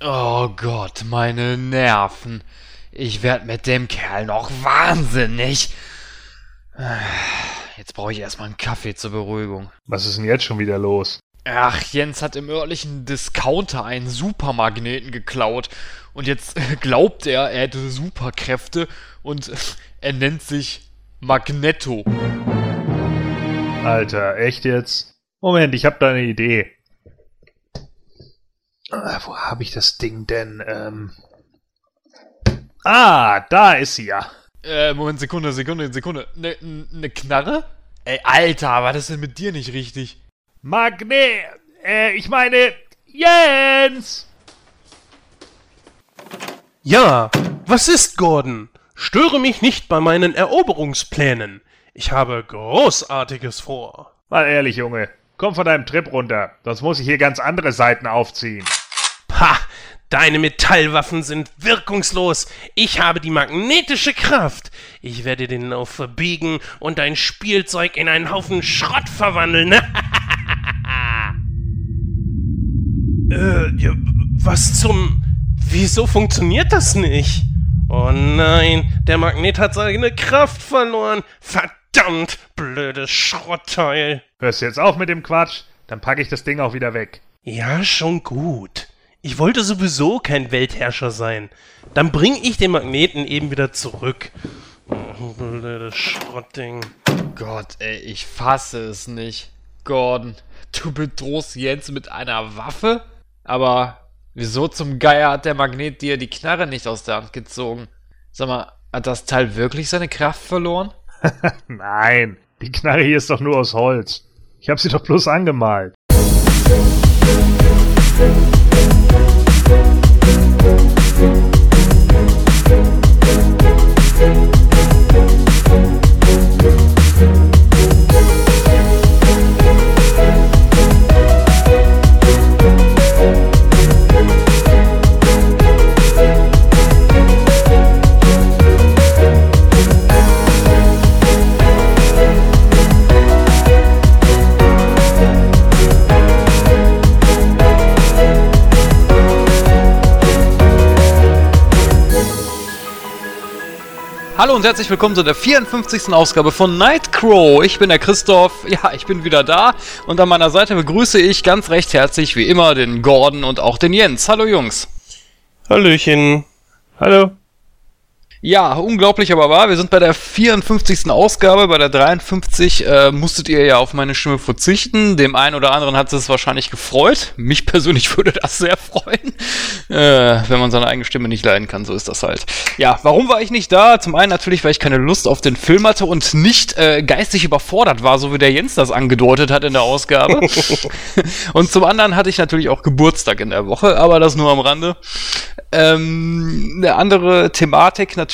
Oh Gott, meine Nerven. Ich werd mit dem Kerl noch wahnsinnig. Jetzt brauche ich erstmal einen Kaffee zur Beruhigung. Was ist denn jetzt schon wieder los? Ach, Jens hat im örtlichen Discounter einen Supermagneten geklaut. Und jetzt glaubt er, er hätte Superkräfte und er nennt sich Magneto. Alter, echt jetzt? Moment, ich hab da eine Idee. Ah, wo habe ich das Ding denn? Ähm. Ah, da ist sie ja. Äh, Moment, Sekunde, Sekunde, Sekunde. Ne, ne Knarre? Ey, Alter, war das denn mit dir nicht richtig? Magne, äh, ich meine, Jens! Ja, was ist, Gordon? Störe mich nicht bei meinen Eroberungsplänen. Ich habe Großartiges vor. Mal ehrlich, Junge. Komm von deinem Trip runter, sonst muss ich hier ganz andere Seiten aufziehen. Ha! Deine Metallwaffen sind wirkungslos. Ich habe die magnetische Kraft. Ich werde den Lauf verbiegen und dein Spielzeug in einen Haufen Schrott verwandeln. äh, ja, was zum... Wieso funktioniert das nicht? Oh nein, der Magnet hat seine Kraft verloren. Verdammt, blödes Schrottteil. Hörst du jetzt auf mit dem Quatsch? Dann packe ich das Ding auch wieder weg. Ja, schon gut. Ich wollte sowieso kein Weltherrscher sein. Dann bring ich den Magneten eben wieder zurück. Blödes Schrottding. Gott, ey, ich fasse es nicht. Gordon, du bedrohst Jens mit einer Waffe? Aber wieso zum Geier hat der Magnet dir die Knarre nicht aus der Hand gezogen? Sag mal, hat das Teil wirklich seine Kraft verloren? Nein, die Knarre hier ist doch nur aus Holz. Ich habe sie doch bloß angemalt. Hallo und herzlich willkommen zu der 54. Ausgabe von Nightcrow. Ich bin der Christoph, ja, ich bin wieder da und an meiner Seite begrüße ich ganz recht herzlich wie immer den Gordon und auch den Jens. Hallo Jungs. Hallöchen. Hallo. Ja, unglaublich aber wahr. Wir sind bei der 54. Ausgabe. Bei der 53 äh, musstet ihr ja auf meine Stimme verzichten. Dem einen oder anderen hat es wahrscheinlich gefreut. Mich persönlich würde das sehr freuen. Äh, wenn man seine eigene Stimme nicht leiden kann, so ist das halt. Ja, warum war ich nicht da? Zum einen natürlich, weil ich keine Lust auf den Film hatte und nicht äh, geistig überfordert war, so wie der Jens das angedeutet hat in der Ausgabe. und zum anderen hatte ich natürlich auch Geburtstag in der Woche, aber das nur am Rande. Ähm, eine andere Thematik natürlich.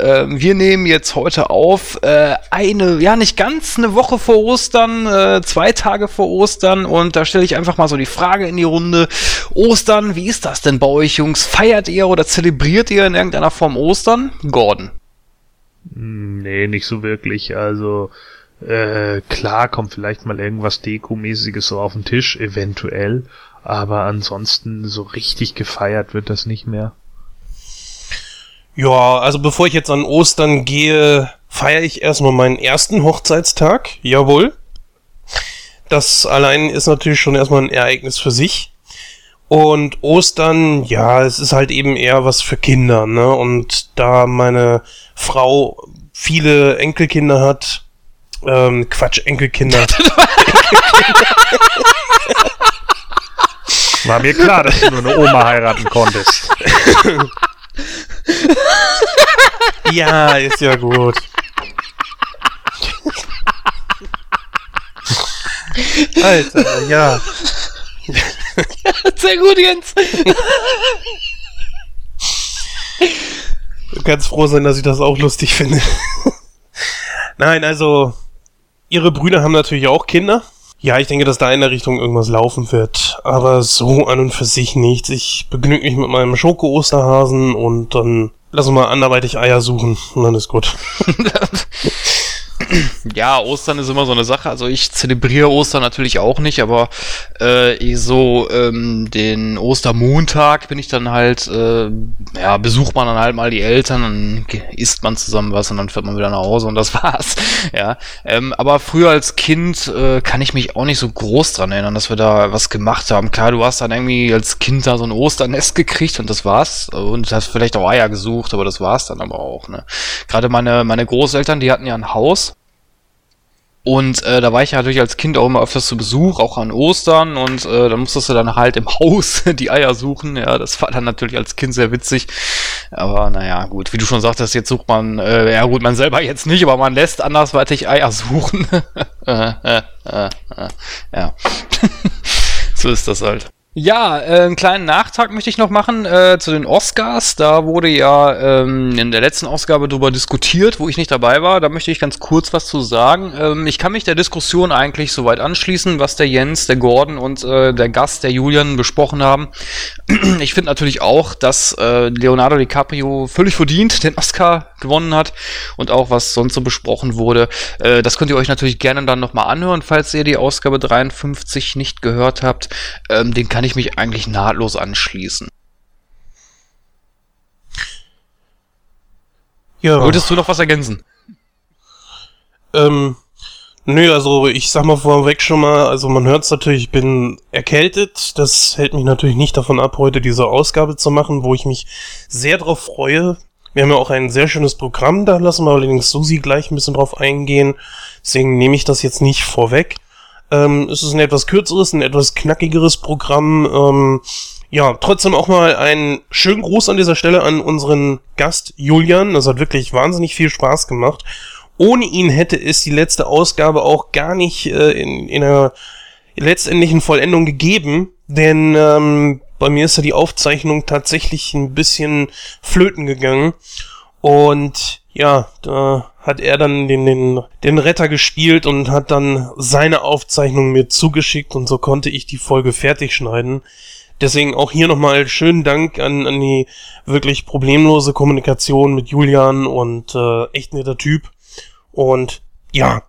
Äh, wir nehmen jetzt heute auf äh, eine, ja nicht ganz eine Woche vor Ostern, äh, zwei Tage vor Ostern und da stelle ich einfach mal so die Frage in die Runde. Ostern, wie ist das denn bei euch, Jungs? Feiert ihr oder zelebriert ihr in irgendeiner Form Ostern? Gordon. Hm, Nee, nicht so wirklich. Also, äh, klar kommt vielleicht mal irgendwas Deko-mäßiges so auf den Tisch, eventuell. Aber ansonsten so richtig gefeiert wird das nicht mehr. Ja, also bevor ich jetzt an Ostern gehe, feiere ich erstmal meinen ersten Hochzeitstag. Jawohl. Das allein ist natürlich schon erstmal ein Ereignis für sich. Und Ostern, ja, es ist halt eben eher was für Kinder, ne? Und da meine Frau viele Enkelkinder hat, ähm, Quatsch, Enkelkinder. War mir klar, dass du nur eine Oma heiraten konntest. ja, ist ja gut. Alter, ja. Sehr gut, Jens. Kannst froh sein, dass ich das auch lustig finde. Nein, also, ihre Brüder haben natürlich auch Kinder. Ja, ich denke, dass da in der Richtung irgendwas laufen wird. Aber so an und für sich nichts. Ich begnüge mich mit meinem Schoko-Osterhasen und dann lassen wir anderweitig Eier suchen und dann ist gut. Ja, Ostern ist immer so eine Sache. Also ich zelebriere Ostern natürlich auch nicht, aber äh, so ähm, den Ostermontag bin ich dann halt, äh, ja, besucht man dann halt mal die Eltern, dann isst man zusammen was und dann fährt man wieder nach Hause und das war's. Ja, ähm, aber früher als Kind äh, kann ich mich auch nicht so groß dran erinnern, dass wir da was gemacht haben. Klar, du hast dann irgendwie als Kind da so ein Osternest gekriegt und das war's und hast vielleicht auch Eier gesucht, aber das war's dann aber auch. Ne? Gerade meine meine Großeltern, die hatten ja ein Haus und äh, da war ich ja natürlich als Kind auch immer öfters zu Besuch, auch an Ostern. Und äh, da musstest du dann halt im Haus die Eier suchen. Ja, das war dann natürlich als Kind sehr witzig. Aber naja, gut, wie du schon sagtest, jetzt sucht man, äh, ja gut, man selber jetzt nicht, aber man lässt andersweitig Eier suchen. äh, äh, äh, äh, ja, so ist das halt. Ja, äh, einen kleinen Nachtrag möchte ich noch machen äh, zu den Oscars. Da wurde ja ähm, in der letzten Ausgabe darüber diskutiert, wo ich nicht dabei war. Da möchte ich ganz kurz was zu sagen. Ähm, ich kann mich der Diskussion eigentlich soweit anschließen, was der Jens, der Gordon und äh, der Gast, der Julian, besprochen haben. Ich finde natürlich auch, dass äh, Leonardo DiCaprio völlig verdient den Oscar gewonnen hat und auch was sonst so besprochen wurde. Äh, das könnt ihr euch natürlich gerne dann nochmal anhören, falls ihr die Ausgabe 53 nicht gehört habt. Ähm, den kann ich mich eigentlich nahtlos anschließen. Ja. Wolltest du noch was ergänzen? Ähm, nö, also ich sag mal vorweg schon mal, also man hört es natürlich, ich bin erkältet. Das hält mich natürlich nicht davon ab, heute diese Ausgabe zu machen, wo ich mich sehr drauf freue. Wir haben ja auch ein sehr schönes Programm, da lassen wir allerdings Susi gleich ein bisschen drauf eingehen. Deswegen nehme ich das jetzt nicht vorweg. Ähm, es ist ein etwas kürzeres, ein etwas knackigeres Programm. Ähm, ja, trotzdem auch mal einen schönen Gruß an dieser Stelle an unseren Gast Julian. Das hat wirklich wahnsinnig viel Spaß gemacht. Ohne ihn hätte es die letzte Ausgabe auch gar nicht äh, in, in einer letztendlichen Vollendung gegeben, denn ähm, bei mir ist ja die Aufzeichnung tatsächlich ein bisschen flöten gegangen. Und ja, da hat er dann den, den, den Retter gespielt und hat dann seine Aufzeichnung mir zugeschickt und so konnte ich die Folge fertig schneiden. Deswegen auch hier nochmal schönen Dank an, an die wirklich problemlose Kommunikation mit Julian und äh, echt netter Typ. Und ja,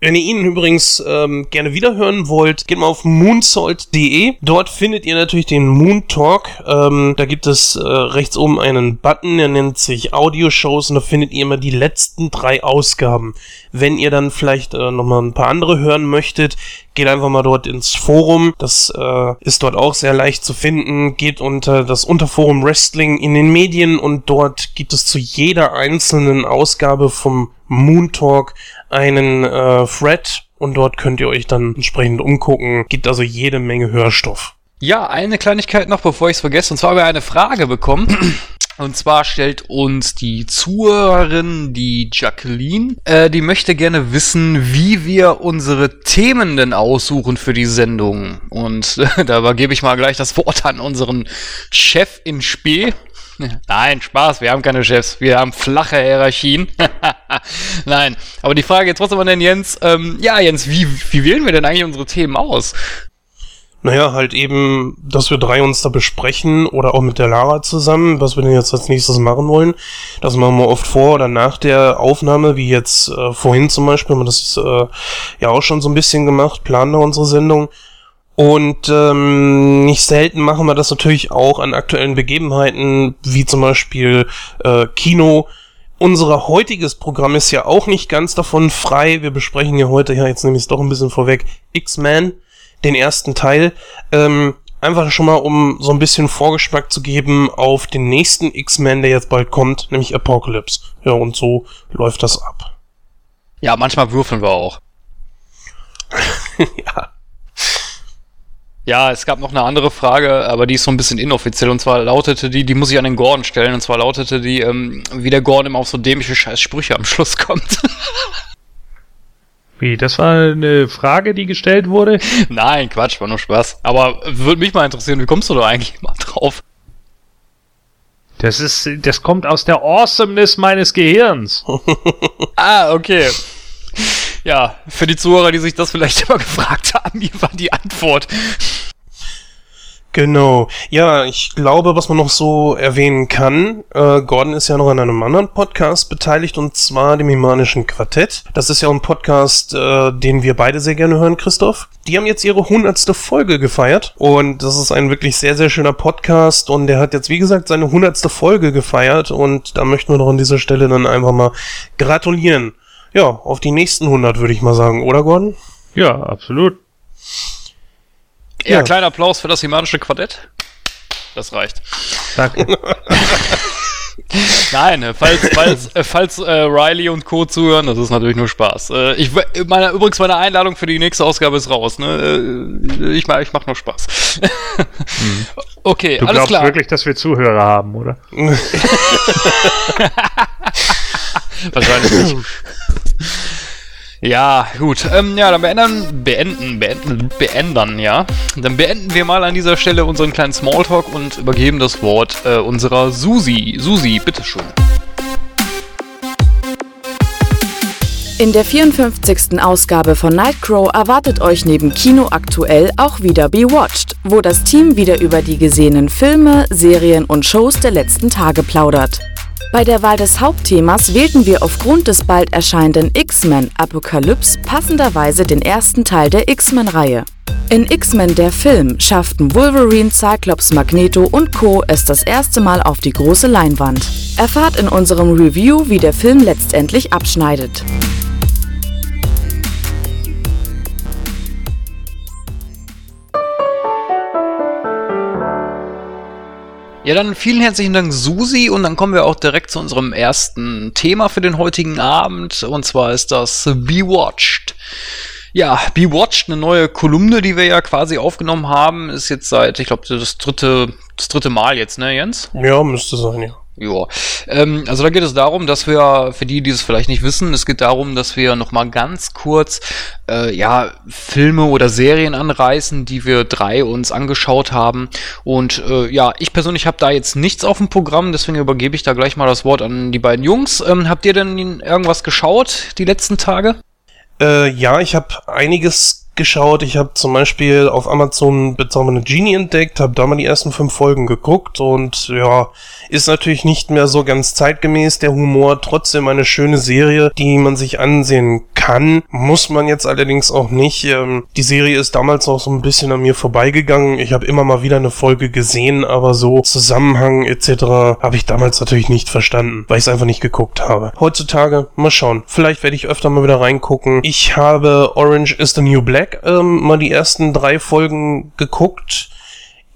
wenn ihr ihn übrigens ähm, gerne wiederhören wollt, geht mal auf moonsalt.de. Dort findet ihr natürlich den Moon Talk. Ähm, da gibt es äh, rechts oben einen Button, der nennt sich Audio-Shows und da findet ihr immer die letzten drei Ausgaben. Wenn ihr dann vielleicht äh, nochmal ein paar andere hören möchtet, geht einfach mal dort ins Forum. Das äh, ist dort auch sehr leicht zu finden. Geht unter das Unterforum Wrestling in den Medien und dort gibt es zu jeder einzelnen Ausgabe vom Moon Talk einen äh, Thread und dort könnt ihr euch dann entsprechend umgucken. Gibt also jede Menge Hörstoff. Ja, eine Kleinigkeit noch, bevor ich es vergesse. Und zwar haben wir eine Frage bekommen. Und zwar stellt uns die Zuhörerin, die Jacqueline, äh, die möchte gerne wissen, wie wir unsere Themen denn aussuchen für die Sendung. Und äh, da übergebe ich mal gleich das Wort an unseren Chef in Spee. Nein, Spaß, wir haben keine Chefs, wir haben flache Hierarchien. Nein, aber die Frage jetzt trotzdem an den Jens. Ähm, ja, Jens, wie, wie wählen wir denn eigentlich unsere Themen aus? Naja, halt eben, dass wir drei uns da besprechen oder auch mit der Lara zusammen, was wir denn jetzt als nächstes machen wollen. Das machen wir oft vor oder nach der Aufnahme, wie jetzt äh, vorhin zum Beispiel, haben wir das äh, ja auch schon so ein bisschen gemacht, planen da unsere Sendung. Und ähm, nicht selten machen wir das natürlich auch an aktuellen Begebenheiten, wie zum Beispiel äh, Kino. Unser heutiges Programm ist ja auch nicht ganz davon frei. Wir besprechen ja heute, ja, jetzt nehme ich es doch ein bisschen vorweg, X-Men, den ersten Teil. Ähm, einfach schon mal, um so ein bisschen Vorgeschmack zu geben auf den nächsten X-Men, der jetzt bald kommt, nämlich Apocalypse. Ja, und so läuft das ab. Ja, manchmal würfeln wir auch. ja. Ja, es gab noch eine andere Frage, aber die ist so ein bisschen inoffiziell. Und zwar lautete die, die muss ich an den Gordon stellen. Und zwar lautete die, ähm, wie der Gordon immer auf so dämliche Scheißsprüche am Schluss kommt. Wie, das war eine Frage, die gestellt wurde? Nein, Quatsch, war nur Spaß. Aber würde mich mal interessieren, wie kommst du da eigentlich mal drauf? Das ist, das kommt aus der Awesomeness meines Gehirns. ah, okay. Ja, für die Zuhörer, die sich das vielleicht immer gefragt haben, wie war die Antwort? Genau. Ja, ich glaube, was man noch so erwähnen kann, äh, Gordon ist ja noch an einem anderen Podcast beteiligt und zwar dem Himanischen Quartett. Das ist ja ein Podcast, äh, den wir beide sehr gerne hören, Christoph. Die haben jetzt ihre hundertste Folge gefeiert und das ist ein wirklich sehr, sehr schöner Podcast und der hat jetzt, wie gesagt, seine hundertste Folge gefeiert und da möchten wir noch an dieser Stelle dann einfach mal gratulieren. Ja, auf die nächsten 100 würde ich mal sagen, oder Gordon? Ja, absolut. Ja, ja. kleiner Applaus für das himanische Quartett. Das reicht. Danke. Nein, äh, falls, falls, äh, falls äh, Riley und Co. zuhören, das ist natürlich nur Spaß. Äh, ich, meine, übrigens, meine Einladung für die nächste Ausgabe ist raus. Ne? Äh, ich, ich mach nur Spaß. hm. Okay, du alles glaubst wirklich, dass wir Zuhörer haben, oder? Wahrscheinlich nicht. Ja, gut. Ähm, ja, dann beenden, beenden, beenden, beenden, ja. Dann beenden wir mal an dieser Stelle unseren kleinen Smalltalk und übergeben das Wort äh, unserer Susi. Susi, bitteschön. In der 54. Ausgabe von Nightcrow erwartet euch neben Kino aktuell auch wieder Bewatched, wo das Team wieder über die gesehenen Filme, Serien und Shows der letzten Tage plaudert. Bei der Wahl des Hauptthemas wählten wir aufgrund des bald erscheinenden X-Men Apokalypse passenderweise den ersten Teil der X-Men-Reihe. In X-Men der Film schafften Wolverine, Cyclops, Magneto und Co. es das erste Mal auf die große Leinwand. Erfahrt in unserem Review, wie der Film letztendlich abschneidet. Ja, dann vielen herzlichen Dank, Susi. Und dann kommen wir auch direkt zu unserem ersten Thema für den heutigen Abend. Und zwar ist das Bewatched. Ja, Bewatched, eine neue Kolumne, die wir ja quasi aufgenommen haben, ist jetzt seit, ich glaube, das dritte, das dritte Mal jetzt, ne, Jens? Ja, müsste sein, ja. Ja, ähm, also da geht es darum, dass wir, für die, die es vielleicht nicht wissen, es geht darum, dass wir nochmal ganz kurz, äh, ja, Filme oder Serien anreißen, die wir drei uns angeschaut haben. Und äh, ja, ich persönlich habe da jetzt nichts auf dem Programm, deswegen übergebe ich da gleich mal das Wort an die beiden Jungs. Ähm, habt ihr denn irgendwas geschaut die letzten Tage? Äh, ja, ich habe einiges geschaut. Ich habe zum Beispiel auf Amazon Bezaubernde Genie entdeckt, habe da mal die ersten fünf Folgen geguckt und ja, ist natürlich nicht mehr so ganz zeitgemäß, der Humor. Trotzdem eine schöne Serie, die man sich ansehen kann. Muss man jetzt allerdings auch nicht. Ähm, die Serie ist damals auch so ein bisschen an mir vorbeigegangen. Ich habe immer mal wieder eine Folge gesehen, aber so Zusammenhang etc. habe ich damals natürlich nicht verstanden, weil ich es einfach nicht geguckt habe. Heutzutage, mal schauen. Vielleicht werde ich öfter mal wieder reingucken. Ich habe Orange is the New Black Black ähm, mal die ersten drei Folgen geguckt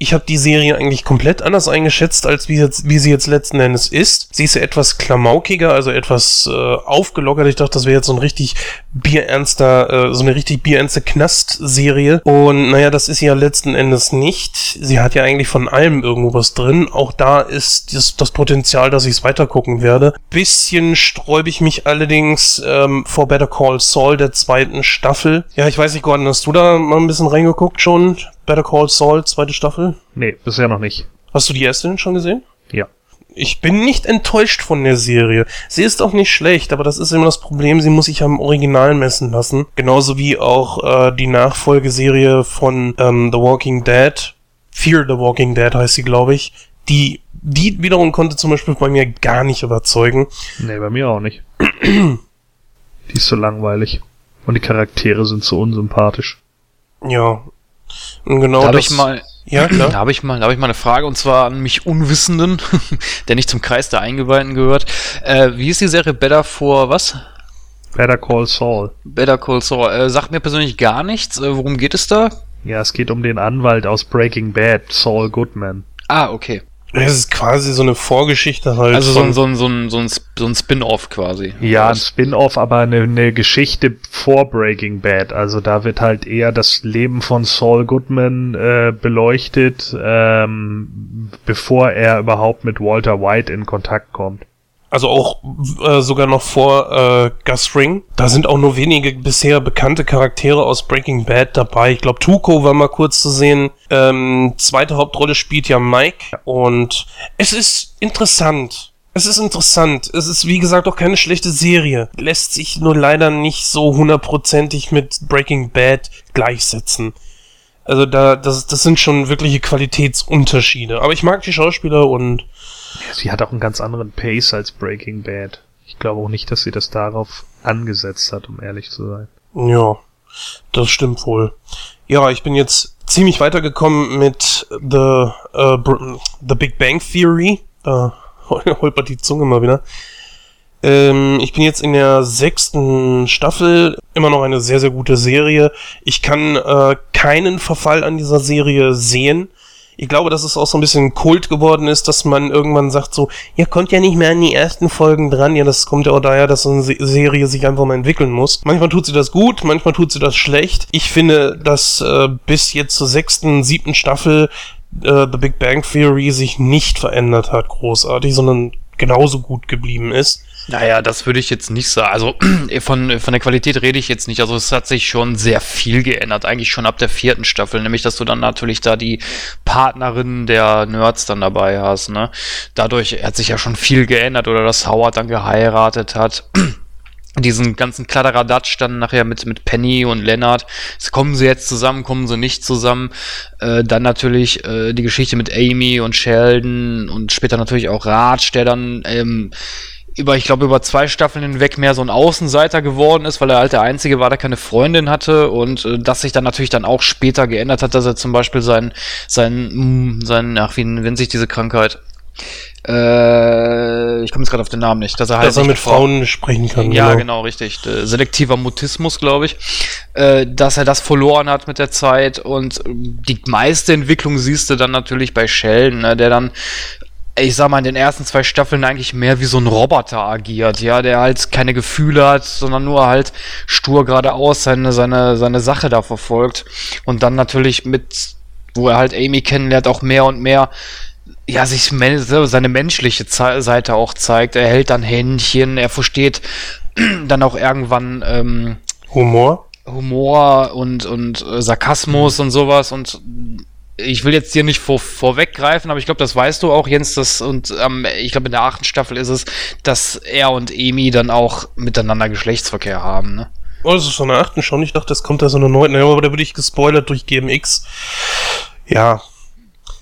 ich habe die Serie eigentlich komplett anders eingeschätzt, als wie, jetzt, wie sie jetzt letzten Endes ist. Sie ist ja etwas klamaukiger, also etwas äh, aufgelockert. Ich dachte, das wäre jetzt so ein richtig bierernster, äh, so eine richtig bierernste Knast-Serie. Und naja, das ist sie ja letzten Endes nicht. Sie hat ja eigentlich von allem irgendwo was drin. Auch da ist das, das Potenzial, dass ich es weitergucken werde. Bisschen sträube ich mich allerdings ähm, vor Better Call Saul der zweiten Staffel. Ja, ich weiß nicht, Gordon, hast du da mal ein bisschen reingeguckt schon? Better Call Saul, zweite Staffel? Nee, bisher noch nicht. Hast du die erste denn schon gesehen? Ja. Ich bin nicht enttäuscht von der Serie. Sie ist auch nicht schlecht, aber das ist immer das Problem, sie muss sich am Original messen lassen. Genauso wie auch äh, die Nachfolgeserie von ähm, The Walking Dead. Fear the Walking Dead heißt sie, glaube ich. Die, die wiederum konnte zum Beispiel bei mir gar nicht überzeugen. Nee, bei mir auch nicht. die ist so langweilig. Und die Charaktere sind so unsympathisch. Ja, und genau da habe ich mal, ja, klar. Da habe ich mal, da habe ich mal eine Frage und zwar an mich Unwissenden, der nicht zum Kreis der Eingeweihten gehört. Äh, wie ist die Serie Better for was? Better Call Saul. Better Call Saul. Äh, sagt mir persönlich gar nichts. Äh, worum geht es da? Ja, es geht um den Anwalt aus Breaking Bad, Saul Goodman. Ah, okay. Es ist quasi so eine Vorgeschichte halt. Also so ein, so ein, so ein, so ein, so ein Spin-off quasi. Ja, ein Spin-off, aber eine, eine Geschichte vor Breaking Bad. Also da wird halt eher das Leben von Saul Goodman äh, beleuchtet, ähm, bevor er überhaupt mit Walter White in Kontakt kommt. Also auch äh, sogar noch vor äh, Gus Fring. Da sind auch nur wenige bisher bekannte Charaktere aus Breaking Bad dabei. Ich glaube, Tuco war mal kurz zu sehen. Ähm, zweite Hauptrolle spielt ja Mike. Und es ist interessant. Es ist interessant. Es ist, wie gesagt, auch keine schlechte Serie. Lässt sich nur leider nicht so hundertprozentig mit Breaking Bad gleichsetzen. Also da, das, das sind schon wirkliche Qualitätsunterschiede. Aber ich mag die Schauspieler und Sie hat auch einen ganz anderen Pace als Breaking Bad. Ich glaube auch nicht, dass sie das darauf angesetzt hat, um ehrlich zu sein. ja, das stimmt wohl. Ja, ich bin jetzt ziemlich weitergekommen mit The, Br- The Big Bang Theory. Da holpert die Zunge mal wieder. Ähm, ich bin jetzt in der sechsten Staffel, immer noch eine sehr, sehr gute Serie. Ich kann äh, keinen Verfall an dieser Serie sehen. Ich glaube, dass es auch so ein bisschen Kult geworden ist, dass man irgendwann sagt so, ja, kommt ja nicht mehr an die ersten Folgen dran. Ja, das kommt ja auch daher, dass so eine Se- Serie sich einfach mal entwickeln muss. Manchmal tut sie das gut, manchmal tut sie das schlecht. Ich finde, dass äh, bis jetzt zur sechsten, siebten Staffel äh, The Big Bang Theory sich nicht verändert hat, großartig, sondern genauso gut geblieben ist. Naja, das würde ich jetzt nicht sagen. Also von, von der Qualität rede ich jetzt nicht. Also es hat sich schon sehr viel geändert, eigentlich schon ab der vierten Staffel, nämlich dass du dann natürlich da die Partnerin der Nerds dann dabei hast. Ne? Dadurch hat sich ja schon viel geändert oder dass Howard dann geheiratet hat. Diesen ganzen Kladderadatsch dann nachher mit, mit Penny und Leonard. Kommen sie jetzt zusammen, kommen sie nicht zusammen. Äh, dann natürlich äh, die Geschichte mit Amy und Sheldon und später natürlich auch Raj, der dann ähm, über, ich glaube, über zwei Staffeln hinweg mehr so ein Außenseiter geworden ist, weil er halt der Einzige war, der keine Freundin hatte und äh, das sich dann natürlich dann auch später geändert hat, dass er zum Beispiel sein, sein, mm, sein, ach, wie nennt sich diese Krankheit? Äh, ich komme jetzt gerade auf den Namen nicht, dass er halt dass er mit Frauen sprechen kann. ja, genau, richtig. Äh, selektiver Mutismus, glaube ich. Äh, dass er das verloren hat mit der Zeit und äh, die meiste Entwicklung siehst du dann natürlich bei Sheldon, ne, der dann ich sag mal, in den ersten zwei Staffeln eigentlich mehr wie so ein Roboter agiert, ja, der halt keine Gefühle hat, sondern nur halt stur geradeaus seine, seine, seine Sache da verfolgt. Und dann natürlich mit, wo er halt Amy kennenlernt, auch mehr und mehr, ja, sich seine menschliche Seite auch zeigt. Er hält dann Händchen, er versteht dann auch irgendwann ähm, Humor. Humor und, und äh, Sarkasmus und sowas und ich will jetzt dir nicht vor, vorweggreifen, aber ich glaube, das weißt du auch, Jens, das und ähm, ich glaube, in der achten Staffel ist es, dass er und Amy dann auch miteinander Geschlechtsverkehr haben, ne? Oh, das ist von der achten schon. Ich dachte, das kommt da so eine neunten. Ja, aber da würde ich gespoilert durch GMX. Ja.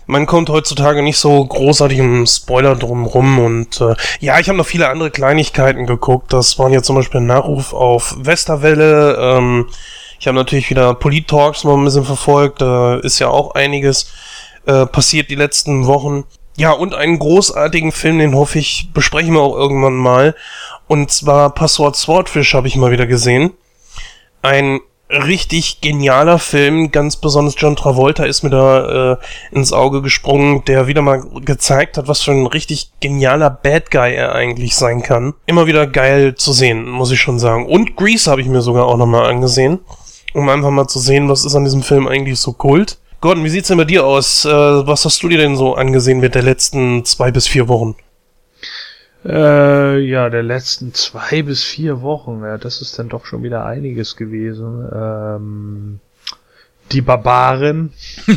Man kommt heutzutage nicht so großartig um Spoiler drumrum und äh, ja, ich habe noch viele andere Kleinigkeiten geguckt. Das waren jetzt zum Beispiel ein Nachruf auf Westerwelle. Ähm, ich habe natürlich wieder Polit-Talks mal ein bisschen verfolgt. Da ist ja auch einiges äh, passiert die letzten Wochen. Ja, und einen großartigen Film, den hoffe ich, besprechen wir auch irgendwann mal. Und zwar Passwort Swordfish habe ich mal wieder gesehen. Ein richtig genialer Film, ganz besonders John Travolta ist mir da äh, ins Auge gesprungen, der wieder mal gezeigt hat, was für ein richtig genialer Bad Guy er eigentlich sein kann. Immer wieder geil zu sehen, muss ich schon sagen. Und Grease habe ich mir sogar auch nochmal angesehen, um einfach mal zu sehen, was ist an diesem Film eigentlich so Kult. Gordon, wie sieht's denn bei dir aus? Äh, was hast du dir denn so angesehen mit der letzten zwei bis vier Wochen? Äh, ja, der letzten zwei bis vier Wochen, ja, das ist dann doch schon wieder einiges gewesen. Ähm, die Barbaren zum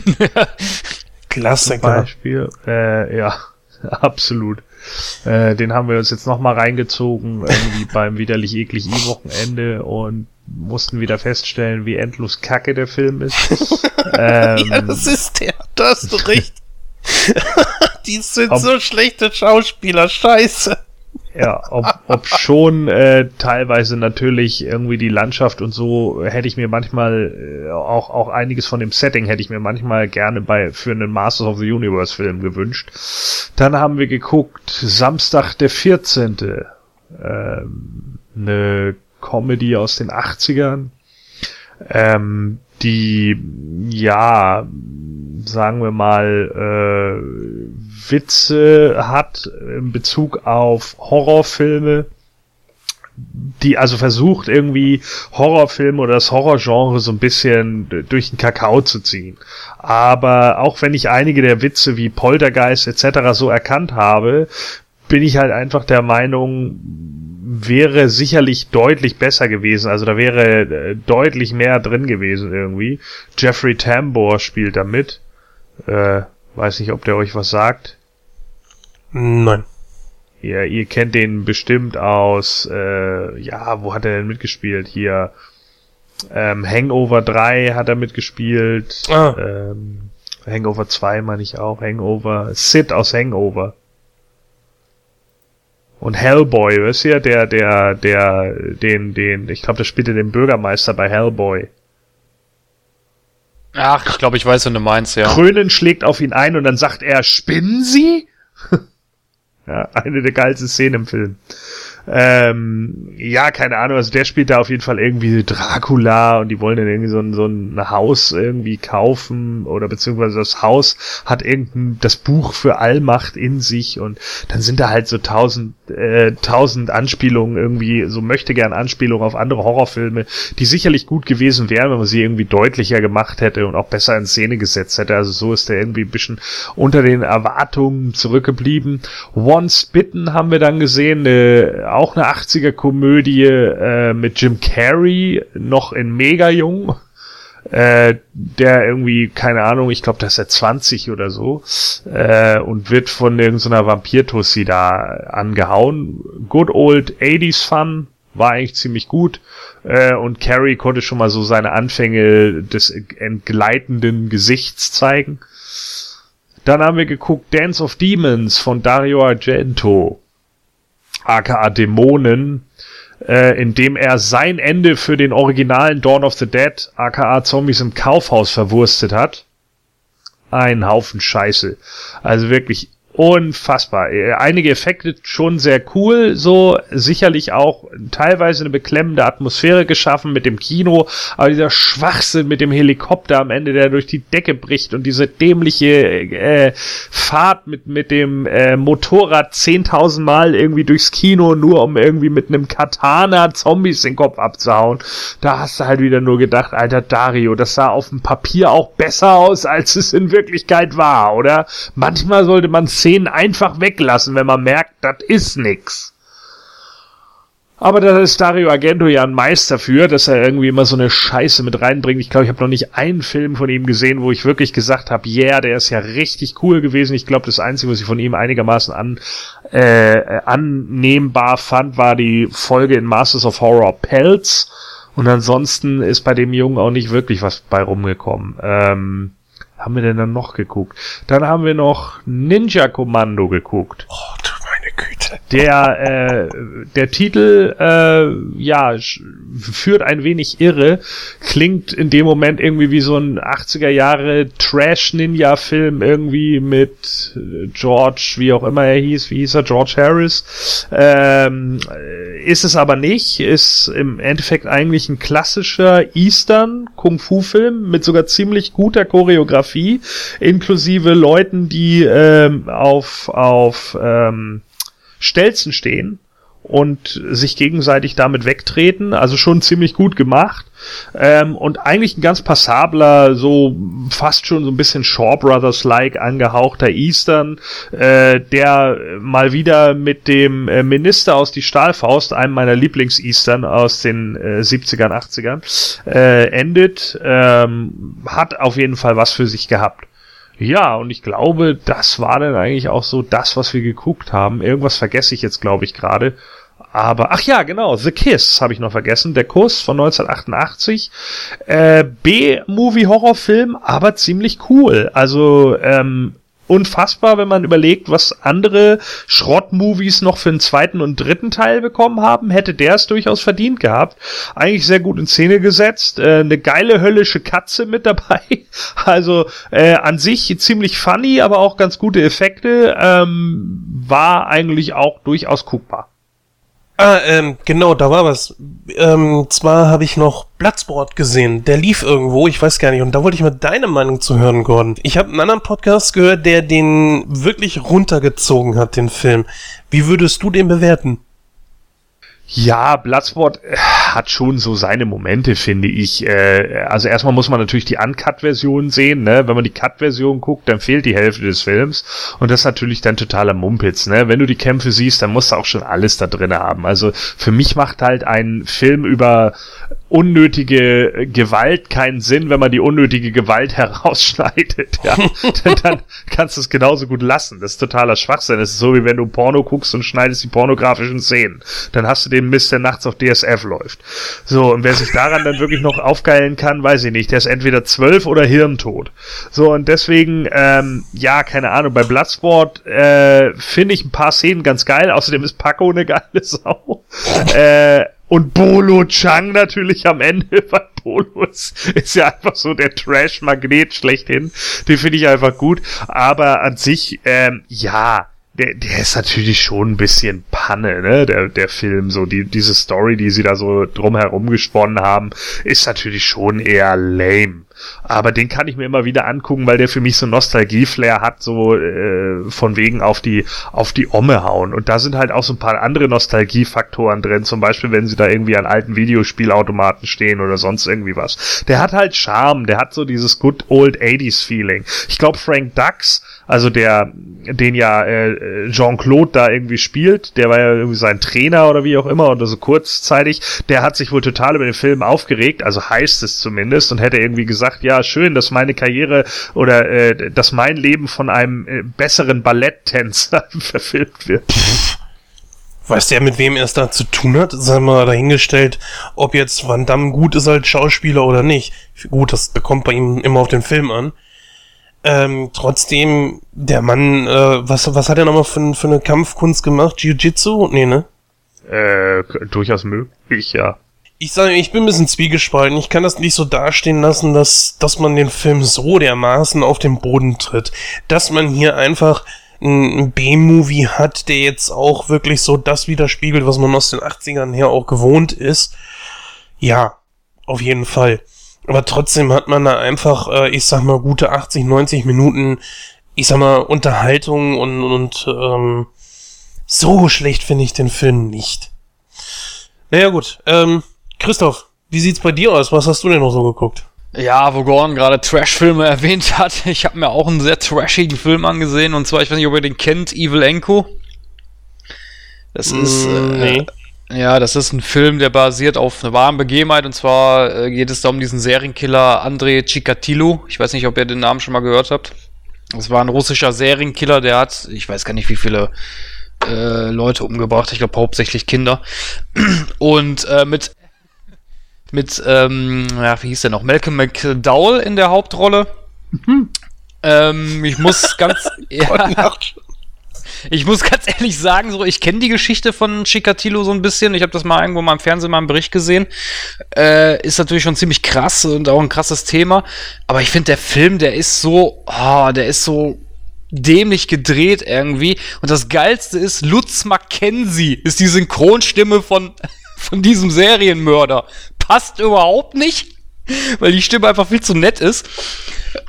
Klassiker. Beispiel. Äh, ja, absolut. Äh, den haben wir uns jetzt nochmal reingezogen, irgendwie beim widerlich eklig i-Wochenende und mussten wieder feststellen, wie endlos kacke der Film ist. ähm, Ja, das ist der, da hast du recht. Die sind Ob- so schlechte Schauspieler, scheiße. Ja, ob, ob schon äh, teilweise natürlich irgendwie die Landschaft und so hätte ich mir manchmal äh, auch auch einiges von dem Setting hätte ich mir manchmal gerne bei für einen Masters of the Universe Film gewünscht. Dann haben wir geguckt Samstag der 14. Ähm, eine Comedy aus den 80ern. Ähm, die ja sagen wir mal äh, Witze hat in Bezug auf Horrorfilme, die also versucht irgendwie Horrorfilme oder das Horrorgenre so ein bisschen durch den Kakao zu ziehen. Aber auch wenn ich einige der Witze wie Poltergeist etc. so erkannt habe, bin ich halt einfach der Meinung, wäre sicherlich deutlich besser gewesen. Also da wäre äh, deutlich mehr drin gewesen irgendwie. Jeffrey Tambor spielt da mit. Äh, weiß nicht, ob der euch was sagt. Nein. Ihr, ihr kennt den bestimmt aus, äh, ja, wo hat er denn mitgespielt? Hier, ähm, Hangover 3 hat er mitgespielt. Ah. Ähm, Hangover 2 meine ich auch. Hangover. Sid aus Hangover. Und Hellboy, weißt du ja, der, der, der, den, den, ich glaube, der spielte den Bürgermeister bei Hellboy. Ach, ich glaube, ich weiß, was du meinst, ja. Krönen schlägt auf ihn ein und dann sagt er, spinnen Sie? ja, eine der geilsten Szenen im Film. Ähm, ja, keine Ahnung, also der spielt da auf jeden Fall irgendwie Dracula und die wollen dann irgendwie so ein, so ein Haus irgendwie kaufen oder beziehungsweise das Haus hat irgendein, das Buch für Allmacht in sich und dann sind da halt so tausend, äh, tausend Anspielungen irgendwie, so möchte gern Anspielungen auf andere Horrorfilme, die sicherlich gut gewesen wären, wenn man sie irgendwie deutlicher gemacht hätte und auch besser in Szene gesetzt hätte. Also so ist der irgendwie ein bisschen unter den Erwartungen zurückgeblieben. Once Bitten haben wir dann gesehen, äh, auch eine 80er Komödie äh, mit Jim Carrey, noch in mega jung. Äh, der irgendwie, keine Ahnung, ich glaube, da ist er 20 oder so, äh, und wird von irgendeiner Vampirtussi da angehauen. Good old 80s Fun, war eigentlich ziemlich gut. Äh, und Carrie konnte schon mal so seine Anfänge des entgleitenden Gesichts zeigen. Dann haben wir geguckt Dance of Demons von Dario Argento aka Dämonen, äh, indem er sein Ende für den originalen Dawn of the Dead, aka Zombies im Kaufhaus verwurstet hat. Ein Haufen Scheiße. Also wirklich unfassbar. Äh, einige Effekte schon sehr cool, so sicherlich auch teilweise eine beklemmende Atmosphäre geschaffen mit dem Kino, aber dieser Schwachsinn mit dem Helikopter am Ende, der durch die Decke bricht und diese dämliche äh, Fahrt mit mit dem äh, Motorrad 10.000 Mal irgendwie durchs Kino, nur um irgendwie mit einem Katana Zombies den Kopf abzuhauen. Da hast du halt wieder nur gedacht, alter Dario, das sah auf dem Papier auch besser aus, als es in Wirklichkeit war, oder? Manchmal sollte man Szenen einfach weglassen, wenn man merkt, das ist nix. Aber da ist Dario Argento ja ein Meister für, dass er irgendwie immer so eine Scheiße mit reinbringt. Ich glaube, ich habe noch nicht einen Film von ihm gesehen, wo ich wirklich gesagt habe, yeah, der ist ja richtig cool gewesen. Ich glaube, das Einzige, was ich von ihm einigermaßen an, äh, annehmbar fand, war die Folge in Masters of Horror Pelz. Und ansonsten ist bei dem Jungen auch nicht wirklich was bei rumgekommen. Ähm, haben wir denn dann noch geguckt? Dann haben wir noch Ninja Kommando geguckt. Oh. Der, äh, der Titel, äh, ja, führt ein wenig irre, klingt in dem Moment irgendwie wie so ein 80er Jahre Trash-Ninja-Film irgendwie mit George, wie auch immer er hieß, wie hieß er, George Harris. Ähm, ist es aber nicht, ist im Endeffekt eigentlich ein klassischer Eastern Kung-Fu-Film mit sogar ziemlich guter Choreografie, inklusive Leuten, die ähm, auf, auf ähm, Stelzen stehen und sich gegenseitig damit wegtreten. Also schon ziemlich gut gemacht. Ähm, und eigentlich ein ganz passabler, so fast schon so ein bisschen Shaw Brothers-like angehauchter Eastern, äh, der mal wieder mit dem äh, Minister aus die Stahlfaust, einem meiner Lieblings-Eastern aus den äh, 70ern, 80ern, äh, endet. Ähm, hat auf jeden Fall was für sich gehabt. Ja, und ich glaube, das war dann eigentlich auch so das, was wir geguckt haben. Irgendwas vergesse ich jetzt, glaube ich, gerade. Aber, ach ja, genau, The Kiss habe ich noch vergessen. Der Kuss von 1988. Äh, B-Movie-Horrorfilm, aber ziemlich cool. Also, ähm, unfassbar, wenn man überlegt, was andere Schrottmovies noch für einen zweiten und dritten Teil bekommen haben, hätte der es durchaus verdient gehabt. Eigentlich sehr gut in Szene gesetzt, äh, eine geile höllische Katze mit dabei. Also äh, an sich ziemlich funny, aber auch ganz gute Effekte. Ähm, war eigentlich auch durchaus guckbar. Ah, ähm, genau, da war was. Ähm, zwar habe ich noch Bloodsport gesehen. Der lief irgendwo, ich weiß gar nicht. Und da wollte ich mal deine Meinung zu hören, Gordon. Ich habe einen anderen Podcast gehört, der den wirklich runtergezogen hat, den Film. Wie würdest du den bewerten? Ja, Bloodsport äh, hat schon so seine Momente, finde ich. Äh, also erstmal muss man natürlich die Uncut-Version sehen. Ne? Wenn man die Cut-Version guckt, dann fehlt die Hälfte des Films. Und das ist natürlich dann totaler Mumpitz. Ne? Wenn du die Kämpfe siehst, dann musst du auch schon alles da drin haben. Also für mich macht halt ein Film über unnötige Gewalt keinen Sinn, wenn man die unnötige Gewalt herausschneidet. Ja? dann, dann kannst du es genauso gut lassen. Das ist totaler Schwachsinn. Das ist so, wie wenn du Porno guckst und schneidest die pornografischen Szenen. Dann hast du den Mist, der nachts auf DSF läuft. So, und wer sich daran dann wirklich noch aufgeilen kann, weiß ich nicht. Der ist entweder zwölf oder hirntot. So, und deswegen, ähm, ja, keine Ahnung, bei Bloodsport äh, finde ich ein paar Szenen ganz geil. Außerdem ist Paco eine geile Sau. äh, und Bolo Chang natürlich am Ende, weil Bolo ist, ist ja einfach so der Trash-Magnet schlechthin. Den finde ich einfach gut. Aber an sich, ähm, ja, der, der ist natürlich schon ein bisschen Panne, ne? Der, der Film, so die, diese Story, die sie da so drumherum gesponnen haben, ist natürlich schon eher lame. Aber den kann ich mir immer wieder angucken, weil der für mich so Nostalgie-Flair hat, so äh, von wegen auf die auf die Omme hauen. Und da sind halt auch so ein paar andere Nostalgie-Faktoren drin, zum Beispiel, wenn sie da irgendwie an alten Videospielautomaten stehen oder sonst irgendwie was. Der hat halt Charme, der hat so dieses good old 80s Feeling. Ich glaube, Frank Dux also der, den ja äh, Jean-Claude da irgendwie spielt, der war ja irgendwie sein Trainer oder wie auch immer oder so kurzzeitig, der hat sich wohl total über den Film aufgeregt, also heißt es zumindest, und hätte irgendwie gesagt, ja, schön, dass meine Karriere oder äh, dass mein Leben von einem äh, besseren Balletttänzer verfilmt wird. Weiß der, mit wem er es da zu tun hat? Sei mal dahingestellt, ob jetzt Van Damme gut ist als Schauspieler oder nicht. Gut, das bekommt bei ihm immer auf den Film an. Ähm, trotzdem, der Mann, äh, was, was hat er nochmal für, für eine Kampfkunst gemacht? Jiu-Jitsu? Nee, ne? Äh, durchaus möglich, ja. Ich sage, ich bin ein bisschen zwiegespalten. Ich kann das nicht so dastehen lassen, dass, dass man den Film so dermaßen auf den Boden tritt. Dass man hier einfach ein B-Movie hat, der jetzt auch wirklich so das widerspiegelt, was man aus den 80ern her auch gewohnt ist. Ja, auf jeden Fall. Aber trotzdem hat man da einfach, äh, ich sag mal, gute 80, 90 Minuten, ich sag mal, Unterhaltung und, und ähm, so schlecht finde ich den Film nicht. Naja gut, ähm, Christoph, wie sieht's bei dir aus? Was hast du denn noch so geguckt? Ja, wo Gordon gerade Trash-Filme erwähnt hat, ich habe mir auch einen sehr trashigen Film angesehen und zwar, ich weiß nicht, ob ihr den kennt, Evil Enko. Das mm, ist äh, nee. Ja, das ist ein Film, der basiert auf einer wahren Begebenheit und zwar äh, geht es da um diesen Serienkiller Andrei Chikatilo. Ich weiß nicht, ob ihr den Namen schon mal gehört habt. Das war ein russischer Serienkiller, der hat, ich weiß gar nicht, wie viele äh, Leute umgebracht, ich glaube hauptsächlich Kinder. Und äh, mit, mit ähm, ja, wie hieß der noch? Malcolm McDowell in der Hauptrolle. Mhm. Ähm, ich muss ganz. ja, ich muss ganz ehrlich sagen, so ich kenne die Geschichte von Chikatilo so ein bisschen. Ich habe das mal irgendwo mal im Fernsehen mal im Bericht gesehen. Äh, ist natürlich schon ziemlich krass und auch ein krasses Thema. Aber ich finde der Film, der ist so, oh, der ist so dämlich gedreht irgendwie. Und das Geilste ist, Lutz Mackenzie ist die Synchronstimme von, von diesem Serienmörder. Passt überhaupt nicht weil die Stimme einfach viel zu nett ist.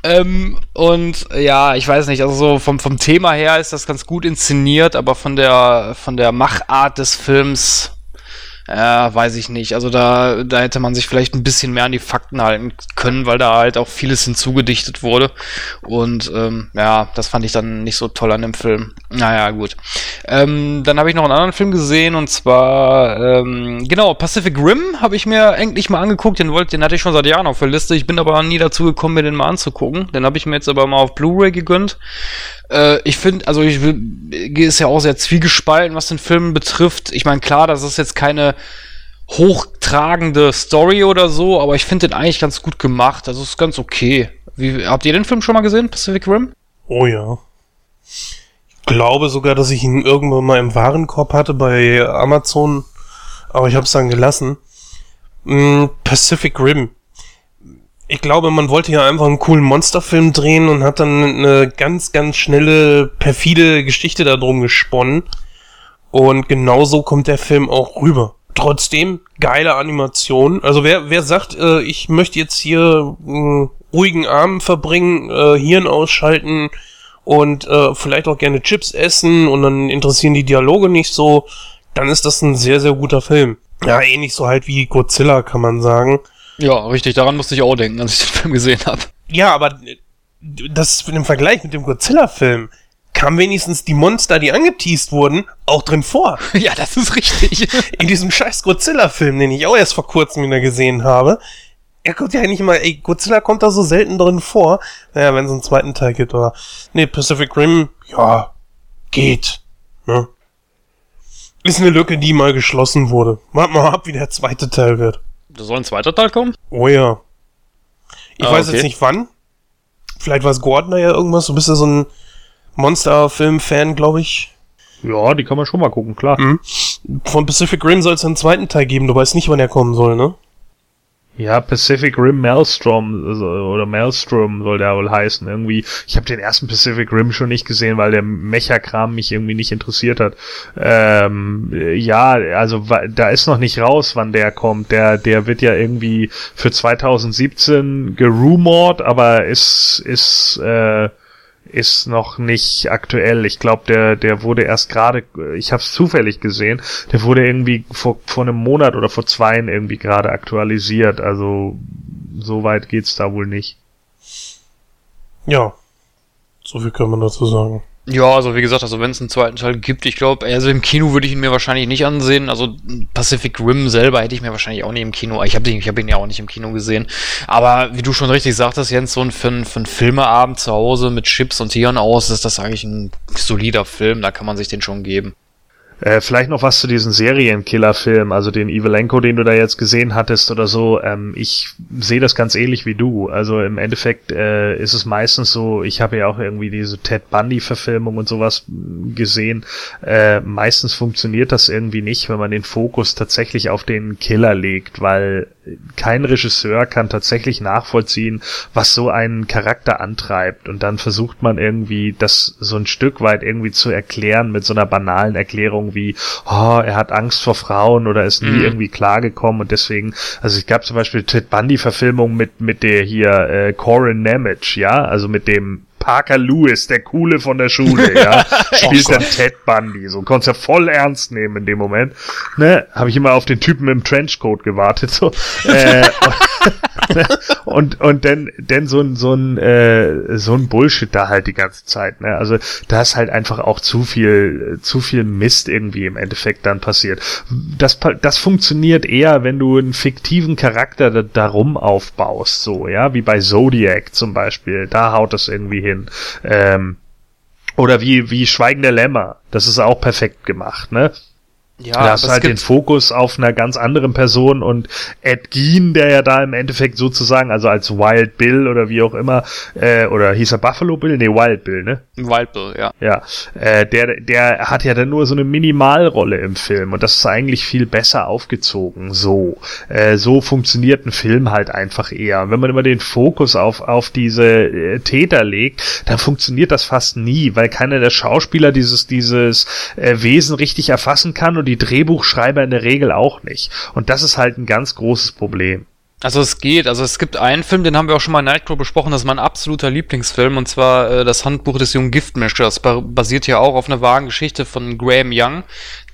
Ähm, und ja, ich weiß nicht, also so vom, vom Thema her ist das ganz gut inszeniert, aber von der, von der Machart des Films ja, weiß ich nicht. Also da, da hätte man sich vielleicht ein bisschen mehr an die Fakten halten können, weil da halt auch vieles hinzugedichtet wurde. Und ähm, ja, das fand ich dann nicht so toll an dem Film. Naja, gut. Ähm, dann habe ich noch einen anderen Film gesehen und zwar, ähm, genau, Pacific Rim habe ich mir endlich mal angeguckt. Den, wollte, den hatte ich schon seit Jahren auf der Liste. Ich bin aber nie dazu gekommen, mir den mal anzugucken. Den habe ich mir jetzt aber mal auf Blu-ray gegönnt. Äh, ich finde, also ich will, ist ja auch sehr zwiegespalten, was den Film betrifft. Ich meine, klar, das ist jetzt keine hochtragende Story oder so, aber ich finde den eigentlich ganz gut gemacht. Also ist ganz okay. Wie, habt ihr den Film schon mal gesehen, Pacific Rim? Oh ja. Ich glaube sogar, dass ich ihn irgendwann mal im Warenkorb hatte bei Amazon, aber ich habe es dann gelassen. Mm, Pacific Rim ich glaube, man wollte ja einfach einen coolen Monsterfilm drehen und hat dann eine ganz, ganz schnelle, perfide Geschichte darum gesponnen. Und genauso kommt der Film auch rüber. Trotzdem geile Animation. Also wer, wer sagt, äh, ich möchte jetzt hier einen ruhigen Abend verbringen, äh, Hirn ausschalten und äh, vielleicht auch gerne Chips essen und dann interessieren die Dialoge nicht so, dann ist das ein sehr, sehr guter Film. Ja, ähnlich so halt wie Godzilla, kann man sagen. Ja, richtig, daran musste ich auch denken, als ich den Film gesehen habe. Ja, aber das im Vergleich mit dem Godzilla-Film kam wenigstens die Monster, die angeteased wurden, auch drin vor. ja, das ist richtig. In diesem scheiß Godzilla-Film, den ich auch erst vor kurzem wieder gesehen habe. Er kommt ja eigentlich mal, ey, Godzilla kommt da so selten drin vor. Naja, wenn es einen zweiten Teil gibt, oder. Nee, Pacific Rim, ja, geht. Ne? Ist eine Lücke, die mal geschlossen wurde. Wart mal ab, wie der zweite Teil wird. Da soll ein zweiter Teil kommen? Oh ja. Ich Ah, weiß okay. jetzt nicht wann. Vielleicht weiß Gordon ja irgendwas. Du bist ja so ein Monsterfilm-Fan, glaube ich. Ja, die kann man schon mal gucken, klar. Mhm. Von Pacific Rim soll es einen zweiten Teil geben. Du weißt nicht, wann er kommen soll, ne? Ja, Pacific Rim Maelstrom also, oder Maelstrom soll der wohl heißen. Irgendwie, ich habe den ersten Pacific Rim schon nicht gesehen, weil der Mecha-Kram mich irgendwie nicht interessiert hat. Ähm, ja, also da ist noch nicht raus, wann der kommt. Der, der wird ja irgendwie für 2017 gerumort, aber ist ist äh, ist noch nicht aktuell. Ich glaube, der, der wurde erst gerade, ich habe es zufällig gesehen, der wurde irgendwie vor, vor einem Monat oder vor zweien irgendwie gerade aktualisiert. Also so weit geht's da wohl nicht. Ja. So viel kann man dazu sagen. Ja, also wie gesagt, also wenn es einen zweiten Teil gibt, ich glaube, also im Kino würde ich ihn mir wahrscheinlich nicht ansehen. Also Pacific Rim selber hätte ich mir wahrscheinlich auch nicht im Kino. Ich habe ich hab ihn ja auch nicht im Kino gesehen. Aber wie du schon richtig sagtest, Jens, so ein für, für einen Filmeabend zu Hause mit Chips und Tieren aus, ist das eigentlich ein solider Film. Da kann man sich den schon geben. Äh, vielleicht noch was zu diesen Serienkiller-Film, also den Evelenko, den du da jetzt gesehen hattest oder so. Ähm, ich sehe das ganz ähnlich wie du. Also im Endeffekt äh, ist es meistens so, ich habe ja auch irgendwie diese Ted Bundy-Verfilmung und sowas gesehen. Äh, meistens funktioniert das irgendwie nicht, wenn man den Fokus tatsächlich auf den Killer legt, weil kein Regisseur kann tatsächlich nachvollziehen, was so einen Charakter antreibt. Und dann versucht man irgendwie, das so ein Stück weit irgendwie zu erklären mit so einer banalen Erklärung wie, oh, er hat Angst vor Frauen oder ist nie Mhm. irgendwie klargekommen und deswegen, also es gab zum Beispiel Ted Bundy Verfilmung mit, mit der hier, äh, Corin Nemec, ja, also mit dem Parker Lewis, der Coole von der Schule, ja, spielt dann Ted Bundy. So konntest ja voll ernst nehmen in dem Moment. Ne, habe ich immer auf den Typen im Trenchcoat gewartet. So. äh, und und dann dann so ein so ein äh, so ein Bullshit da halt die ganze Zeit. Ne? Also da ist halt einfach auch zu viel zu viel Mist irgendwie im Endeffekt dann passiert. Das das funktioniert eher, wenn du einen fiktiven Charakter da, darum aufbaust, so ja, wie bei Zodiac zum Beispiel. Da haut das irgendwie hin. Ähm, oder wie, wie Schweigende Lämmer. Das ist auch perfekt gemacht, ne? Ja, da hast halt den Fokus auf einer ganz anderen Person und Ed Gein, der ja da im Endeffekt sozusagen, also als Wild Bill oder wie auch immer, äh, oder hieß er Buffalo Bill? Nee, Wild Bill, ne? Wild Bill, ja. Ja, äh, der, der hat ja dann nur so eine Minimalrolle im Film und das ist eigentlich viel besser aufgezogen. So, äh, so funktioniert ein Film halt einfach eher. Und wenn man immer den Fokus auf auf diese äh, Täter legt, dann funktioniert das fast nie, weil keiner der Schauspieler dieses dieses äh, Wesen richtig erfassen kann und die Drehbuchschreiber in der Regel auch nicht. Und das ist halt ein ganz großes Problem. Also es geht, also es gibt einen Film, den haben wir auch schon mal in Nightcrow besprochen, das ist mein absoluter Lieblingsfilm und zwar äh, das Handbuch des jungen Giftmischers. Basiert ja auch auf einer wahren Geschichte von Graham Young,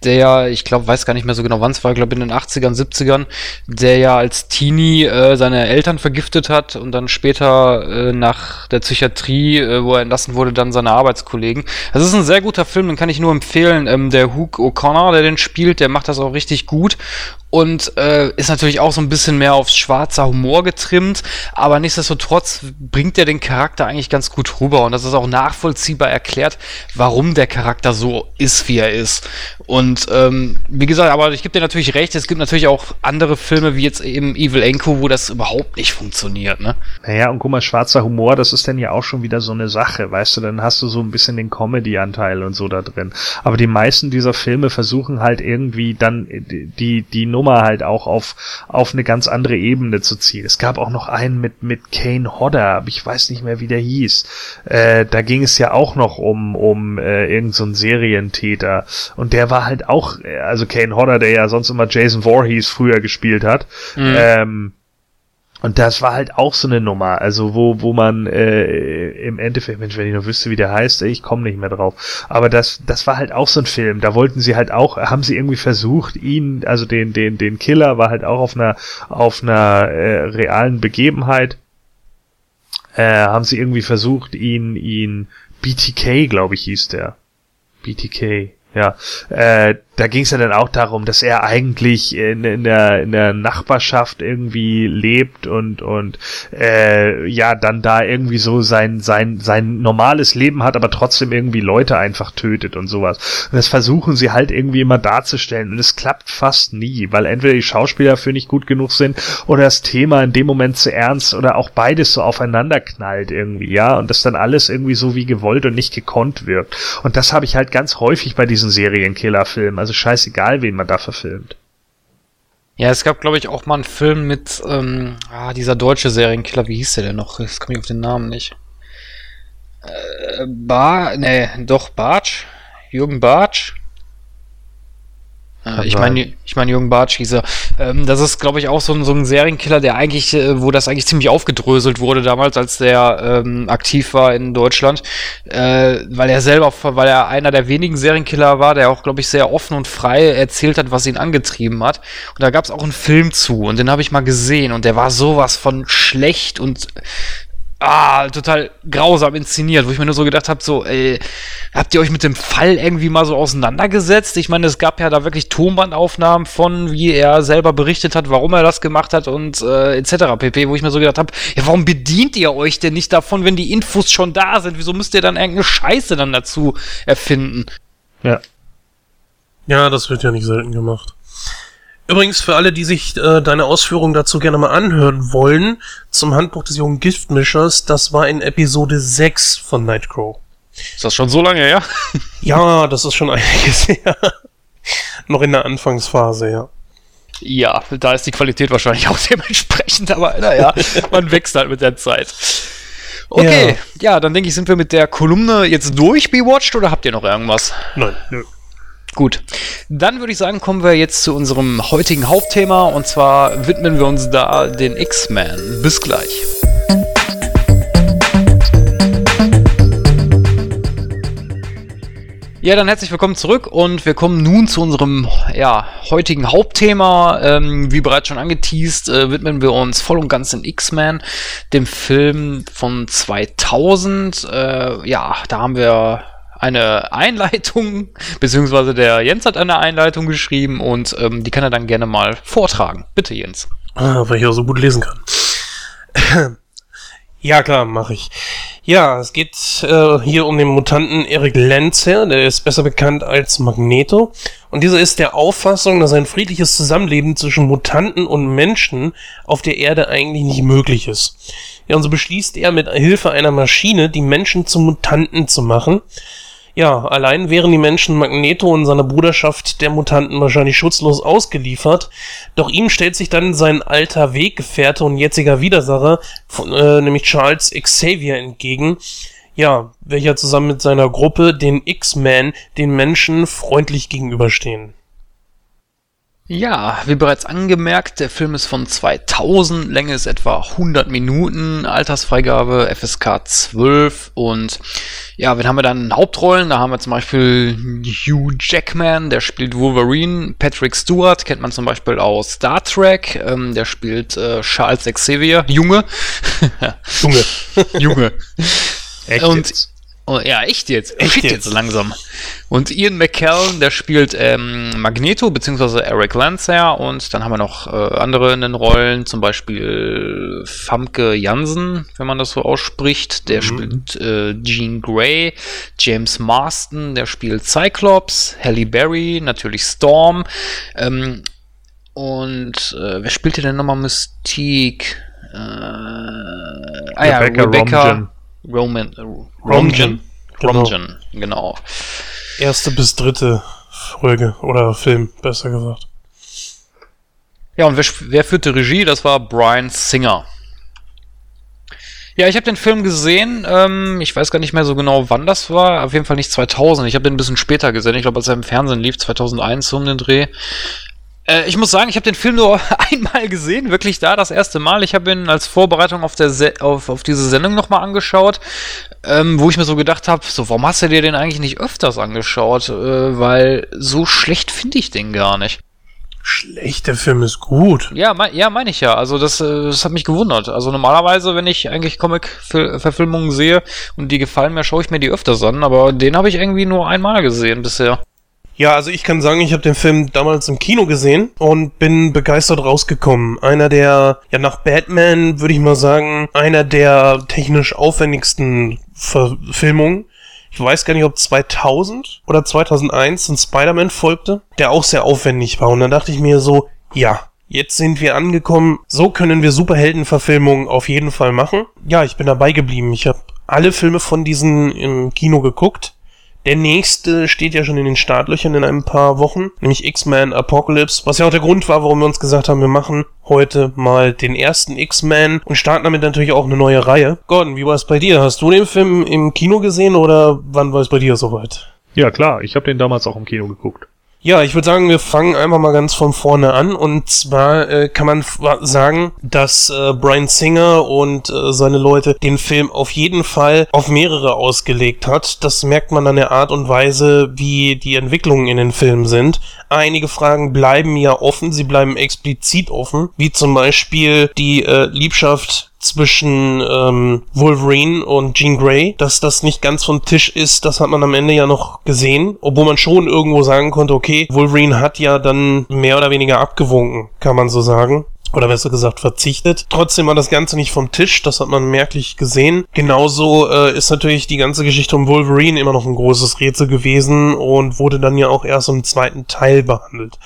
der ja, ich glaube, weiß gar nicht mehr so genau wann es war, glaube in den 80ern, 70ern, der ja als Teenie äh, seine Eltern vergiftet hat und dann später äh, nach der Psychiatrie, äh, wo er entlassen wurde, dann seine Arbeitskollegen. Das ist ein sehr guter Film, den kann ich nur empfehlen. Ähm, der Hook O'Connor, der den spielt, der macht das auch richtig gut und äh, ist natürlich auch so ein bisschen mehr aufs schwarzer Humor getrimmt, aber nichtsdestotrotz bringt er den Charakter eigentlich ganz gut rüber und das ist auch nachvollziehbar erklärt, warum der Charakter so ist, wie er ist. Und ähm, wie gesagt, aber ich gebe dir natürlich recht, es gibt natürlich auch andere Filme, wie jetzt eben Evil Enko, wo das überhaupt nicht funktioniert, ne? Naja, und guck mal, schwarzer Humor, das ist dann ja auch schon wieder so eine Sache, weißt du, dann hast du so ein bisschen den Comedy-Anteil und so da drin. Aber die meisten dieser Filme versuchen halt irgendwie dann die, die Nummer halt auch auf, auf eine ganz andere Ebene zu ziehen. Es gab auch noch einen mit, mit Kane Hodder, aber ich weiß nicht mehr, wie der hieß. Äh, da ging es ja auch noch um, um äh, irgendeinen so Serientäter. Und der war halt auch, äh, also Kane Hodder, der ja sonst immer Jason Voorhees früher gespielt hat, ähm, und das war halt auch so eine Nummer, also wo, wo man äh, im Endeffekt, Mensch, wenn ich nur wüsste, wie der heißt, ich komme nicht mehr drauf. Aber das, das war halt auch so ein Film. Da wollten sie halt auch, haben sie irgendwie versucht, ihn, also den, den, den Killer war halt auch auf einer, auf einer äh, realen Begebenheit, äh, haben sie irgendwie versucht, ihn, ihn, BTK, glaube ich, hieß der. BTK, ja. Da ging es ja dann auch darum, dass er eigentlich in, in, der, in der Nachbarschaft irgendwie lebt und, und äh, ja, dann da irgendwie so sein, sein, sein normales Leben hat, aber trotzdem irgendwie Leute einfach tötet und sowas. Und das versuchen sie halt irgendwie immer darzustellen. Und es klappt fast nie, weil entweder die Schauspieler für nicht gut genug sind oder das Thema in dem Moment zu ernst oder auch beides so aufeinander knallt irgendwie, ja, und das dann alles irgendwie so wie gewollt und nicht gekonnt wirkt. Und das habe ich halt ganz häufig bei diesen Serienkiller-Filmen. Also scheißegal, wen man da verfilmt. Ja, es gab, glaube ich, auch mal einen Film mit ähm, ah, dieser deutsche Serienkiller, wie hieß der denn noch? Jetzt komme ich auf den Namen nicht. Äh, Bar, nee, doch, Bartsch? Jürgen Bartsch? Äh, ich meine, ich meine, Jürgen Bartsch hieß er. Ähm, das ist, glaube ich, auch so ein, so ein Serienkiller, der eigentlich, äh, wo das eigentlich ziemlich aufgedröselt wurde damals, als der ähm, aktiv war in Deutschland, äh, weil er selber, weil er einer der wenigen Serienkiller war, der auch, glaube ich, sehr offen und frei erzählt hat, was ihn angetrieben hat. Und da gab es auch einen Film zu und den habe ich mal gesehen und der war sowas von schlecht und ah, total grausam inszeniert, wo ich mir nur so gedacht habe, so, ey, habt ihr euch mit dem Fall irgendwie mal so auseinandergesetzt? Ich meine, es gab ja da wirklich Tonbandaufnahmen von, wie er selber berichtet hat, warum er das gemacht hat und äh, etc. pp, wo ich mir so gedacht habe, ja, warum bedient ihr euch denn nicht davon, wenn die Infos schon da sind? Wieso müsst ihr dann irgendeine Scheiße dann dazu erfinden? Ja. Ja, das wird ja nicht selten gemacht. Übrigens, für alle, die sich äh, deine Ausführungen dazu gerne mal anhören wollen, zum Handbuch des jungen Giftmischers, das war in Episode 6 von Nightcrow. Ist das schon so lange her? ja, das ist schon einiges her. Noch in der Anfangsphase, ja. Ja, da ist die Qualität wahrscheinlich auch dementsprechend, aber naja, man wächst halt mit der Zeit. Okay, ja. ja, dann denke ich, sind wir mit der Kolumne jetzt durch, Bewatched, oder habt ihr noch irgendwas? Nein, nö. Gut, dann würde ich sagen, kommen wir jetzt zu unserem heutigen Hauptthema und zwar widmen wir uns da den X-Men. Bis gleich. Ja, dann herzlich willkommen zurück und wir kommen nun zu unserem ja, heutigen Hauptthema. Ähm, wie bereits schon angeteased, äh, widmen wir uns voll und ganz in X-Men, dem Film von 2000. Äh, ja, da haben wir eine Einleitung, beziehungsweise der Jens hat eine Einleitung geschrieben und ähm, die kann er dann gerne mal vortragen. Bitte, Jens. Ah, weil ich auch so gut lesen kann. ja, klar, mache ich. Ja, es geht äh, hier um den Mutanten Eric Lancer, der ist besser bekannt als Magneto. Und dieser ist der Auffassung, dass ein friedliches Zusammenleben zwischen Mutanten und Menschen auf der Erde eigentlich nicht möglich ist. Ja, und so beschließt er mit Hilfe einer Maschine, die Menschen zu Mutanten zu machen. Ja, allein wären die Menschen Magneto und seiner Bruderschaft der Mutanten wahrscheinlich schutzlos ausgeliefert. Doch ihm stellt sich dann sein alter Weggefährte und jetziger Widersacher, äh, nämlich Charles Xavier, entgegen. Ja, welcher zusammen mit seiner Gruppe, den X-Men, den Menschen freundlich gegenüberstehen. Ja, wie bereits angemerkt, der Film ist von 2000, Länge ist etwa 100 Minuten, Altersfreigabe FSK 12 und ja, wen haben wir dann in Hauptrollen? Da haben wir zum Beispiel Hugh Jackman, der spielt Wolverine, Patrick Stewart kennt man zum Beispiel aus Star Trek, ähm, der spielt äh, Charles Xavier, Junge. Junge. Junge. Echt und jetzt? Oh, ja, echt jetzt. Echt Shit jetzt? langsam. Und Ian McKellen, der spielt ähm, Magneto bzw. Eric Lancer und dann haben wir noch äh, andere in den Rollen, zum Beispiel Famke Jansen, wenn man das so ausspricht, der spielt äh, Jean Grey, James Marston, der spielt Cyclops, Halle Berry, natürlich Storm ähm, und äh, wer spielt hier denn nochmal Mystique? Äh, ah ja, Rebecca Rebecca. Roman, äh, Romjan. Romjan, Genau. Genau. Erste bis dritte Folge oder Film, besser gesagt. Ja, und wer, wer führte Regie? Das war Brian Singer. Ja, ich habe den Film gesehen. Ähm, ich weiß gar nicht mehr so genau, wann das war. Auf jeden Fall nicht 2000. Ich habe den ein bisschen später gesehen. Ich glaube, als er im Fernsehen lief, 2001 um den Dreh. Äh, ich muss sagen, ich habe den Film nur einmal gesehen, wirklich da das erste Mal. Ich habe ihn als Vorbereitung auf, der Se auf, auf diese Sendung nochmal angeschaut, ähm, wo ich mir so gedacht habe, so, warum hast du dir den eigentlich nicht öfters angeschaut? Äh, weil so schlecht finde ich den gar nicht. Schlecht, der Film ist gut. Ja, mein, ja, meine ich ja. Also das, äh, das hat mich gewundert. Also normalerweise, wenn ich eigentlich Comic-Verfilmungen sehe und die gefallen mir, schaue ich mir die öfters an. Aber den habe ich irgendwie nur einmal gesehen bisher. Ja, also ich kann sagen, ich habe den Film damals im Kino gesehen und bin begeistert rausgekommen. Einer der, ja nach Batman würde ich mal sagen, einer der technisch aufwendigsten Verfilmungen. Ich weiß gar nicht, ob 2000 oder 2001 ein Spider-Man folgte, der auch sehr aufwendig war. Und dann dachte ich mir so, ja, Jetzt sind wir angekommen. So können wir Superheldenverfilmungen auf jeden Fall machen. Ja, ich bin dabei geblieben. Ich habe alle Filme von diesen im Kino geguckt. Der nächste steht ja schon in den Startlöchern in ein paar Wochen, nämlich X-Men Apocalypse, was ja auch der Grund war, warum wir uns gesagt haben, wir machen heute mal den ersten X-Men und starten damit natürlich auch eine neue Reihe. Gordon, wie war es bei dir? Hast du den Film im Kino gesehen oder wann war es bei dir soweit? Ja klar, ich habe den damals auch im Kino geguckt. Ja, ich würde sagen, wir fangen einfach mal ganz von vorne an. Und zwar äh, kann man sagen, dass äh, Brian Singer und äh, seine Leute den Film auf jeden Fall auf mehrere ausgelegt hat. Das merkt man an der Art und Weise, wie die Entwicklungen in den Filmen sind. Einige Fragen bleiben ja offen, sie bleiben explizit offen, wie zum Beispiel die äh, Liebschaft zwischen ähm, Wolverine und Jean Grey, dass das nicht ganz vom Tisch ist, das hat man am Ende ja noch gesehen, obwohl man schon irgendwo sagen konnte, okay, Wolverine hat ja dann mehr oder weniger abgewunken, kann man so sagen oder besser gesagt verzichtet. Trotzdem war das Ganze nicht vom Tisch, das hat man merklich gesehen. Genauso äh, ist natürlich die ganze Geschichte um Wolverine immer noch ein großes Rätsel gewesen und wurde dann ja auch erst im zweiten Teil behandelt.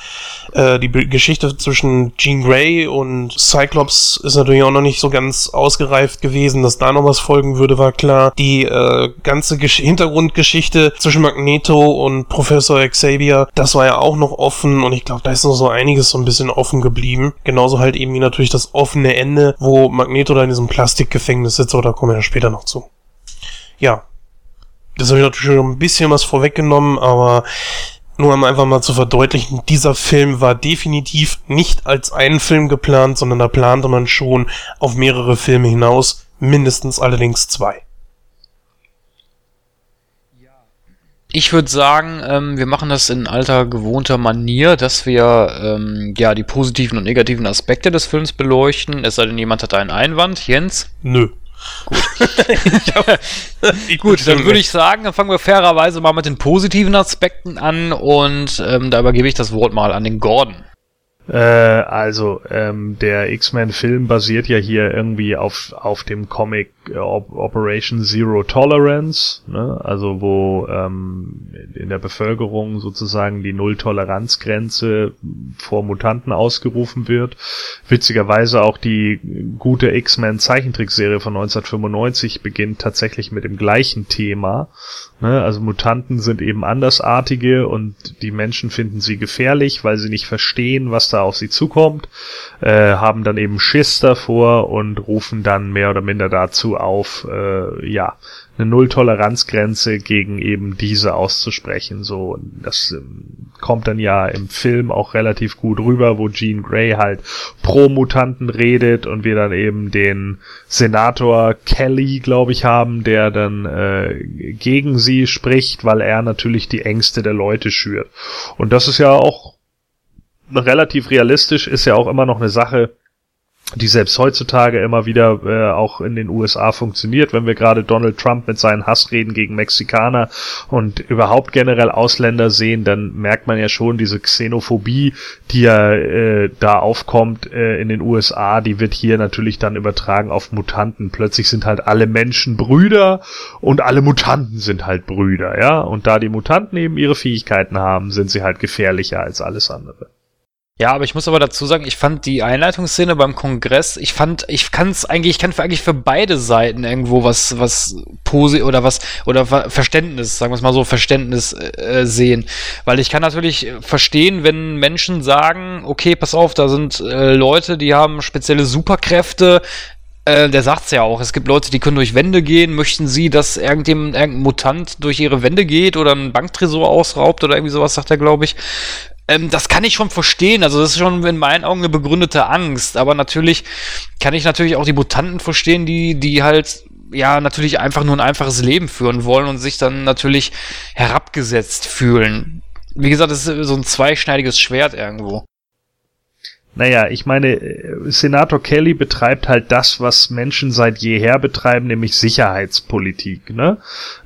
Äh, die Be Geschichte zwischen Jean Grey und Cyclops ist natürlich auch noch nicht so ganz ausgereift gewesen, dass da noch was folgen würde, war klar. Die äh, ganze Gesch Hintergrundgeschichte zwischen Magneto und Professor Xavier, das war ja auch noch offen und ich glaube, da ist noch so einiges so ein bisschen offen geblieben. Genauso halt halt irgendwie natürlich das offene Ende, wo Magneto da in diesem Plastikgefängnis sitzt, aber da kommen wir ja später noch zu. Ja. Das habe ich natürlich schon ein bisschen was vorweggenommen, aber nur um einfach mal zu verdeutlichen, dieser Film war definitiv nicht als einen Film geplant, sondern da plante man schon auf mehrere Filme hinaus, mindestens allerdings zwei. Ich würde sagen, ähm, wir machen das in alter gewohnter Manier, dass wir ähm, ja die positiven und negativen Aspekte des Films beleuchten. Es sei denn, jemand hat einen Einwand. Jens? Nö. Gut. Gut, dann würde ich sagen, dann fangen wir fairerweise mal mit den positiven Aspekten an und ähm, da übergebe ich das Wort mal an den Gordon. Äh, also, ähm, der X-Men-Film basiert ja hier irgendwie auf, auf dem Comic Operation Zero Tolerance, ne? also wo ähm, in der Bevölkerung sozusagen die Null-Toleranz-Grenze vor Mutanten ausgerufen wird. Witzigerweise auch die gute X-Men Zeichentrickserie von 1995 beginnt tatsächlich mit dem gleichen Thema. Ne? Also Mutanten sind eben andersartige und die Menschen finden sie gefährlich, weil sie nicht verstehen, was da auf sie zukommt, äh, haben dann eben Schiss davor und rufen dann mehr oder minder dazu auf, äh, ja, eine Null-Toleranz-Grenze gegen eben diese auszusprechen. So, das ähm, kommt dann ja im Film auch relativ gut rüber, wo Jean Grey halt pro Mutanten redet und wir dann eben den Senator Kelly, glaube ich, haben, der dann äh, gegen sie spricht, weil er natürlich die Ängste der Leute schürt. Und das ist ja auch relativ realistisch, ist ja auch immer noch eine Sache, die selbst heutzutage immer wieder äh, auch in den USA funktioniert, wenn wir gerade Donald Trump mit seinen Hassreden gegen Mexikaner und überhaupt generell Ausländer sehen, dann merkt man ja schon diese Xenophobie, die ja äh, da aufkommt äh, in den USA, die wird hier natürlich dann übertragen auf Mutanten. Plötzlich sind halt alle Menschen Brüder und alle Mutanten sind halt Brüder, ja. Und da die Mutanten eben ihre Fähigkeiten haben, sind sie halt gefährlicher als alles andere. Ja, aber ich muss aber dazu sagen, ich fand die Einleitungsszene beim Kongress, ich fand, ich kann es eigentlich, ich kann für eigentlich für beide Seiten irgendwo was, was Posi oder was, oder Verständnis, sagen wir es mal so, Verständnis äh, sehen. Weil ich kann natürlich verstehen, wenn Menschen sagen, okay, pass auf, da sind äh, Leute, die haben spezielle Superkräfte, äh, der sagt's ja auch, es gibt Leute, die können durch Wände gehen. Möchten sie, dass irgendjemand, irgendein Mutant durch ihre Wände geht oder einen Banktresor ausraubt oder irgendwie sowas, sagt er, glaube ich. Ähm, das kann ich schon verstehen. Also das ist schon in meinen Augen eine begründete Angst. Aber natürlich kann ich natürlich auch die Mutanten verstehen, die, die halt ja natürlich einfach nur ein einfaches Leben führen wollen und sich dann natürlich herabgesetzt fühlen. Wie gesagt, das ist so ein zweischneidiges Schwert irgendwo. Naja, ich meine, äh, Senator Kelly betreibt halt das, was Menschen seit jeher betreiben, nämlich Sicherheitspolitik, ne?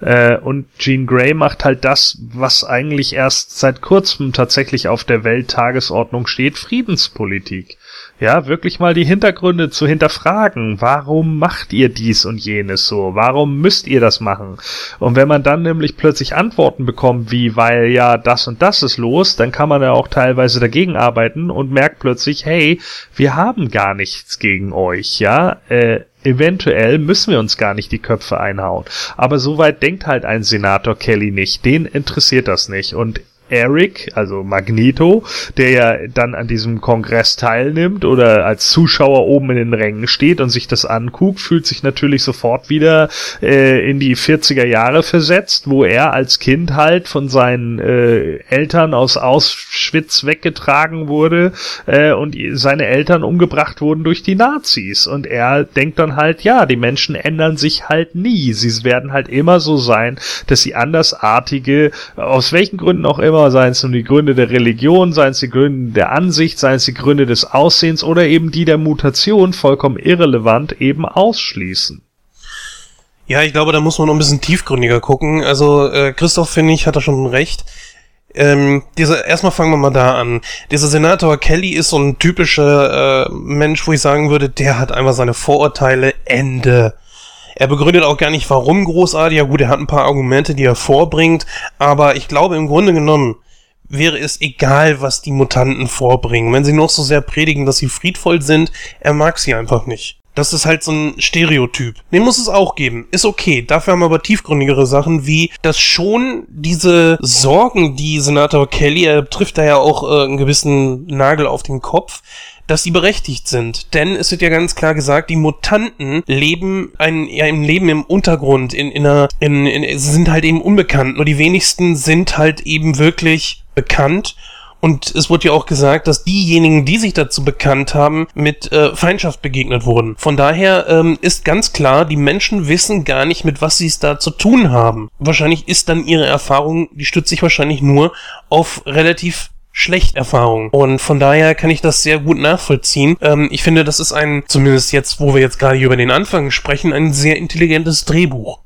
Äh, und Jean Grey macht halt das, was eigentlich erst seit kurzem tatsächlich auf der Welttagesordnung steht, Friedenspolitik ja, wirklich mal die Hintergründe zu hinterfragen. Warum macht ihr dies und jenes so? Warum müsst ihr das machen? Und wenn man dann nämlich plötzlich Antworten bekommt, wie, weil ja das und das ist los, dann kann man ja auch teilweise dagegen arbeiten und merkt plötzlich, hey, wir haben gar nichts gegen euch, ja, äh, Eventuell müssen wir uns gar nicht die Köpfe einhauen. Aber soweit denkt halt ein Senator Kelly nicht. Den interessiert das nicht. Und Eric, also Magneto, der ja dann an diesem Kongress teilnimmt oder als Zuschauer oben in den Rängen steht und sich das anguckt, fühlt sich natürlich sofort wieder äh, in die 40er Jahre versetzt, wo er als Kind halt von seinen äh, Eltern aus Auschwitz weggetragen wurde äh, und seine Eltern umgebracht wurden durch die Nazis. Und er denkt dann halt, ja, die Menschen ändern sich halt nie. Sie werden halt immer so sein, dass sie andersartige, aus welchen Gründen auch immer, immer, seien es nun die Gründe der Religion, seien es die Gründe der Ansicht, seien es die Gründe des Aussehens oder eben die der Mutation, vollkommen irrelevant, eben ausschließen. Ja, ich glaube, da muss man noch ein bisschen tiefgründiger gucken. Also äh, Christoph, finde ich, hat da schon recht. Ähm, dieser, erstmal fangen wir mal da an. Dieser Senator Kelly ist so ein typischer äh, Mensch, wo ich sagen würde, der hat einfach seine Vorurteile, Ende. Er begründet auch gar nicht, warum großartig. Ja gut, er hat ein paar Argumente, die er vorbringt, aber ich glaube im Grunde genommen wäre es egal, was die Mutanten vorbringen. Wenn sie noch so sehr predigen, dass sie friedvoll sind, er mag sie einfach nicht. Das ist halt so ein Stereotyp. Den muss es auch geben. Ist okay. Dafür haben wir aber tiefgründigere Sachen, wie dass schon diese Sorgen, die Senator Kelly, er trifft da ja auch äh, einen gewissen Nagel auf den Kopf, dass sie berechtigt sind. Denn es wird ja ganz klar gesagt, die Mutanten leben ein, ja, im Leben im Untergrund, in, in einer, in, in, sind halt eben unbekannt. Nur die wenigsten sind halt eben wirklich bekannt. Und es wurde ja auch gesagt, dass diejenigen, die sich dazu bekannt haben, mit äh, Feindschaft begegnet wurden. Von daher ähm, ist ganz klar, die Menschen wissen gar nicht, mit was sie es da zu tun haben. Wahrscheinlich ist dann ihre Erfahrung, die stützt sich wahrscheinlich nur auf relativ schlecht Erfahrung. Und von daher kann ich das sehr gut nachvollziehen. Ähm, ich finde, das ist ein, zumindest jetzt, wo wir jetzt gerade über den Anfang sprechen, ein sehr intelligentes Drehbuch.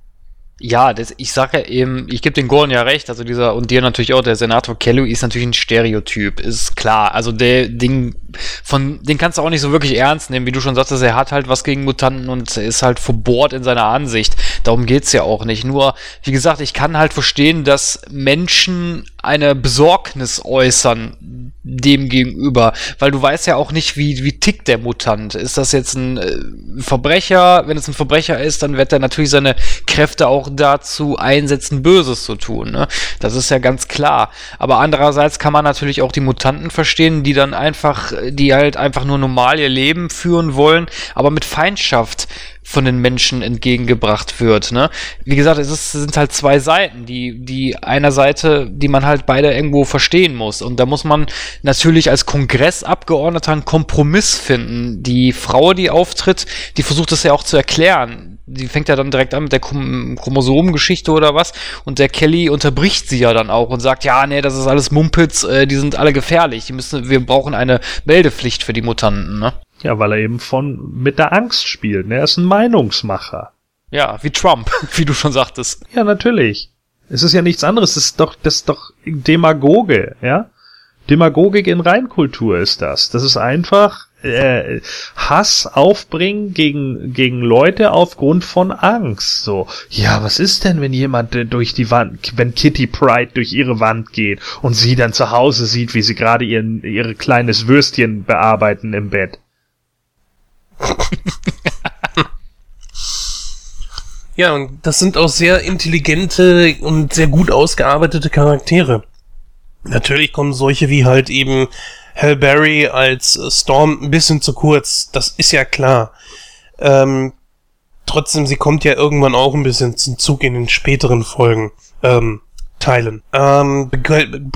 Ja, das, ich sage ja eben, ich gebe den Goren ja recht, also dieser und dir natürlich auch, der Senator Kelly ist natürlich ein Stereotyp, ist klar. Also der Ding, von den kannst du auch nicht so wirklich ernst nehmen, wie du schon sagtest, er hat halt was gegen Mutanten und ist halt verbohrt in seiner Ansicht. Darum geht's ja auch nicht. Nur, wie gesagt, ich kann halt verstehen, dass Menschen eine Besorgnis äußern dem gegenüber, weil du weißt ja auch nicht, wie, wie tickt der Mutant. Ist das jetzt ein äh, Verbrecher? Wenn es ein Verbrecher ist, dann wird er natürlich seine Kräfte auch dazu einsetzen, Böses zu tun. Ne? Das ist ja ganz klar. Aber andererseits kann man natürlich auch die Mutanten verstehen, die dann einfach, die halt einfach nur normal ihr Leben führen wollen, aber mit Feindschaft von den Menschen entgegengebracht wird. Ne? Wie gesagt, es, ist, sind halt zwei Seiten, die, die einer Seite, die man halt beide irgendwo verstehen muss. Und da muss man natürlich als Kongressabgeordneter einen Kompromiss finden. Die Frau, die auftritt, die versucht es ja auch zu erklären. Die fängt ja dann direkt an mit der Chromosomengeschichte oder was. Und der Kelly unterbricht sie ja dann auch und sagt, ja, nee, das ist alles Mumpitz, äh, die sind alle gefährlich. Die müssen, wir brauchen eine Meldepflicht für die Mutanten, ne? Ja, weil er eben von mit der Angst spielt. Ne? Er ist ein Meinungsmacher. Ja, wie Trump, wie du schon sagtest. Ja, natürlich. Es ist ja nichts anderes. Das ist doch, das ist doch Demagoge, ja? Demagogik in Reinkultur ist das. Das ist einfach äh, Hass aufbringen gegen gegen Leute aufgrund von Angst. So, ja, was ist denn, wenn jemand äh, durch die Wand, wenn Kitty Pride durch ihre Wand geht und sie dann zu Hause sieht, wie sie gerade ihren ihre kleines Würstchen bearbeiten im Bett? ja, und das sind auch sehr intelligente und sehr gut ausgearbeitete Charaktere. Natürlich kommen solche wie halt eben Hal als Storm ein bisschen zu kurz. Das ist ja klar. Ähm, trotzdem, sie kommt ja irgendwann auch ein bisschen zum Zug in den späteren Folgen. Ähm, teilen. Ähm,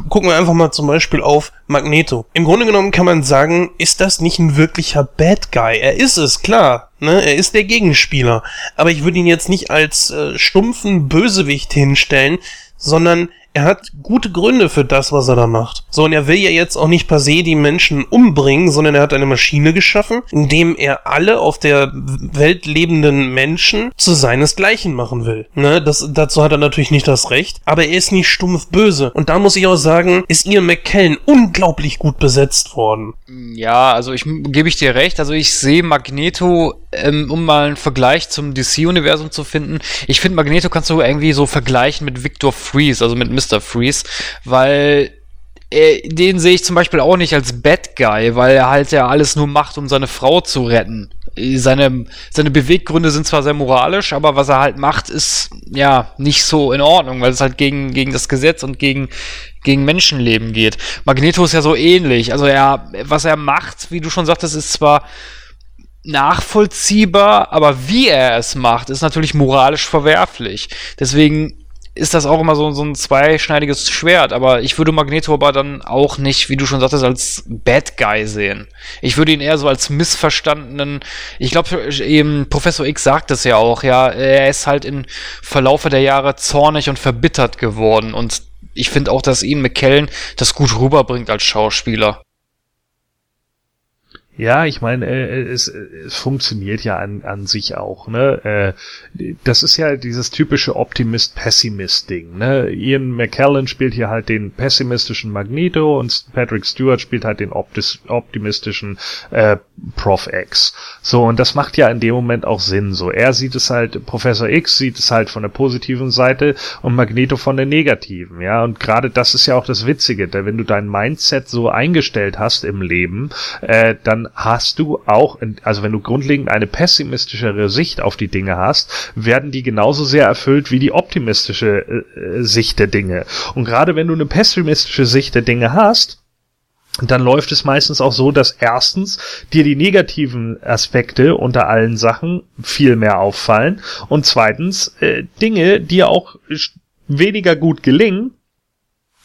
gucken wir einfach mal zum Beispiel auf Magneto. Im Grunde genommen kann man sagen, ist das nicht ein wirklicher Bad Guy? Er ist es, klar. Ne? Er ist der Gegenspieler. Aber ich würde ihn jetzt nicht als äh, stumpfen Bösewicht hinstellen, sondern er hat gute Gründe für das, was er da macht. So, und er will ja jetzt auch nicht per se die Menschen umbringen, sondern er hat eine Maschine geschaffen, indem er alle auf der Welt lebenden Menschen zu seinesgleichen machen will. Ne, das, dazu hat er natürlich nicht das Recht, aber er ist nicht stumpf böse. Und da muss ich auch sagen, ist Ian McKellen unglaublich gut besetzt worden. Ja, also ich gebe ich dir recht. Also ich sehe Magneto, ähm, um mal einen Vergleich zum DC-Universum zu finden. Ich finde Magneto kannst du irgendwie so vergleichen mit Victor Freeze, also mit Mr. Freeze, weil äh, den sehe ich zum Beispiel auch nicht als Bad Guy, weil er halt ja alles nur macht, um seine Frau zu retten. Seine, seine Beweggründe sind zwar sehr moralisch, aber was er halt macht, ist ja nicht so in Ordnung, weil es halt gegen, gegen das Gesetz und gegen, gegen Menschenleben geht. Magneto ist ja so ähnlich. Also er, was er macht, wie du schon sagtest, ist zwar nachvollziehbar, aber wie er es macht, ist natürlich moralisch verwerflich. Deswegen ist das auch immer so, so ein zweischneidiges Schwert, aber ich würde Magneto aber dann auch nicht, wie du schon sagtest, als Bad Guy sehen. Ich würde ihn eher so als missverstandenen, ich glaube, eben Professor X sagt es ja auch, ja, er ist halt im Verlaufe der Jahre zornig und verbittert geworden und ich finde auch, dass Ian McKellen das gut rüberbringt als Schauspieler. Ja, ich meine, äh, es, es funktioniert ja an, an sich auch. Ne? Äh, das ist ja dieses typische Optimist-Pessimist-Ding. Ne? Ian McKellen spielt hier halt den pessimistischen Magneto und Patrick Stewart spielt halt den optis, optimistischen äh, Prof X. So, und das macht ja in dem Moment auch Sinn. So, er sieht es halt, Professor X sieht es halt von der positiven Seite und Magneto von der negativen. Ja, und gerade das ist ja auch das Witzige, denn wenn du dein Mindset so eingestellt hast im Leben, äh, dann hast du auch, also wenn du grundlegend eine pessimistischere Sicht auf die Dinge hast, werden die genauso sehr erfüllt wie die optimistische äh, Sicht der Dinge. Und gerade wenn du eine pessimistische Sicht der Dinge hast, dann läuft es meistens auch so, dass erstens dir die negativen Aspekte unter allen Sachen viel mehr auffallen und zweitens äh, Dinge dir auch weniger gut gelingen,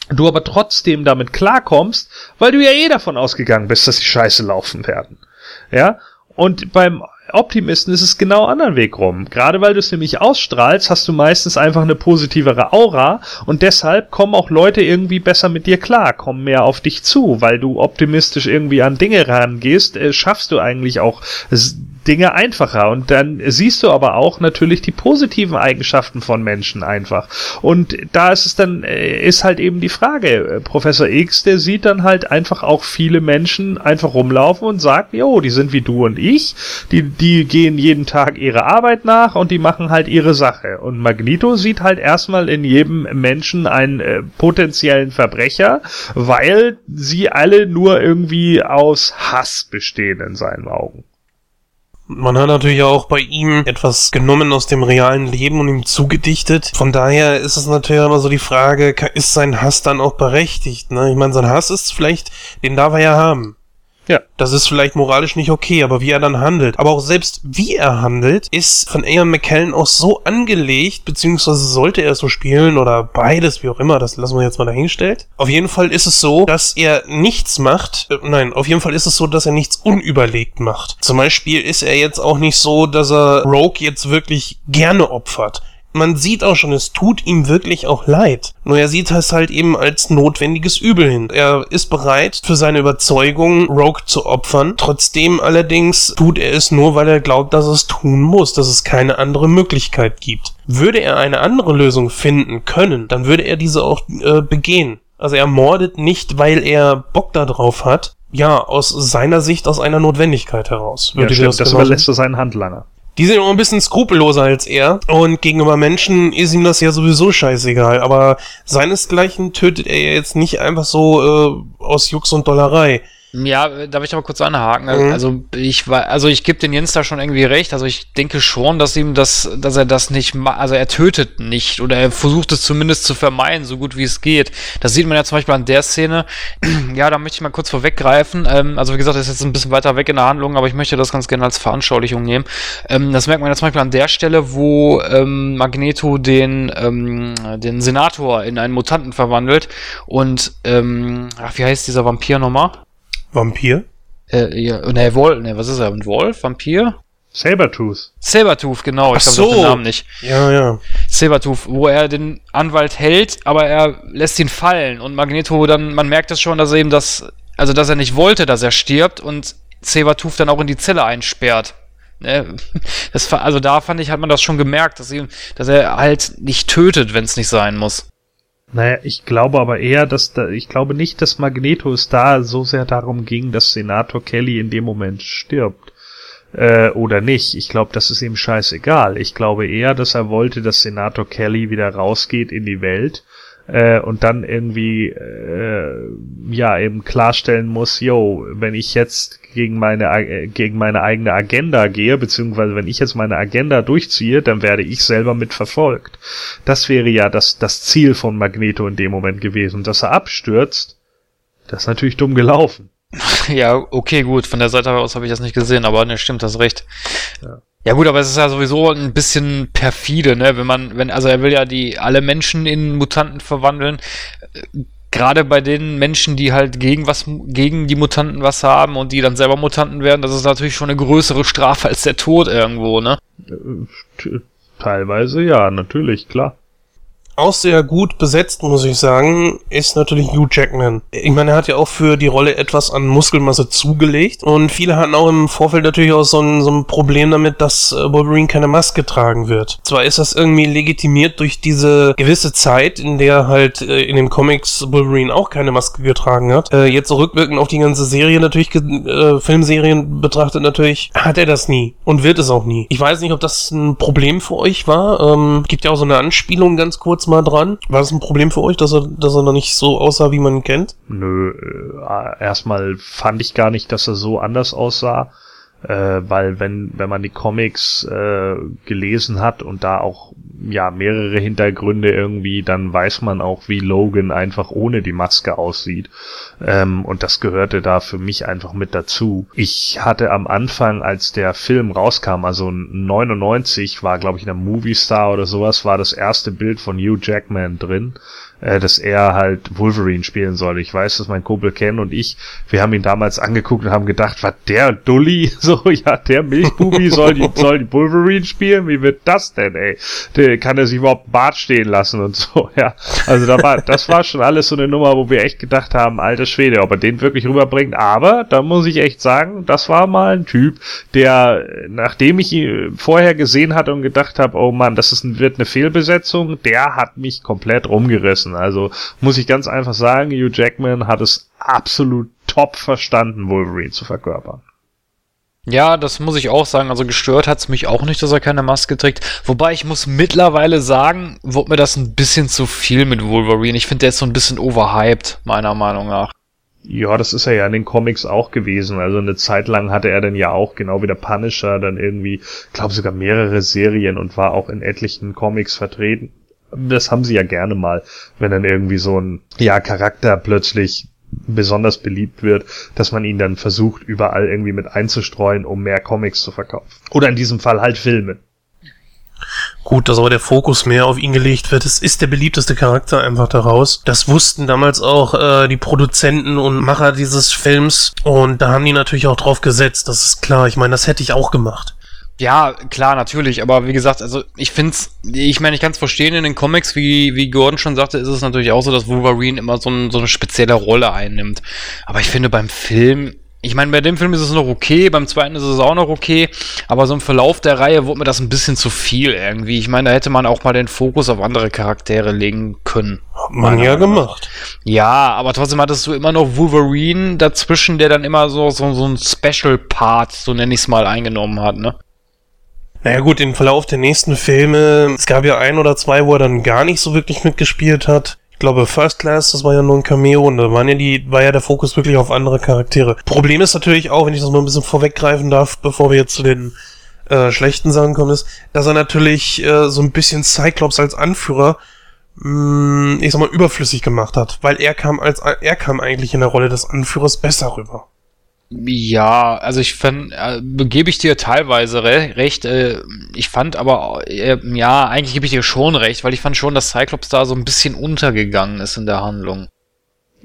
du aber trotzdem damit klarkommst, weil du ja eh davon ausgegangen bist, dass die Scheiße laufen werden. Ja? Und beim Optimisten ist es genau anderen Weg rum. Gerade weil du es nämlich ausstrahlst, hast du meistens einfach eine positivere Aura und deshalb kommen auch Leute irgendwie besser mit dir klar, kommen mehr auf dich zu, weil du optimistisch irgendwie an Dinge rangehst, äh, schaffst du eigentlich auch Dinge einfacher. Und dann siehst du aber auch natürlich die positiven Eigenschaften von Menschen einfach. Und da ist es dann, äh, ist halt eben die Frage, äh, Professor X, der sieht dann halt einfach auch viele Menschen einfach rumlaufen und sagt, jo, die sind wie du und ich, die, die gehen jeden Tag ihre Arbeit nach und die machen halt ihre Sache. Und Magneto sieht halt erstmal in jedem Menschen einen äh, potenziellen Verbrecher, weil sie alle nur irgendwie aus Hass bestehen in seinen Augen. Man hat natürlich auch bei ihm etwas genommen aus dem realen Leben und ihm zugedichtet. Von daher ist es natürlich immer so die Frage, ist sein Hass dann auch berechtigt? Ne? Ich meine, sein Hass ist vielleicht, den darf er ja haben. Ja. Das ist vielleicht moralisch nicht okay, aber wie er dann handelt, aber auch selbst wie er handelt, ist von Ian McKellen auch so angelegt, beziehungsweise sollte er so spielen oder beides, wie auch immer, das lassen wir jetzt mal dahingestellt. Auf jeden Fall ist es so, dass er nichts macht, äh, nein, auf jeden Fall ist es so, dass er nichts unüberlegt macht. Zum Beispiel ist er jetzt auch nicht so, dass er Rogue jetzt wirklich gerne opfert man sieht auch schon, es tut ihm wirklich auch leid. Nur er sieht es halt eben als notwendiges Übel hin. Er ist bereit, für seine Überzeugung Rogue zu opfern. Trotzdem allerdings tut er es nur, weil er glaubt, dass er es tun muss, dass es keine andere Möglichkeit gibt. Würde er eine andere Lösung finden können, dann würde er diese auch äh, begehen. Also er mordet nicht, weil er Bock darauf hat. Ja, aus seiner Sicht aus einer Notwendigkeit heraus. Würde ja, stimmt, das, das überlässt er seinen Handlanger. Die sind immer ein bisschen skrupelloser als er. Und gegenüber Menschen ist ihm das ja sowieso scheißegal. Aber seinesgleichen tötet er ja jetzt nicht einfach so äh, aus Jux und Dollerei. Ja, darf ich aber kurz anhaken? Mhm. Also ich war, also ich gebe den Jens da schon irgendwie recht. Also ich denke schon, dass ihm das, dass er das nicht, also er tötet nicht oder er versucht es zumindest zu vermeiden, so gut wie es geht. Das sieht man ja zum Beispiel an der Szene. ja, da möchte ich mal kurz vorweggreifen. Ähm, also wie gesagt, das ist jetzt ein bisschen weiter weg in der Handlung, aber ich möchte das ganz gerne als Veranschaulichung nehmen. Ähm, das merkt man ja zum Beispiel an der Stelle, wo ähm, Magneto den, ähm, den Senator in einen Mutanten verwandelt und, ähm, ach, wie heißt dieser Vampir nochmal? Vampir? Äh, ja, ne, Wolf, ne, was ist er? Ein Wolf? Vampir? Sabertooth. Sabertooth, genau, ich glaube so. den Namen nicht. Ja, ja. Sabertooth, wo er den Anwalt hält, aber er lässt ihn fallen und Magneto dann, man merkt es schon, dass er eben das, also dass er nicht wollte, dass er stirbt und Sabertooth dann auch in die Zelle einsperrt. Ne? Das, also da fand ich, hat man das schon gemerkt, dass, ihm, dass er halt nicht tötet, wenn es nicht sein muss. Naja, ich glaube aber eher, dass da, ich glaube nicht, dass Magneto es da so sehr darum ging, dass Senator Kelly in dem Moment stirbt. Äh, oder nicht. Ich glaube, das ist ihm scheißegal. Ich glaube eher, dass er wollte, dass Senator Kelly wieder rausgeht in die Welt äh, und dann irgendwie äh, ja eben klarstellen muss, yo, wenn ich jetzt gegen meine äh, gegen meine eigene Agenda gehe, beziehungsweise wenn ich jetzt meine Agenda durchziehe, dann werde ich selber mit verfolgt. Das wäre ja das das Ziel von Magneto in dem Moment gewesen. Dass er abstürzt, das ist natürlich dumm gelaufen. Ja, okay, gut, von der Seite aus habe ich das nicht gesehen, aber ne, stimmt, das recht. Ja. Ja gut, aber es ist ja sowieso ein bisschen perfide, ne? Wenn man, wenn, also er will ja die alle Menschen in Mutanten verwandeln. Äh, Gerade bei den Menschen, die halt gegen was, gegen die Mutanten was haben und die dann selber Mutanten werden, das ist natürlich schon eine größere Strafe als der Tod irgendwo, ne? T- Teilweise ja, natürlich, klar. Auch sehr gut besetzt, muss ich sagen, ist natürlich Hugh Jackman. Ich meine, er hat ja auch für die Rolle etwas an Muskelmasse zugelegt. Und viele hatten auch im Vorfeld natürlich auch so ein, so ein Problem damit, dass äh, Wolverine keine Maske tragen wird. Zwar ist das irgendwie legitimiert durch diese gewisse Zeit, in der halt äh, in den Comics Wolverine auch keine Maske getragen hat. Äh, jetzt so rückwirkend auf die ganze Serie natürlich, äh, Filmserien betrachtet natürlich, hat er das nie und wird es auch nie. Ich weiß nicht, ob das ein Problem für euch war. Ähm, gibt ja auch so eine Anspielung ganz kurz mal dran. War das ein Problem für euch, dass er, dass er noch nicht so aussah, wie man ihn kennt? Nö, äh, erstmal fand ich gar nicht, dass er so anders aussah, äh, weil wenn wenn man die Comics äh, gelesen hat und da auch ja mehrere Hintergründe irgendwie, dann weiß man auch, wie Logan einfach ohne die Maske aussieht. Ähm, und das gehörte da für mich einfach mit dazu. Ich hatte am Anfang, als der Film rauskam, also 99 war, glaube ich, in der Movie Star oder sowas, war das erste Bild von Hugh Jackman drin äh, dass er halt Wolverine spielen soll. Ich weiß, dass mein Kumpel Ken und ich, wir haben ihn damals angeguckt und haben gedacht, was der Dulli, so, ja, der Milchbubi soll die, soll die Wolverine spielen? Wie wird das denn, ey? Der, kann er sich überhaupt Bart stehen lassen und so, ja. Also da war, das war schon alles so eine Nummer, wo wir echt gedacht haben, alter Schwede, ob er den wirklich rüberbringt. Aber, da muss ich echt sagen, das war mal ein Typ, der, nachdem ich ihn vorher gesehen hatte und gedacht habe, oh Mann, das ist ein, wird eine Fehlbesetzung, der hat mich komplett rumgerissen. Also muss ich ganz einfach sagen, Hugh Jackman hat es absolut top verstanden, Wolverine zu verkörpern. Ja, das muss ich auch sagen. Also gestört hat's mich auch nicht, dass er keine Maske trägt. Wobei ich muss mittlerweile sagen, wurde mir das ein bisschen zu viel mit Wolverine. Ich finde, der ist so ein bisschen overhyped, meiner Meinung nach. Ja, das ist er ja in den Comics auch gewesen. Also eine Zeit lang hatte er dann ja auch, genau wie der Punisher, dann irgendwie, glaube sogar mehrere Serien und war auch in etlichen Comics vertreten. Das haben sie ja gerne mal, wenn dann irgendwie so ein, ja, Charakter plötzlich besonders beliebt wird, dass man ihn dann versucht, überall irgendwie mit einzustreuen, um mehr Comics zu verkaufen. Oder in diesem Fall halt Filme. Gut, dass aber der Fokus mehr auf ihn gelegt wird. Es ist der beliebteste Charakter einfach daraus. Das wussten damals auch äh, die Produzenten und Macher dieses Films. Und da haben die natürlich auch drauf gesetzt. Das ist klar. Ich meine, das hätte ich auch gemacht. Ja, klar, natürlich, aber wie gesagt, also ich find's, ich meine, ich kann es verstehen in den Comics, wie, wie Gordon schon sagte, ist es natürlich auch so, dass Wolverine immer so, ein, so eine spezielle Rolle einnimmt. Aber ich finde beim Film, ich meine, bei dem Film ist es noch okay, beim zweiten ist es auch noch okay, aber so im Verlauf der Reihe wurde mir das ein bisschen zu viel irgendwie. Ich meine, da hätte man auch mal den Fokus auf andere Charaktere legen können. Hat man ja gemacht. Ja, aber trotzdem hattest du immer noch Wolverine dazwischen, der dann immer so, so, so ein Special Part, so nenne ich es mal, eingenommen hat, ne? Naja gut, im Verlauf der nächsten Filme, es gab ja ein oder zwei, wo er dann gar nicht so wirklich mitgespielt hat. Ich glaube, First Class, das war ja nur ein Cameo und da waren ja die, war ja der Fokus wirklich auf andere Charaktere. Problem ist natürlich auch, wenn ich das mal ein bisschen vorweggreifen darf, bevor wir jetzt zu den äh, schlechten Sachen kommen, ist, dass er natürlich äh, so ein bisschen Cyclops als Anführer mh, ich sag mal, überflüssig gemacht hat, weil er kam als er kam eigentlich in der Rolle des Anführers besser rüber. Ja, also ich fand, äh, gebe ich dir teilweise re recht. Äh, ich fand aber, äh, ja, eigentlich gebe ich dir schon recht, weil ich fand schon, dass Cyclops da so ein bisschen untergegangen ist in der Handlung.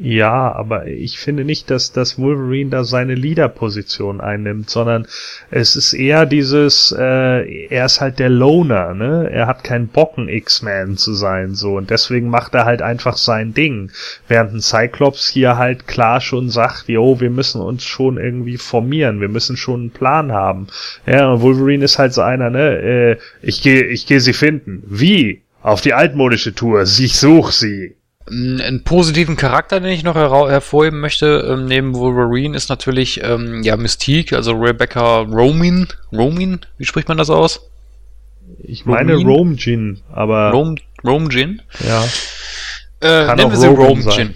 Ja, aber ich finde nicht, dass das Wolverine da seine Leader-Position einnimmt, sondern es ist eher dieses, äh, er ist halt der Loner, ne? Er hat keinen Bocken X-Man zu sein, so und deswegen macht er halt einfach sein Ding, während ein Cyclops hier halt klar schon sagt, jo, wir müssen uns schon irgendwie formieren, wir müssen schon einen Plan haben. Ja, und Wolverine ist halt so einer, ne? Äh, ich gehe, ich gehe sie finden. Wie? Auf die altmodische Tour. Ich such sie. Einen positiven Charakter, den ich noch her hervorheben möchte, ähm, neben Wolverine, ist natürlich ähm, ja Mystique, also Rebecca Romin. Romin, wie spricht man das aus? Ich meine Romjin, aber. Rom, Romjin? Ja. Äh, nennen wir sie Romjin.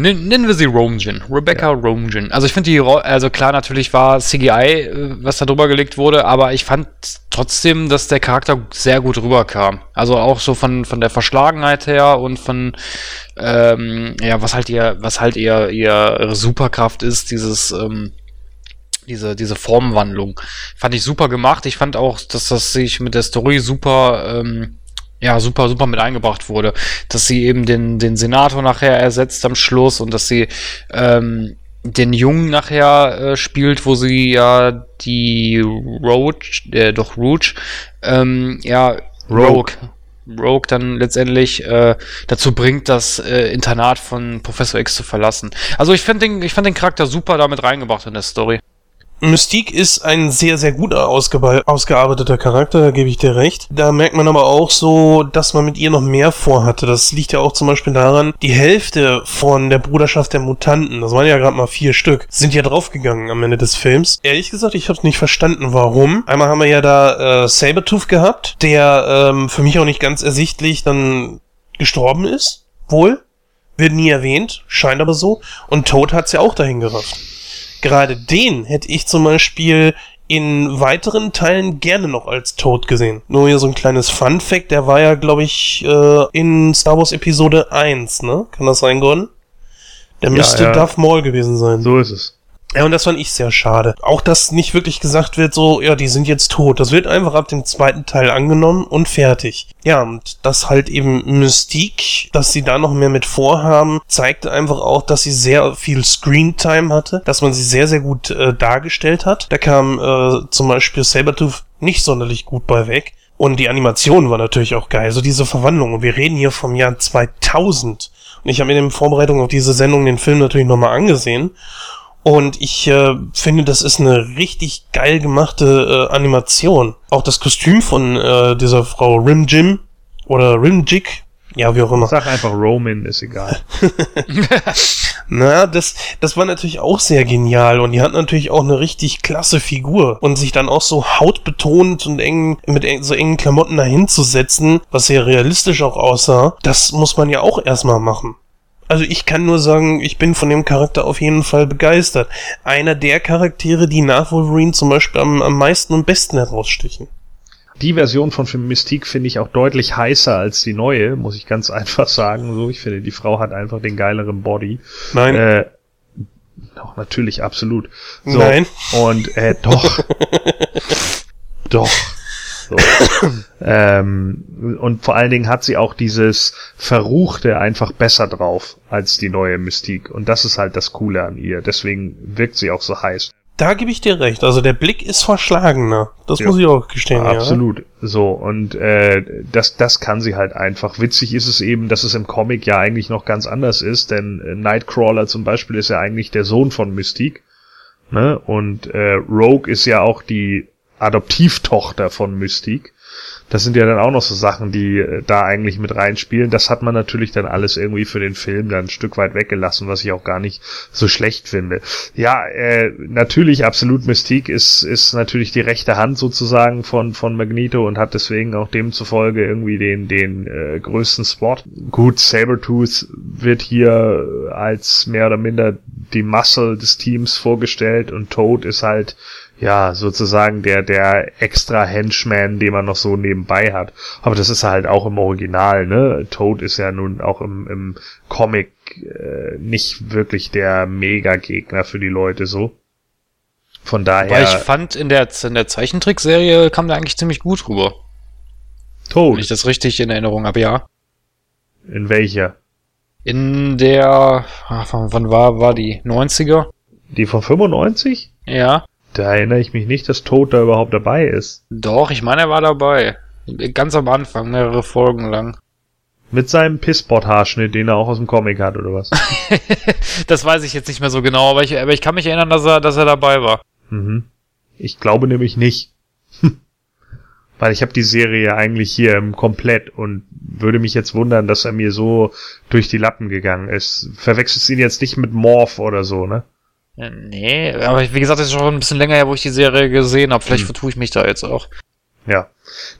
Nennen wir sie Romjin. Rebecca ja. Romjin. Also ich finde die, also klar, natürlich war CGI, äh, was da drüber gelegt wurde, aber ich fand trotzdem, dass der Charakter sehr gut rüberkam. Also auch so von, von der Verschlagenheit her und von, ähm, ja, was halt ihr, was halt ihr, ihr Superkraft ist, dieses, ähm, diese, diese Formwandlung. Fand ich super gemacht. Ich fand auch, dass das sich mit der Story super, ähm, ja, super, super mit eingebracht wurde. Dass sie eben den, den Senator nachher ersetzt am Schluss und dass sie ähm, den Jungen nachher äh, spielt, wo sie ja die Roach, äh, doch Rouge, ähm, ja, Rogue. Rogue dann letztendlich äh, dazu bringt, das äh, Internat von Professor X zu verlassen. Also ich finde den, ich fand den Charakter super damit reingebracht in der Story. Mystique ist ein sehr, sehr gut ausgearbeiteter Charakter, da gebe ich dir recht. Da merkt man aber auch so, dass man mit ihr noch mehr vorhatte. Das liegt ja auch zum Beispiel daran, die Hälfte von der Bruderschaft der Mutanten, das waren ja gerade mal vier Stück, sind ja draufgegangen am Ende des Films. Ehrlich gesagt, ich habe nicht verstanden, warum. Einmal haben wir ja da äh, Sabertooth gehabt, der ähm, für mich auch nicht ganz ersichtlich dann gestorben ist. Wohl. Wird nie erwähnt, scheint aber so. Und Toad hat's ja auch dahin gerafft gerade den hätte ich zum Beispiel in weiteren Teilen gerne noch als tot gesehen. Nur hier so ein kleines Fun Fact, der war ja, glaube ich, äh, in Star Wars Episode 1, ne? Kann das sein, Gordon? Der müsste ja. Darth Maul gewesen sein. So ist es. Ja, und das fand ich sehr schade. Auch, dass nicht wirklich gesagt wird, so, ja, die sind jetzt tot. Das wird einfach ab dem zweiten Teil angenommen und fertig. Ja, und das halt eben Mystique, dass sie da noch mehr mit vorhaben, zeigte einfach auch, dass sie sehr viel Screentime hatte, dass man sie sehr, sehr gut äh, dargestellt hat. Da kam äh, zum Beispiel Sabertooth nicht sonderlich gut bei weg. Und die Animation war natürlich auch geil. So diese Verwandlung. Und wir reden hier vom Jahr 2000. Und ich habe mir in Vorbereitung auf diese Sendung den Film natürlich nochmal angesehen. Und ich äh, finde, das ist eine richtig geil gemachte äh, Animation. Auch das Kostüm von äh, dieser Frau Rim Jim oder Rim Jig, ja, wie auch immer. Sag einfach Roman, ist egal. Na, das, das war natürlich auch sehr genial und die hat natürlich auch eine richtig klasse Figur und sich dann auch so hautbetont und eng, mit so engen Klamotten dahin zu setzen, was sehr realistisch auch aussah, das muss man ja auch erstmal machen. Also ich kann nur sagen, ich bin von dem Charakter auf jeden Fall begeistert. Einer der Charaktere, die nach Wolverine zum Beispiel am, am meisten und besten herausstechen. Die Version von Mystique finde ich auch deutlich heißer als die neue, muss ich ganz einfach sagen. So, ich finde, die Frau hat einfach den geileren Body. Nein. Äh, doch, natürlich, absolut. So, Nein. Und äh, doch. doch. So. ähm, und vor allen Dingen hat sie auch dieses Verruchte einfach besser drauf als die neue Mystique. Und das ist halt das Coole an ihr. Deswegen wirkt sie auch so heiß. Da gebe ich dir recht. Also der Blick ist verschlagener. Das ja, muss ich auch gestehen. Absolut. Ja. So und äh, das das kann sie halt einfach. Witzig ist es eben, dass es im Comic ja eigentlich noch ganz anders ist, denn äh, Nightcrawler zum Beispiel ist ja eigentlich der Sohn von Mystique. Ne? Und äh, Rogue ist ja auch die Adoptivtochter von Mystique. Das sind ja dann auch noch so Sachen, die äh, da eigentlich mit reinspielen. Das hat man natürlich dann alles irgendwie für den Film dann ein Stück weit weggelassen, was ich auch gar nicht so schlecht finde. Ja, äh, natürlich absolut Mystique ist, ist natürlich die rechte Hand sozusagen von, von Magneto und hat deswegen auch demzufolge irgendwie den, den äh, größten Spot. Gut, Sabertooth wird hier als mehr oder minder die Muscle des Teams vorgestellt und Toad ist halt ja, sozusagen der, der extra Henchman, den man noch so nebenbei hat. Aber das ist halt auch im Original, ne? Toad ist ja nun auch im, im Comic äh, nicht wirklich der Mega-Gegner für die Leute so. Von daher. Weil ich fand, in der, in der Zeichentrickserie kam der eigentlich ziemlich gut rüber. Toad. Wenn ich das richtig in Erinnerung habe, ja. In welcher? In der, ach, wann war, war die? 90er? Die von 95? Ja. Da erinnere ich mich nicht, dass Toad da überhaupt dabei ist. Doch, ich meine, er war dabei. Ganz am Anfang, mehrere Folgen lang. Mit seinem Pisspot-Haarschnitt, den er auch aus dem Comic hat, oder was? das weiß ich jetzt nicht mehr so genau, aber ich, aber ich kann mich erinnern, dass er, dass er dabei war. Mhm. Ich glaube nämlich nicht. Weil ich habe die Serie eigentlich hier im komplett und würde mich jetzt wundern, dass er mir so durch die Lappen gegangen ist. Verwechselst ihn jetzt nicht mit Morph oder so, ne? Äh, nee, aber wie gesagt, das ist schon ein bisschen länger her, wo ich die Serie gesehen habe. Vielleicht hm. vertue ich mich da jetzt auch. Ja.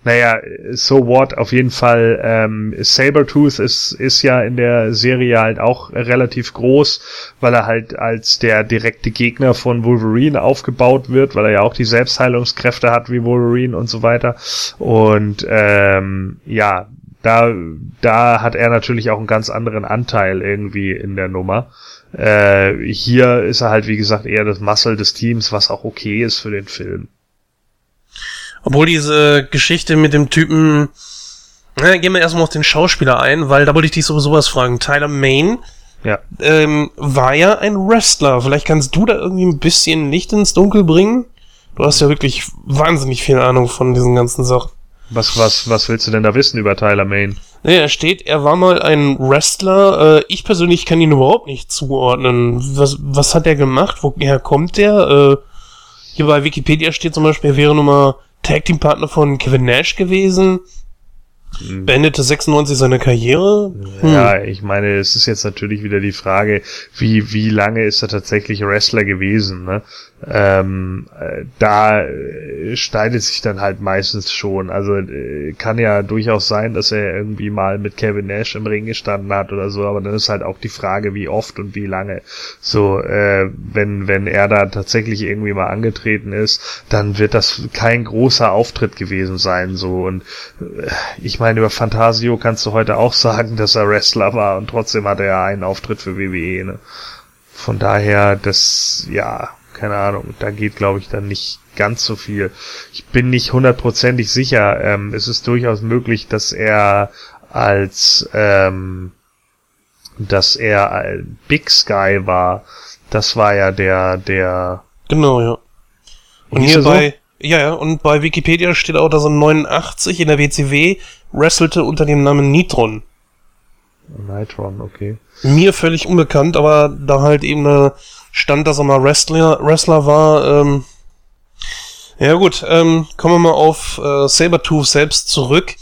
Naja, so what, auf jeden Fall, ähm, Sabertooth ist, ist ja in der Serie halt auch relativ groß, weil er halt als der direkte Gegner von Wolverine aufgebaut wird, weil er ja auch die Selbstheilungskräfte hat wie Wolverine und so weiter. Und ähm, ja, da, da hat er natürlich auch einen ganz anderen Anteil irgendwie in der Nummer. Äh, hier ist er halt, wie gesagt, eher das Muscle des Teams, was auch okay ist für den Film. Obwohl diese Geschichte mit dem Typen, na, gehen wir erstmal auf den Schauspieler ein, weil da wollte ich dich sowieso was fragen. Tyler Main ja. ähm, war ja ein Wrestler. Vielleicht kannst du da irgendwie ein bisschen Licht ins Dunkel bringen? Du hast ja wirklich wahnsinnig viel Ahnung von diesen ganzen Sachen. Was, was, was willst du denn da wissen über Tyler Main? Naja, er steht, er war mal ein Wrestler. Äh, ich persönlich kann ihn überhaupt nicht zuordnen. Was, was hat er gemacht? Woher kommt der? Äh, hier bei Wikipedia steht zum Beispiel, er wäre Nummer Tag Team Partner von Kevin Nash gewesen. Hm. Beendete 96 seine Karriere. Ja, hm. ich meine, es ist jetzt natürlich wieder die Frage, wie, wie lange ist er tatsächlich Wrestler gewesen, ne? Ähm, äh, da äh, schneidet sich dann halt meistens schon. Also äh, kann ja durchaus sein, dass er irgendwie mal mit Kevin Nash im Ring gestanden hat oder so, aber dann ist halt auch die Frage, wie oft und wie lange. So, äh, wenn, wenn er da tatsächlich irgendwie mal angetreten ist, dann wird das kein großer Auftritt gewesen sein. So, und äh, ich meine, über Fantasio kannst du heute auch sagen, dass er Wrestler war und trotzdem hatte er einen Auftritt für WWE, ne? Von daher, das, ja, keine Ahnung, da geht, glaube ich, dann nicht ganz so viel. Ich bin nicht hundertprozentig sicher. Ähm, es ist durchaus möglich, dass er als ähm, dass er Big Sky war. Das war ja der, der. Genau, ja. Und hier bei, so? ja, ja, und bei Wikipedia steht auch, dass er 89 in der WCW wrestelte unter dem Namen Nitron. Nitron, okay. Mir völlig unbekannt, aber da halt eben eine stand, dass er mal Wrestler, Wrestler war. Ähm, ja gut, ähm, kommen wir mal auf äh, Sabertooth selbst zurück.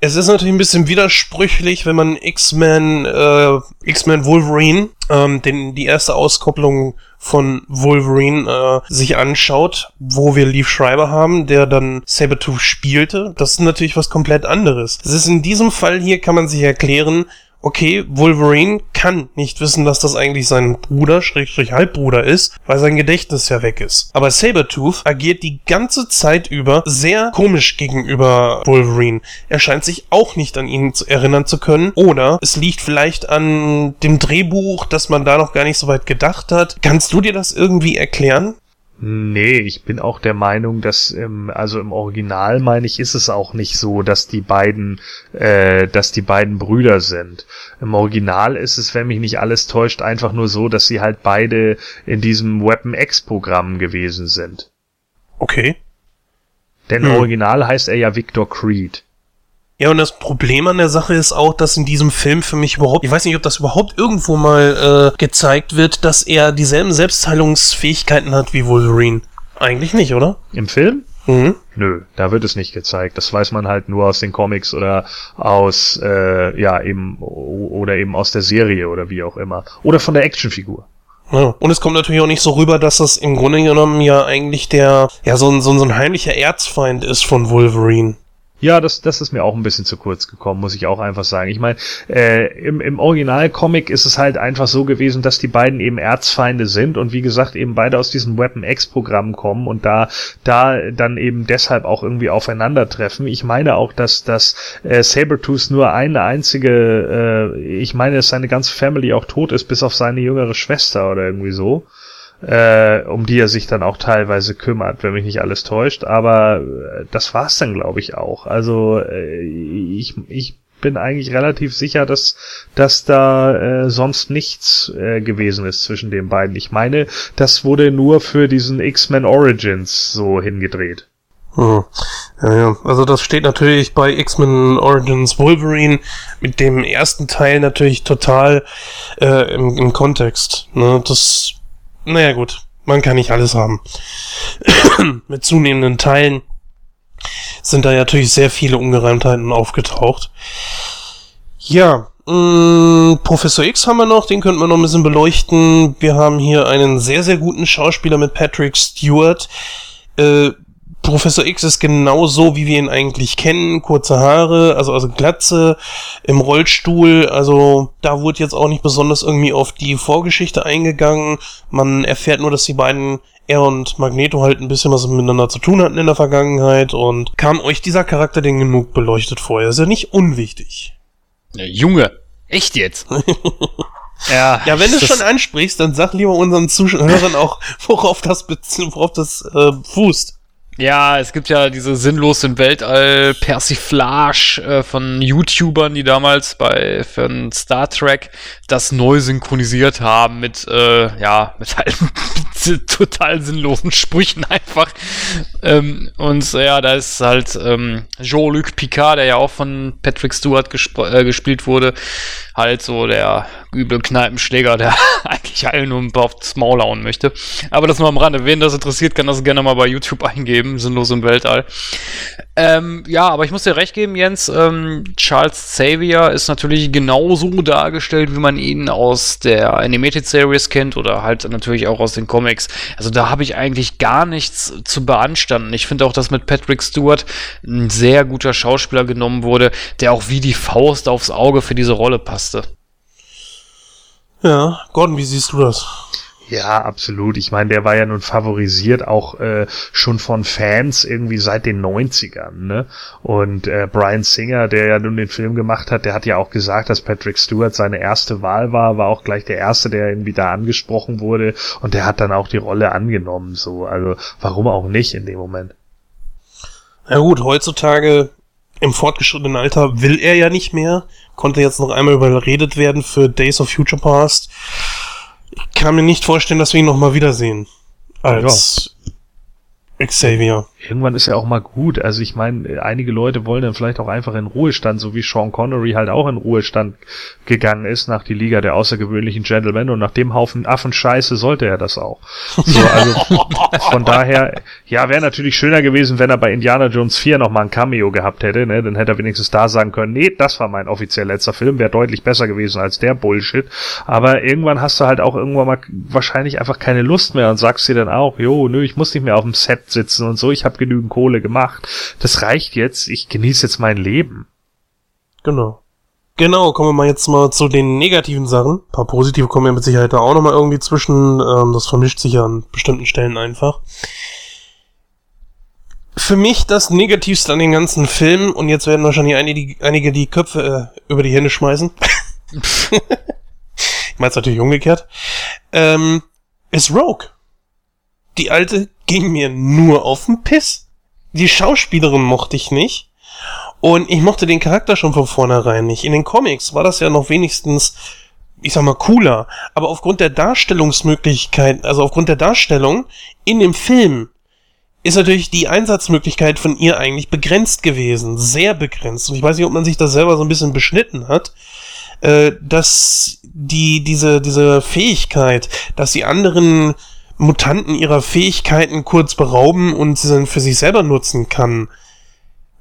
Es ist natürlich ein bisschen widersprüchlich, wenn man X-Men, äh, X-Men Wolverine, ähm, den, die erste Auskopplung von Wolverine äh, sich anschaut, wo wir Leaf Schreiber haben, der dann Sabertooth spielte. Das ist natürlich was komplett anderes. Es ist in diesem Fall hier, kann man sich erklären, okay, Wolverine kann nicht wissen, dass das eigentlich sein Bruder, Schrägstrich Halbbruder ist, weil sein Gedächtnis ja weg ist. Aber Sabertooth agiert die ganze Zeit über sehr komisch gegenüber Wolverine. Er scheint sich auch nicht an ihn zu erinnern zu können. Oder es liegt vielleicht an dem Drehbuch, dass man da noch gar nicht so weit gedacht hat. Kannst du dir das irgendwie erklären? Nee, ich bin auch der Meinung, dass im, also im Original meine ich, ist es auch nicht so, dass die beiden, äh, dass die beiden Brüder sind. Im Original ist es, wenn mich nicht alles täuscht, einfach nur so, dass sie halt beide in diesem Weapon X Programm gewesen sind. Okay. Denn hm. im Original heißt er ja Victor Creed. Ja, und das Problem an der Sache ist auch, dass in diesem Film für mich überhaupt, ich weiß nicht, ob das überhaupt irgendwo mal äh, gezeigt wird, dass er dieselben Selbstheilungsfähigkeiten hat wie Wolverine. Eigentlich nicht, oder? Im Film? Mhm. Nö, da wird es nicht gezeigt. Das weiß man halt nur aus den Comics oder aus, äh, ja, eben, oder eben aus der Serie oder wie auch immer. Oder von der Actionfigur. Ja. Und es kommt natürlich auch nicht so rüber, dass das im Grunde genommen ja eigentlich der, ja, so ein, so ein, so ein heimlicher Erzfeind ist von Wolverine. Ja, das, das ist mir auch ein bisschen zu kurz gekommen, muss ich auch einfach sagen. Ich meine, äh, im, im Original-Comic ist es halt einfach so gewesen, dass die beiden eben Erzfeinde sind und wie gesagt eben beide aus diesem Weapon X-Programm kommen und da, da dann eben deshalb auch irgendwie aufeinandertreffen. Ich meine auch, dass, dass äh, Sabertooth nur eine einzige, äh, ich meine, dass seine ganze Family auch tot ist, bis auf seine jüngere Schwester oder irgendwie so äh, um die er sich dann auch teilweise kümmert, wenn mich nicht alles täuscht. Aber äh, das war's dann, glaube ich, auch. Also äh, ich, ich bin eigentlich relativ sicher, dass, dass da äh, sonst nichts äh, gewesen ist zwischen den beiden. Ich meine, das wurde nur für diesen X-Men Origins so hingedreht. Hm. Ja, ja. Also das steht natürlich bei X-Men Origins Wolverine mit dem ersten Teil natürlich total äh, im, im Kontext. Ne? Das, naja gut, man kann nicht alles haben. mit zunehmenden Teilen sind da natürlich sehr viele Ungereimtheiten aufgetaucht. Ja, mh, mm, Professor X haben wir noch, den könnten wir noch ein bisschen beleuchten. Wir haben hier einen sehr, sehr guten Schauspieler mit Patrick Stewart. Äh, Professor X ist genau so, wie wir ihn eigentlich kennen. Kurze Haare, also, also Glatze, im Rollstuhl. Also da wurde jetzt auch nicht besonders irgendwie auf die Vorgeschichte eingegangen. Man erfährt nur, dass die beiden, er und Magneto, halt ein bisschen was miteinander zu tun hatten in der Vergangenheit. Und kam euch dieser Charakter denn genug beleuchtet vorher? Ist ja nicht unwichtig. Ja, Junge, echt jetzt? Ja, ja, wenn du schon ansprichst, dann sag lieber unseren Zuschauern auch, worauf das, worauf das äh, fußt. Ja, es gibt ja diese sinnlosen Weltall-Persiflage äh, von YouTubern, die damals bei für Star Trek das neu synchronisiert haben mit äh, ja mit halt total sinnlosen Sprüchen einfach. Ähm, und ja, da ist halt ähm, Jean-Luc Picard, der ja auch von Patrick Stewart gesp äh, gespielt wurde, halt so der üble Kneipenschläger, der eigentlich allen nur aufs Maul hauen möchte. Aber das nur am Rande. Wen das interessiert, kann das gerne mal bei YouTube eingeben. Sinnlos im Weltall. Ähm, ja, aber ich muss dir recht geben, Jens. Ähm, Charles Xavier ist natürlich genauso dargestellt, wie man ihn aus der Animated Series kennt oder halt natürlich auch aus den Comics. Also da habe ich eigentlich gar nichts zu beanstanden. Ich finde auch, dass mit Patrick Stewart ein sehr guter Schauspieler genommen wurde, der auch wie die Faust aufs Auge für diese Rolle passte. Ja, Gordon, wie siehst du das? Ja, absolut. Ich meine, der war ja nun favorisiert auch äh, schon von Fans irgendwie seit den 90ern. Ne? Und äh, Brian Singer, der ja nun den Film gemacht hat, der hat ja auch gesagt, dass Patrick Stewart seine erste Wahl war, war auch gleich der erste, der irgendwie da angesprochen wurde. Und der hat dann auch die Rolle angenommen. So, also warum auch nicht in dem Moment? Ja gut, heutzutage im fortgeschrittenen Alter will er ja nicht mehr. Konnte jetzt noch einmal überredet werden für Days of Future Past. Ich kann mir nicht vorstellen, dass wir ihn nochmal wiedersehen. Als ja. Xavier irgendwann ist ja auch mal gut. Also ich meine, einige Leute wollen dann vielleicht auch einfach in Ruhestand, so wie Sean Connery halt auch in Ruhestand gegangen ist nach die Liga der außergewöhnlichen Gentlemen und nach dem Haufen Affenscheiße sollte er das auch. So, also von daher, ja, wäre natürlich schöner gewesen, wenn er bei Indiana Jones 4 nochmal ein Cameo gehabt hätte, ne? Dann hätte er wenigstens da sagen können, nee, das war mein offiziell letzter Film, wäre deutlich besser gewesen als der Bullshit. Aber irgendwann hast du halt auch irgendwann mal wahrscheinlich einfach keine Lust mehr und sagst dir dann auch, jo, nö, ich muss nicht mehr auf dem Set sitzen und so, ich habe habe genügend Kohle gemacht. Das reicht jetzt. Ich genieße jetzt mein Leben. Genau. Genau, kommen wir mal jetzt mal zu den negativen Sachen. Ein paar positive kommen ja mit Sicherheit da auch nochmal irgendwie zwischen. Ähm, das vermischt sich ja an bestimmten Stellen einfach. Für mich das Negativste an den ganzen Film, und jetzt werden wahrscheinlich einige die, einige die Köpfe äh, über die Hände schmeißen. ich meine es natürlich umgekehrt. Ähm, ist Rogue. Die alte ging mir nur auf den Piss. Die Schauspielerin mochte ich nicht. Und ich mochte den Charakter schon von vornherein nicht. In den Comics war das ja noch wenigstens, ich sag mal, cooler. Aber aufgrund der Darstellungsmöglichkeit, also aufgrund der Darstellung in dem Film, ist natürlich die Einsatzmöglichkeit von ihr eigentlich begrenzt gewesen. Sehr begrenzt. Und ich weiß nicht, ob man sich das selber so ein bisschen beschnitten hat äh, dass die diese diese Fähigkeit, dass sie anderen Mutanten ihrer Fähigkeiten kurz berauben und sie dann für sich selber nutzen kann.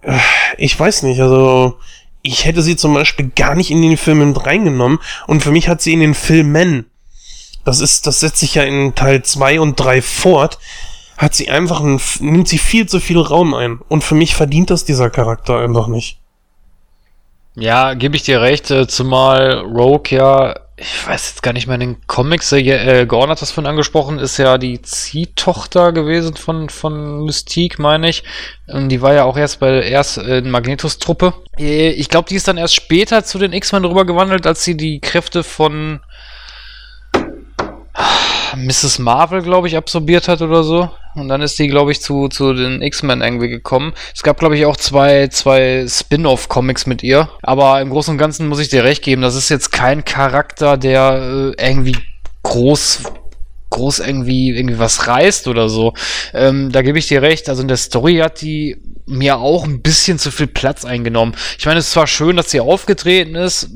Äh, ich weiß nicht, also ich hätte sie zum Beispiel gar nicht in den Filmen reingenommen und für mich hat sie in den Filmen, das ist, das setzt sich ja in Teil 2 und 3 fort, hat sie einfach nimmt sie viel zu viel Raum ein und für mich verdient das dieser Charakter einfach nicht. Ja, gebe ich dir recht, äh, zumal Rogue ja ich weiß jetzt gar nicht mehr in den Comics, äh, äh Gorn hat das von angesprochen, ist ja die Ziehtochter gewesen von, von Mystique, meine ich. Und die war ja auch erst bei erst in Magnetos Truppe. Äh, ich glaube, die ist dann erst später zu den X-Men rübergewandelt, als sie die Kräfte von Mrs. Marvel, glaube ich, absorbiert hat oder so. Und dann ist die, glaube ich, zu, zu den X-Men irgendwie gekommen. Es gab, glaube ich, auch zwei, zwei Spin-off-Comics mit ihr. Aber im Großen und Ganzen muss ich dir recht geben, das ist jetzt kein Charakter, der äh, irgendwie groß groß irgendwie irgendwie was reißt oder so. Ähm, da gebe ich dir recht. Also in der Story hat die mir auch ein bisschen zu viel Platz eingenommen. Ich meine, es ist zwar schön, dass sie aufgetreten ist,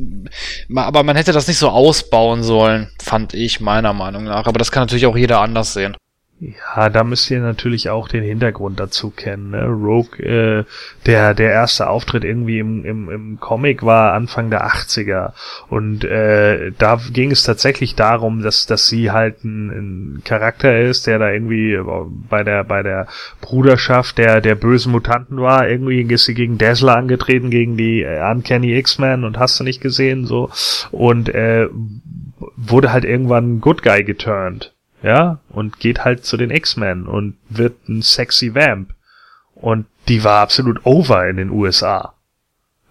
aber man hätte das nicht so ausbauen sollen, fand ich meiner Meinung nach. Aber das kann natürlich auch jeder anders sehen. Ja, da müsst ihr natürlich auch den Hintergrund dazu kennen. Ne? Rogue, äh, der, der erste Auftritt irgendwie im, im, im Comic war Anfang der 80er. Und äh, da ging es tatsächlich darum, dass, dass sie halt ein, ein Charakter ist, der da irgendwie bei der, bei der Bruderschaft der, der bösen Mutanten war. Irgendwie ist sie gegen Dazzler angetreten, gegen die äh, Uncanny X-Men und hast du nicht gesehen, so. Und äh, wurde halt irgendwann Good Guy geturnt ja, und geht halt zu den X-Men und wird ein sexy Vamp. Und die war absolut over in den USA.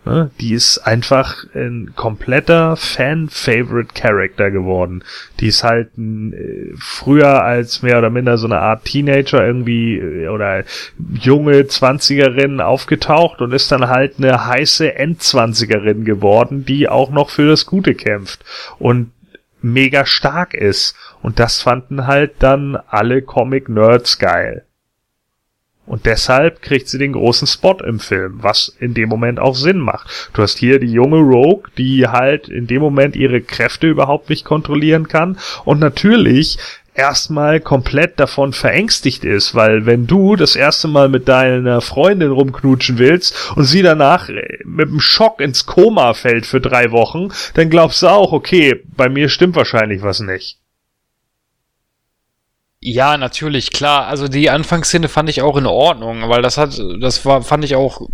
Ne? Die ist einfach ein kompletter Fan-Favorite Character geworden. Die ist halt ein, äh, früher als mehr oder minder so eine Art Teenager irgendwie äh, oder junge Zwanzigerin aufgetaucht und ist dann halt eine heiße Endzwanzigerin geworden, die auch noch für das Gute kämpft und mega stark ist und das fanden halt dann alle Comic-Nerds geil. Und deshalb kriegt sie den großen Spot im Film, was in dem Moment auch Sinn macht. Du hast hier die junge Rogue, die halt in dem Moment ihre Kräfte überhaupt nicht kontrollieren kann. Und natürlich erstmal komplett davon verängstigt ist, weil wenn du das erste Mal mit deiner Freundin rumknutschen willst und sie danach mit einem Schock ins Koma fällt für drei Wochen, dann glaubst du auch, okay, bei mir stimmt wahrscheinlich was nicht. Ja, natürlich, klar. Also die Anfangsszene fand ich auch in Ordnung, weil das hat, das war, fand ich auch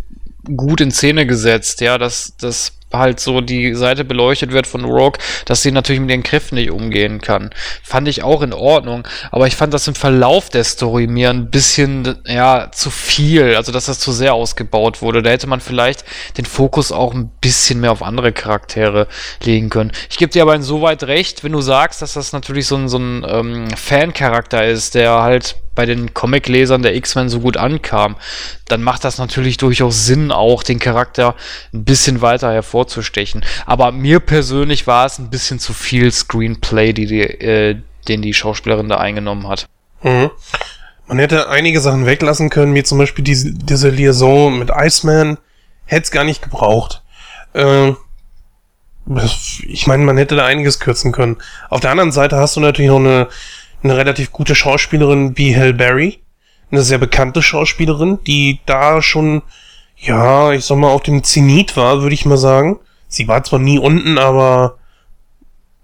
gut in Szene gesetzt, ja, dass das halt so die Seite beleuchtet wird von Rogue, dass sie natürlich mit ihren Kräften nicht umgehen kann. Fand ich auch in Ordnung, aber ich fand das im Verlauf der Story mir ein bisschen, ja, zu viel, also dass das zu sehr ausgebaut wurde. Da hätte man vielleicht den Fokus auch ein bisschen mehr auf andere Charaktere legen können. Ich gebe dir aber insoweit recht, wenn du sagst, dass das natürlich so ein, so ein ähm, Fan-Charakter ist, der halt bei den Comic-Lesern der X-Men so gut ankam, dann macht das natürlich durchaus Sinn, auch den Charakter ein bisschen weiter hervorzustechen. Aber mir persönlich war es ein bisschen zu viel Screenplay, die, die, äh, den die Schauspielerin da eingenommen hat. Mhm. Man hätte einige Sachen weglassen können, wie zum Beispiel diese, diese Liaison mit Iceman. Hätte es gar nicht gebraucht. Äh, ich meine, man hätte da einiges kürzen können. Auf der anderen Seite hast du natürlich noch eine eine relativ gute Schauspielerin wie Hal Berry, eine sehr bekannte Schauspielerin, die da schon, ja, ich sag mal, auf dem Zenit war, würde ich mal sagen. Sie war zwar nie unten, aber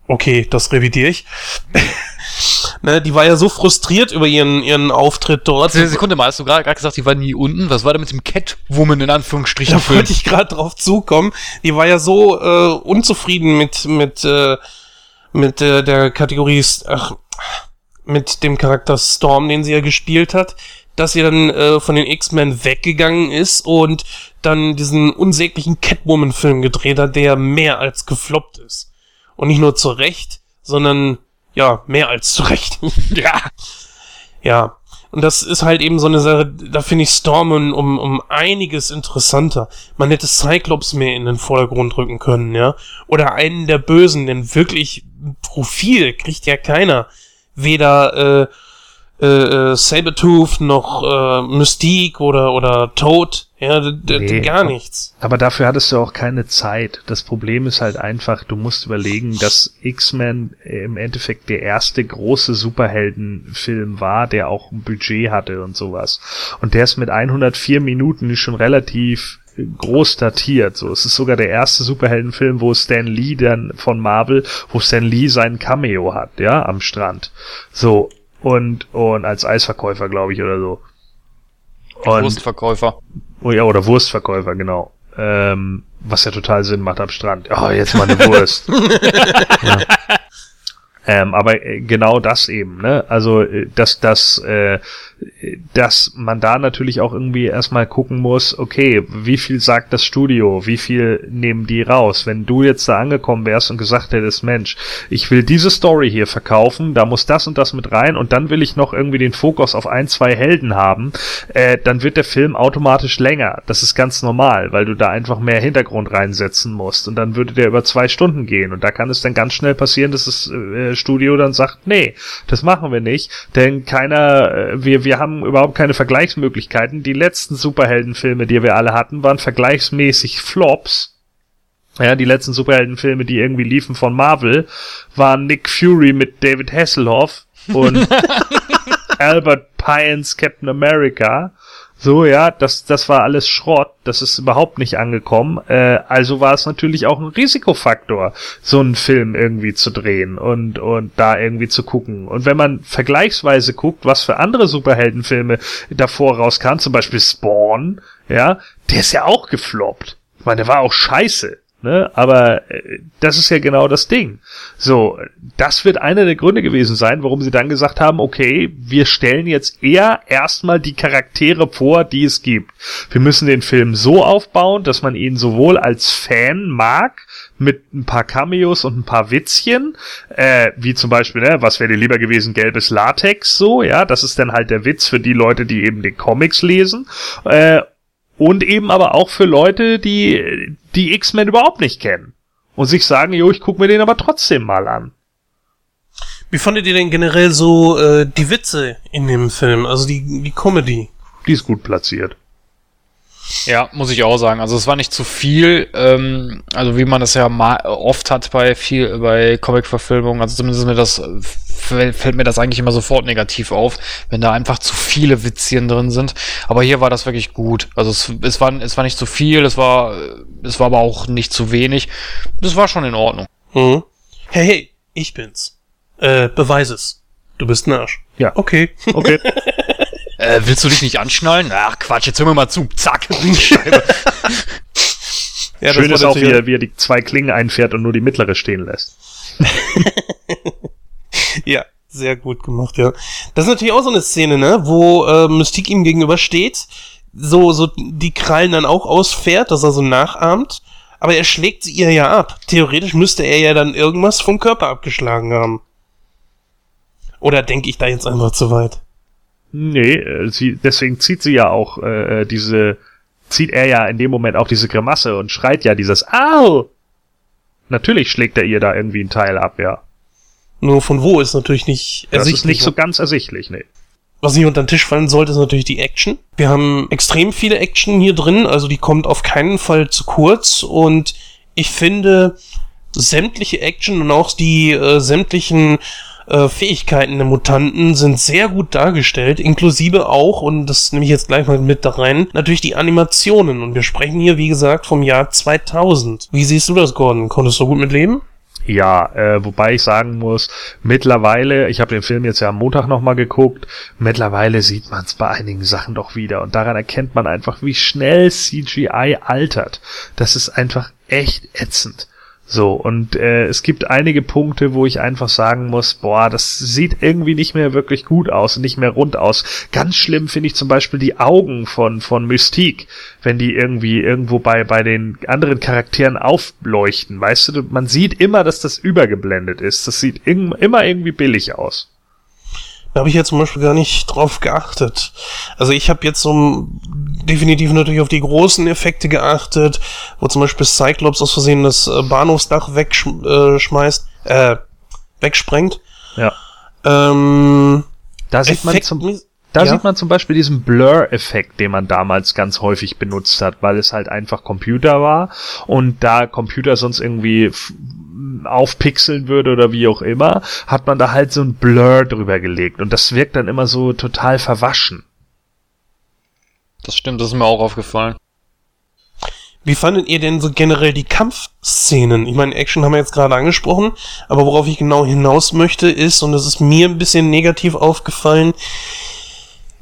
okay, das revidiere ich. ne, die war ja so frustriert über ihren, ihren Auftritt dort. Sekunde mal, hast du gerade gesagt, die war nie unten? Was war da mit dem Catwoman in Anführungsstrichen? Da wollte ich gerade drauf zukommen. Die war ja so äh, unzufrieden mit, mit, äh, mit äh, der Kategorie, ach, mit dem Charakter Storm, den sie ja gespielt hat, dass sie dann äh, von den X-Men weggegangen ist und dann diesen unsäglichen Catwoman-Film gedreht hat, der mehr als gefloppt ist. Und nicht nur zu Recht, sondern ja, mehr als zu Recht. ja. Ja. Und das ist halt eben so eine Sache, da finde ich Storm um, um einiges interessanter. Man hätte Cyclops mehr in den Vordergrund rücken können, ja. Oder einen der Bösen, denn wirklich Profil kriegt ja keiner weder äh, äh, äh, Sabertooth noch äh, Mystique oder oder Toad, ja, nee, gar nichts. Aber dafür hattest du auch keine Zeit. Das Problem ist halt einfach, du musst überlegen, dass X-Men im Endeffekt der erste große Superheldenfilm war, der auch ein Budget hatte und sowas. Und der ist mit 104 Minuten schon relativ groß datiert. So, es ist sogar der erste Superheldenfilm, wo Stan Lee dann von Marvel, wo Stan Lee sein Cameo hat, ja, am Strand. So und und als Eisverkäufer, glaube ich, oder so. Und, Wurstverkäufer. Oh ja, oder Wurstverkäufer, genau. Ähm, was ja total Sinn macht am Strand. Oh, jetzt mal eine Wurst. ja. Ähm, aber äh, genau das eben, ne? Also, äh, dass, dass, äh, dass man da natürlich auch irgendwie erstmal gucken muss, okay, wie viel sagt das Studio, wie viel nehmen die raus? Wenn du jetzt da angekommen wärst und gesagt hättest, Mensch, ich will diese Story hier verkaufen, da muss das und das mit rein und dann will ich noch irgendwie den Fokus auf ein, zwei Helden haben, äh, dann wird der Film automatisch länger. Das ist ganz normal, weil du da einfach mehr Hintergrund reinsetzen musst und dann würde der über zwei Stunden gehen und da kann es dann ganz schnell passieren, dass das äh, Studio dann sagt, nee, das machen wir nicht, denn keiner, äh, wir, wir haben überhaupt keine Vergleichsmöglichkeiten. Die letzten Superheldenfilme, die wir alle hatten, waren vergleichsmäßig Flops. Ja, die letzten Superheldenfilme, die irgendwie liefen von Marvel, waren Nick Fury mit David Hasselhoff und Albert Pyens Captain America. So, ja, das, das war alles Schrott, das ist überhaupt nicht angekommen. Äh, also war es natürlich auch ein Risikofaktor, so einen Film irgendwie zu drehen und, und da irgendwie zu gucken. Und wenn man vergleichsweise guckt, was für andere Superheldenfilme davor rauskamen, zum Beispiel Spawn, ja, der ist ja auch gefloppt. Ich meine, der war auch scheiße. Ne? Aber äh, das ist ja genau das Ding. So, das wird einer der Gründe gewesen sein, warum sie dann gesagt haben, okay, wir stellen jetzt eher erstmal die Charaktere vor, die es gibt. Wir müssen den Film so aufbauen, dass man ihn sowohl als Fan mag, mit ein paar Cameos und ein paar Witzchen, äh, wie zum Beispiel, ne, was wäre dir lieber gewesen, gelbes Latex, so, ja, das ist dann halt der Witz für die Leute, die eben den Comics lesen, äh, und eben aber auch für Leute, die die X-Men überhaupt nicht kennen. Und sich sagen, jo, ich guck mir den aber trotzdem mal an. Wie fandet ihr denn generell so äh, die Witze in dem Film, also die, die Comedy? Die ist gut platziert. Ja, muss ich auch sagen. Also es war nicht zu viel, ähm, also wie man das ja mal oft hat bei viel bei Comic-Verfilmungen. Also zumindest mir das fällt mir das eigentlich immer sofort negativ auf, wenn da einfach zu viele Witzchen drin sind. Aber hier war das wirklich gut. Also es, es war es war nicht zu viel, es war es war aber auch nicht zu wenig. Das war schon in Ordnung. Mhm. Hey, hey, ich bin's. Äh, beweis es. Du bist ein Arsch. Ja. Okay. Okay. Äh, willst du dich nicht anschnallen? Ach Quatsch, jetzt hör mir mal zu. Zack, Ringscheibe. ja, Schön ist auch, wie er, wie er die zwei Klingen einfährt und nur die mittlere stehen lässt. ja, sehr gut gemacht, ja. Das ist natürlich auch so eine Szene, ne, wo äh, Mystique ihm gegenübersteht, so, so die Krallen dann auch ausfährt, dass er so nachahmt, aber er schlägt sie ihr ja ab. Theoretisch müsste er ja dann irgendwas vom Körper abgeschlagen haben. Oder denke ich da jetzt einfach zu weit? Nee, äh, sie, deswegen zieht sie ja auch äh, diese, zieht er ja in dem Moment auch diese Grimasse und schreit ja dieses Au! Natürlich schlägt er ihr da irgendwie ein Teil ab, ja. Nur von wo ist natürlich nicht ersichtlich. Das ist nicht so ganz ersichtlich, nee. Was nicht unter den Tisch fallen sollte, ist natürlich die Action. Wir haben extrem viele Action hier drin, also die kommt auf keinen Fall zu kurz und ich finde sämtliche Action und auch die äh, sämtlichen äh, Fähigkeiten der Mutanten sind sehr gut dargestellt, inklusive auch, und das nehme ich jetzt gleich mal mit da rein, natürlich die Animationen. Und wir sprechen hier, wie gesagt, vom Jahr 2000. Wie siehst du das, Gordon? Konntest du gut mitleben? Ja, äh, wobei ich sagen muss, mittlerweile, ich habe den Film jetzt ja am Montag nochmal geguckt, mittlerweile sieht man es bei einigen Sachen doch wieder und daran erkennt man einfach, wie schnell CGI altert. Das ist einfach echt ätzend. So, und äh, es gibt einige Punkte, wo ich einfach sagen muss, boah, das sieht irgendwie nicht mehr wirklich gut aus und nicht mehr rund aus. Ganz schlimm finde ich zum Beispiel die Augen von, von Mystique, wenn die irgendwie irgendwo bei, bei den anderen Charakteren aufleuchten. Weißt du, man sieht immer, dass das übergeblendet ist. Das sieht immer irgendwie billig aus. Da habe ich jetzt zum Beispiel gar nicht drauf geachtet. Also ich habe jetzt so definitiv natürlich auf die großen Effekte geachtet, wo zum Beispiel Cyclops aus Versehen das äh, Bahnhofsdach wegschmeißt, äh, wegsprengt. Ja. Ähm, da sieht man zum, da ja? sieht man zum Beispiel diesen Blur-Effekt, den man damals ganz häufig benutzt hat, weil es halt einfach Computer war und da Computer sonst irgendwie aufpixeln würde oder wie auch immer, hat man da halt so ein Blur drüber gelegt und das wirkt dann immer so total verwaschen. Das stimmt, das ist mir auch aufgefallen. Wie fandet ihr denn so generell die Kampfszenen? Ich meine, Action haben wir jetzt gerade angesprochen, aber worauf ich genau hinaus möchte ist, und das ist mir ein bisschen negativ aufgefallen,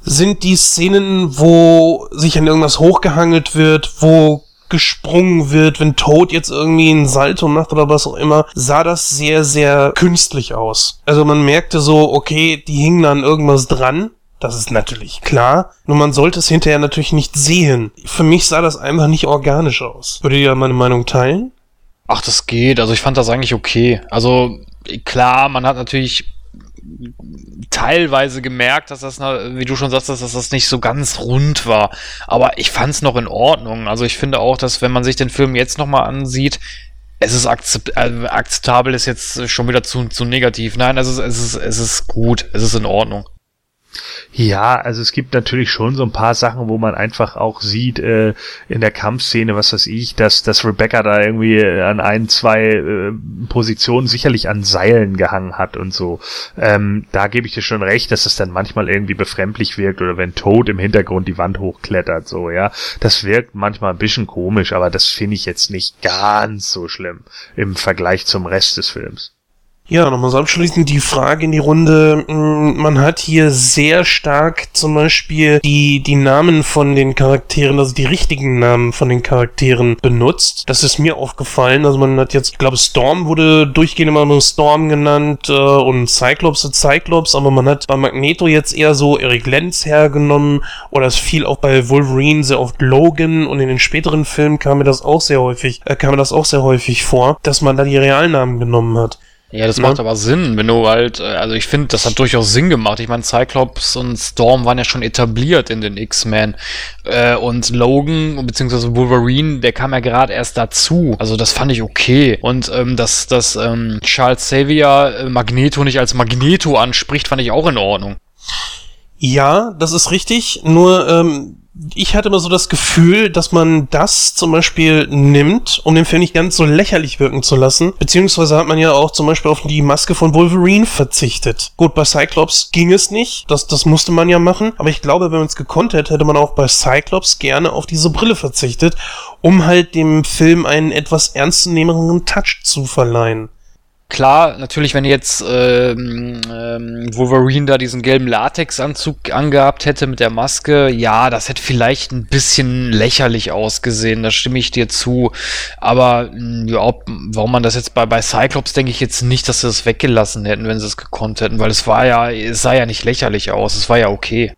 sind die Szenen, wo sich an irgendwas hochgehangelt wird, wo gesprungen wird, wenn Toad jetzt irgendwie einen Salto macht oder was auch immer, sah das sehr, sehr künstlich aus. Also man merkte so, okay, die hingen an irgendwas dran. Das ist natürlich klar. Nur man sollte es hinterher natürlich nicht sehen. Für mich sah das einfach nicht organisch aus. Würdet ihr meine Meinung teilen? Ach, das geht. Also ich fand das eigentlich okay. Also klar, man hat natürlich teilweise gemerkt, dass das, wie du schon sagst, dass das nicht so ganz rund war. Aber ich fand es noch in Ordnung. Also ich finde auch, dass wenn man sich den Film jetzt nochmal ansieht, es ist akzept äh, akzeptabel, ist jetzt schon wieder zu, zu negativ. Nein, ist, es ist, es ist gut, es ist in Ordnung. Ja, also es gibt natürlich schon so ein paar Sachen, wo man einfach auch sieht äh, in der Kampfszene, was weiß ich, dass, dass Rebecca da irgendwie an ein, zwei äh, Positionen sicherlich an Seilen gehangen hat und so. Ähm, da gebe ich dir schon recht, dass es dann manchmal irgendwie befremdlich wirkt oder wenn Toad im Hintergrund die Wand hochklettert, so, ja. Das wirkt manchmal ein bisschen komisch, aber das finde ich jetzt nicht ganz so schlimm im Vergleich zum Rest des Films. Ja, nochmal so abschließend die Frage in die Runde. Mm, man hat hier sehr stark zum Beispiel die, die Namen von den Charakteren, also die richtigen Namen von den Charakteren benutzt. Das ist mir aufgefallen. Also man hat jetzt, ich glaube, Storm wurde durchgehend immer nur Storm genannt äh, und Cyclops Cyclops, aber man hat bei Magneto jetzt eher so Eric Lenz hergenommen oder es fiel auch bei Wolverine sehr oft Logan und in den späteren Filmen kam mir das auch sehr häufig, äh, kam mir das auch sehr häufig vor, dass man da die Realnamen genommen hat. Ja, das macht aber Sinn, wenn du halt, äh, also ich finde, das hat durchaus Sinn gemacht. Ich meine, Cyclops und Storm waren ja schon etabliert in den X-Men. Äh, und Logan, beziehungsweise Wolverine, der kam ja gerade erst dazu. Also das fand ich okay. Und ähm, dass, dass ähm, Charles Xavier äh, Magneto nicht als Magneto anspricht, fand ich auch in Ordnung. Ja, das ist richtig. Nur, ähm, ich hatte immer so das Gefühl, dass man das zum Beispiel nimmt, um den Film nicht ganz so lächerlich wirken zu lassen. Beziehungsweise hat man ja auch zum Beispiel auf die Maske von Wolverine verzichtet. Gut, bei Cyclops ging es nicht. Das, das musste man ja machen. Aber ich glaube, wenn man es gekonnt hätte, hätte man auch bei Cyclops gerne auf diese Brille verzichtet, um halt dem Film einen etwas ernstzunehmenderen Touch zu verleihen. Klar, natürlich, wenn jetzt ähm, ähm, Wolverine da diesen gelben Latexanzug angehabt hätte mit der Maske, ja, das hätte vielleicht ein bisschen lächerlich ausgesehen, da stimme ich dir zu. Aber hm, ja, warum man das jetzt bei, bei Cyclops, denke ich jetzt nicht, dass sie das weggelassen hätten, wenn sie es gekonnt hätten, weil es war ja, es sah ja nicht lächerlich aus, es war ja okay.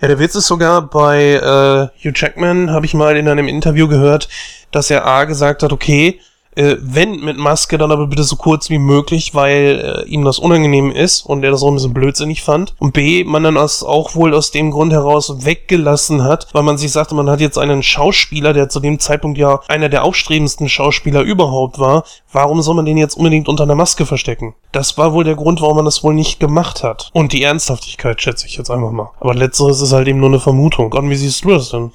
Ja, der Witz ist sogar bei äh, Hugh Jackman, habe ich mal in einem Interview gehört, dass er A gesagt hat, okay, äh, wenn mit Maske, dann aber bitte so kurz wie möglich, weil äh, ihm das unangenehm ist und er das auch ein bisschen blödsinnig fand. Und B, man dann das auch wohl aus dem Grund heraus weggelassen hat, weil man sich sagte, man hat jetzt einen Schauspieler, der zu dem Zeitpunkt ja einer der aufstrebendsten Schauspieler überhaupt war. Warum soll man den jetzt unbedingt unter einer Maske verstecken? Das war wohl der Grund, warum man das wohl nicht gemacht hat. Und die Ernsthaftigkeit schätze ich jetzt einfach mal. Aber letzteres ist halt eben nur eine Vermutung. Gott, wie siehst du das denn?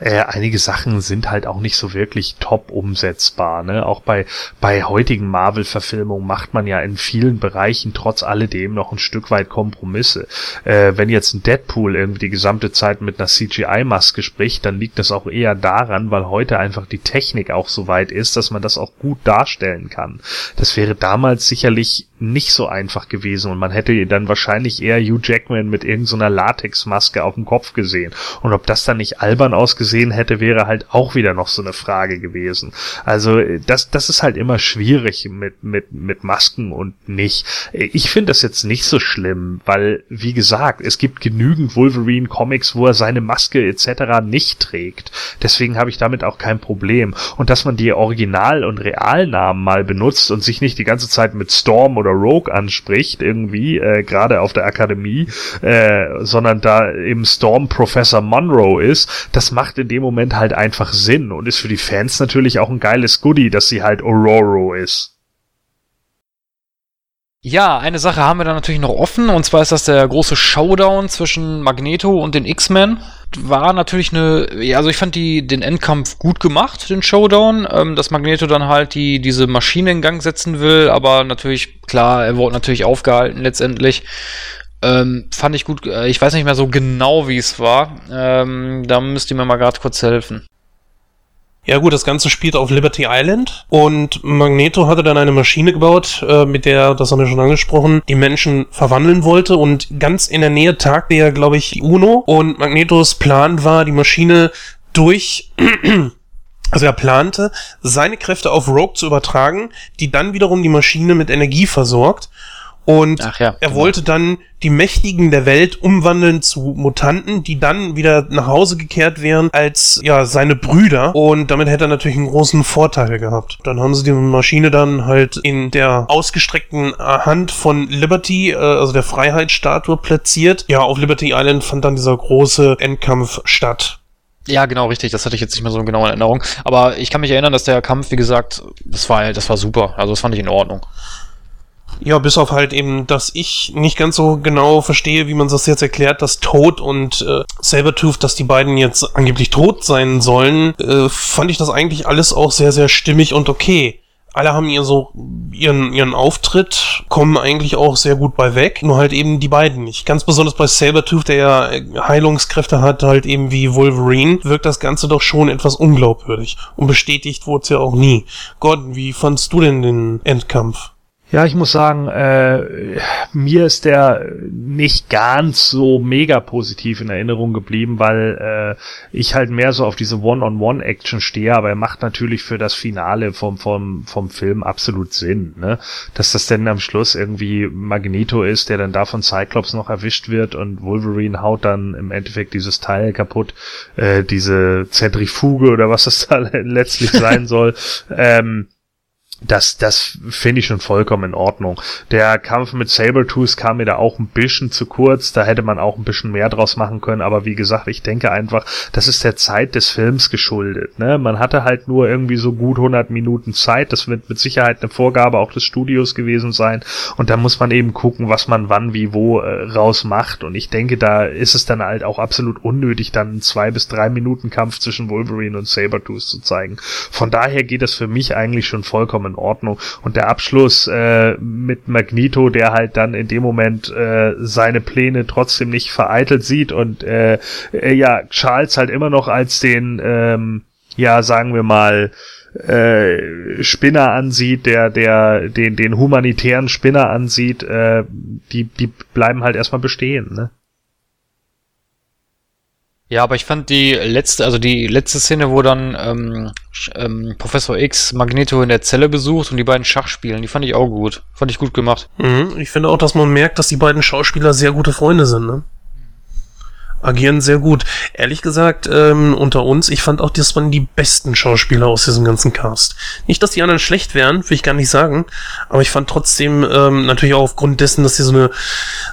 Äh, einige Sachen sind halt auch nicht so wirklich top umsetzbar. Ne? Auch bei, bei heutigen Marvel-Verfilmungen macht man ja in vielen Bereichen trotz alledem noch ein Stück weit Kompromisse. Äh, wenn jetzt ein Deadpool irgendwie die gesamte Zeit mit einer CGI-Maske spricht, dann liegt das auch eher daran, weil heute einfach die Technik auch so weit ist, dass man das auch gut darstellen kann. Das wäre damals sicherlich nicht so einfach gewesen und man hätte dann wahrscheinlich eher Hugh Jackman mit irgendeiner so Latexmaske auf dem Kopf gesehen. Und ob das dann nicht albern ausgesehen hätte, wäre halt auch wieder noch so eine Frage gewesen. Also das, das ist halt immer schwierig mit, mit, mit Masken und nicht. Ich finde das jetzt nicht so schlimm, weil, wie gesagt, es gibt genügend Wolverine-Comics, wo er seine Maske etc. nicht trägt. Deswegen habe ich damit auch kein Problem. Und dass man die Original- und Realnamen mal benutzt und sich nicht die ganze Zeit mit Storm oder Rogue anspricht, irgendwie, äh, gerade auf der Akademie, äh, sondern da im Storm Professor Monroe ist, das macht in dem Moment halt einfach Sinn und ist für die Fans natürlich auch ein geiles Goodie, dass sie halt Aurora ist. Ja, eine Sache haben wir da natürlich noch offen, und zwar ist das der große Showdown zwischen Magneto und den X-Men. War natürlich eine, ja, also ich fand die, den Endkampf gut gemacht, den Showdown, ähm, dass Magneto dann halt die, diese Maschine in Gang setzen will, aber natürlich, klar, er wurde natürlich aufgehalten letztendlich. Ähm, fand ich gut, äh, ich weiß nicht mehr so genau, wie es war. Ähm, da müsst ihr mir mal gerade kurz helfen. Ja gut, das Ganze spielt auf Liberty Island und Magneto hatte dann eine Maschine gebaut, äh, mit der, das haben wir schon angesprochen, die Menschen verwandeln wollte und ganz in der Nähe tagte ja, glaube ich, die UNO und Magnetos Plan war, die Maschine durch, also er plante, seine Kräfte auf Rogue zu übertragen, die dann wiederum die Maschine mit Energie versorgt. Und ja, er genau. wollte dann die Mächtigen der Welt umwandeln zu Mutanten, die dann wieder nach Hause gekehrt wären als ja seine Brüder. Und damit hätte er natürlich einen großen Vorteil gehabt. Dann haben sie die Maschine dann halt in der ausgestreckten Hand von Liberty, äh, also der Freiheitsstatue, platziert. Ja, auf Liberty Island fand dann dieser große Endkampf statt. Ja, genau, richtig. Das hatte ich jetzt nicht mehr so genau in Erinnerung. Aber ich kann mich erinnern, dass der Kampf, wie gesagt, das war, das war super. Also das fand ich in Ordnung. Ja, bis auf halt eben, dass ich nicht ganz so genau verstehe, wie man das jetzt erklärt, dass Toad und äh, Sabertooth, dass die beiden jetzt angeblich tot sein sollen, äh, fand ich das eigentlich alles auch sehr, sehr stimmig und okay. Alle haben ihr so ihren, ihren Auftritt, kommen eigentlich auch sehr gut bei weg, nur halt eben die beiden nicht. Ganz besonders bei Sabertooth, der ja äh, Heilungskräfte hat, halt eben wie Wolverine, wirkt das Ganze doch schon etwas unglaubwürdig. Und bestätigt wurde es ja auch nie. Gordon, wie fandst du denn den Endkampf? Ja, ich muss sagen, äh, mir ist der nicht ganz so mega positiv in Erinnerung geblieben, weil äh, ich halt mehr so auf diese One-on-One-Action stehe, aber er macht natürlich für das Finale vom, vom, vom Film absolut Sinn, ne? Dass das denn am Schluss irgendwie Magneto ist, der dann da von Cyclops noch erwischt wird und Wolverine haut dann im Endeffekt dieses Teil kaputt, äh, diese Zentrifuge oder was das da letztlich sein soll. Ähm, das, das finde ich schon vollkommen in Ordnung. Der Kampf mit Sabertooth kam mir da auch ein bisschen zu kurz. Da hätte man auch ein bisschen mehr draus machen können. Aber wie gesagt, ich denke einfach, das ist der Zeit des Films geschuldet. Ne? Man hatte halt nur irgendwie so gut 100 Minuten Zeit. Das wird mit Sicherheit eine Vorgabe auch des Studios gewesen sein. Und da muss man eben gucken, was man wann, wie, wo äh, raus macht. Und ich denke, da ist es dann halt auch absolut unnötig, dann einen zwei bis drei Minuten Kampf zwischen Wolverine und Sabertooth zu zeigen. Von daher geht das für mich eigentlich schon vollkommen in Ordnung. Und der Abschluss äh, mit Magneto, der halt dann in dem Moment äh, seine Pläne trotzdem nicht vereitelt sieht und äh, äh, ja, Charles halt immer noch als den, ähm, ja, sagen wir mal, äh, Spinner ansieht, der, der, den, den humanitären Spinner ansieht, äh, die, die bleiben halt erstmal bestehen, ne? Ja, aber ich fand die letzte, also die letzte Szene, wo dann ähm, ähm, Professor X Magneto in der Zelle besucht und die beiden Schach spielen, die fand ich auch gut. Fand ich gut gemacht. Mhm, ich finde auch, dass man merkt, dass die beiden Schauspieler sehr gute Freunde sind, ne? Agieren sehr gut. Ehrlich gesagt, ähm, unter uns, ich fand auch, das waren die besten Schauspieler aus diesem ganzen Cast. Nicht, dass die anderen schlecht wären, will ich gar nicht sagen, aber ich fand trotzdem, ähm, natürlich auch aufgrund dessen, dass sie so eine,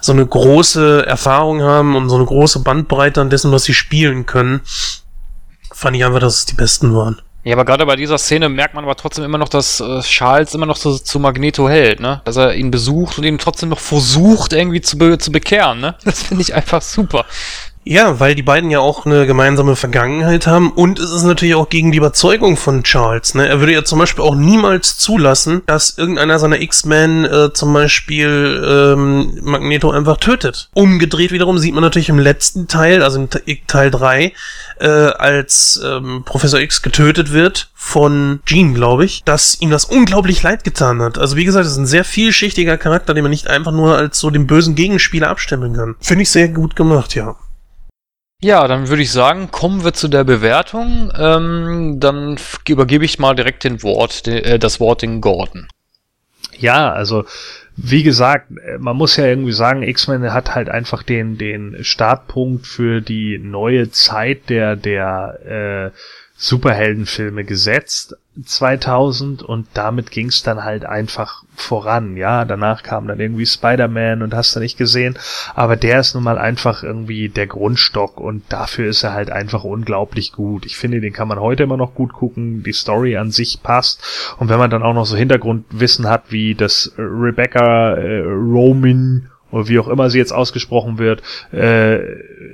so eine große Erfahrung haben und so eine große Bandbreite an dessen, was sie spielen können, fand ich einfach, dass es die besten waren. Ja, aber gerade bei dieser Szene merkt man aber trotzdem immer noch, dass äh, Charles immer noch zu, zu Magneto hält, ne? Dass er ihn besucht und ihn trotzdem noch versucht, irgendwie zu, be zu bekehren, ne? Das finde ich einfach super. Ja, weil die beiden ja auch eine gemeinsame Vergangenheit haben und es ist natürlich auch gegen die Überzeugung von Charles. Ne? Er würde ja zum Beispiel auch niemals zulassen, dass irgendeiner seiner X-Men äh, zum Beispiel ähm, Magneto einfach tötet. Umgedreht wiederum sieht man natürlich im letzten Teil, also im Te- Teil 3, äh, als ähm, Professor X getötet wird von Jean, glaube ich, dass ihm das unglaublich leid getan hat. Also wie gesagt, das ist ein sehr vielschichtiger Charakter, den man nicht einfach nur als so den bösen Gegenspieler abstempeln kann. Finde ich sehr gut gemacht, ja. Ja, dann würde ich sagen, kommen wir zu der Bewertung. Ähm, dann übergebe ich mal direkt den Wort, de, äh, das Wort den Gordon. Ja, also wie gesagt, äh, man muss ja irgendwie sagen, X-Men hat halt einfach den den Startpunkt für die neue Zeit der der äh, Superheldenfilme gesetzt 2000 und damit ging es dann halt einfach voran. Ja, danach kam dann irgendwie Spider-Man und hast du nicht gesehen, aber der ist nun mal einfach irgendwie der Grundstock und dafür ist er halt einfach unglaublich gut. Ich finde, den kann man heute immer noch gut gucken, die Story an sich passt und wenn man dann auch noch so Hintergrundwissen hat, wie das Rebecca äh, Roman oder wie auch immer sie jetzt ausgesprochen wird, äh,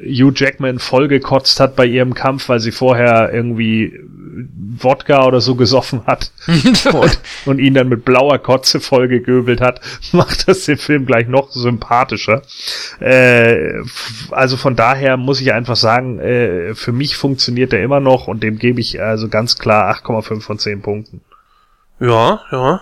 Hugh Jackman vollgekotzt hat bei ihrem Kampf, weil sie vorher irgendwie Wodka oder so gesoffen hat und, und ihn dann mit blauer Kotze vollgegöbelt hat, macht das den Film gleich noch sympathischer. Äh, also von daher muss ich einfach sagen, äh, für mich funktioniert er immer noch und dem gebe ich also ganz klar 8,5 von 10 Punkten. Ja, ja.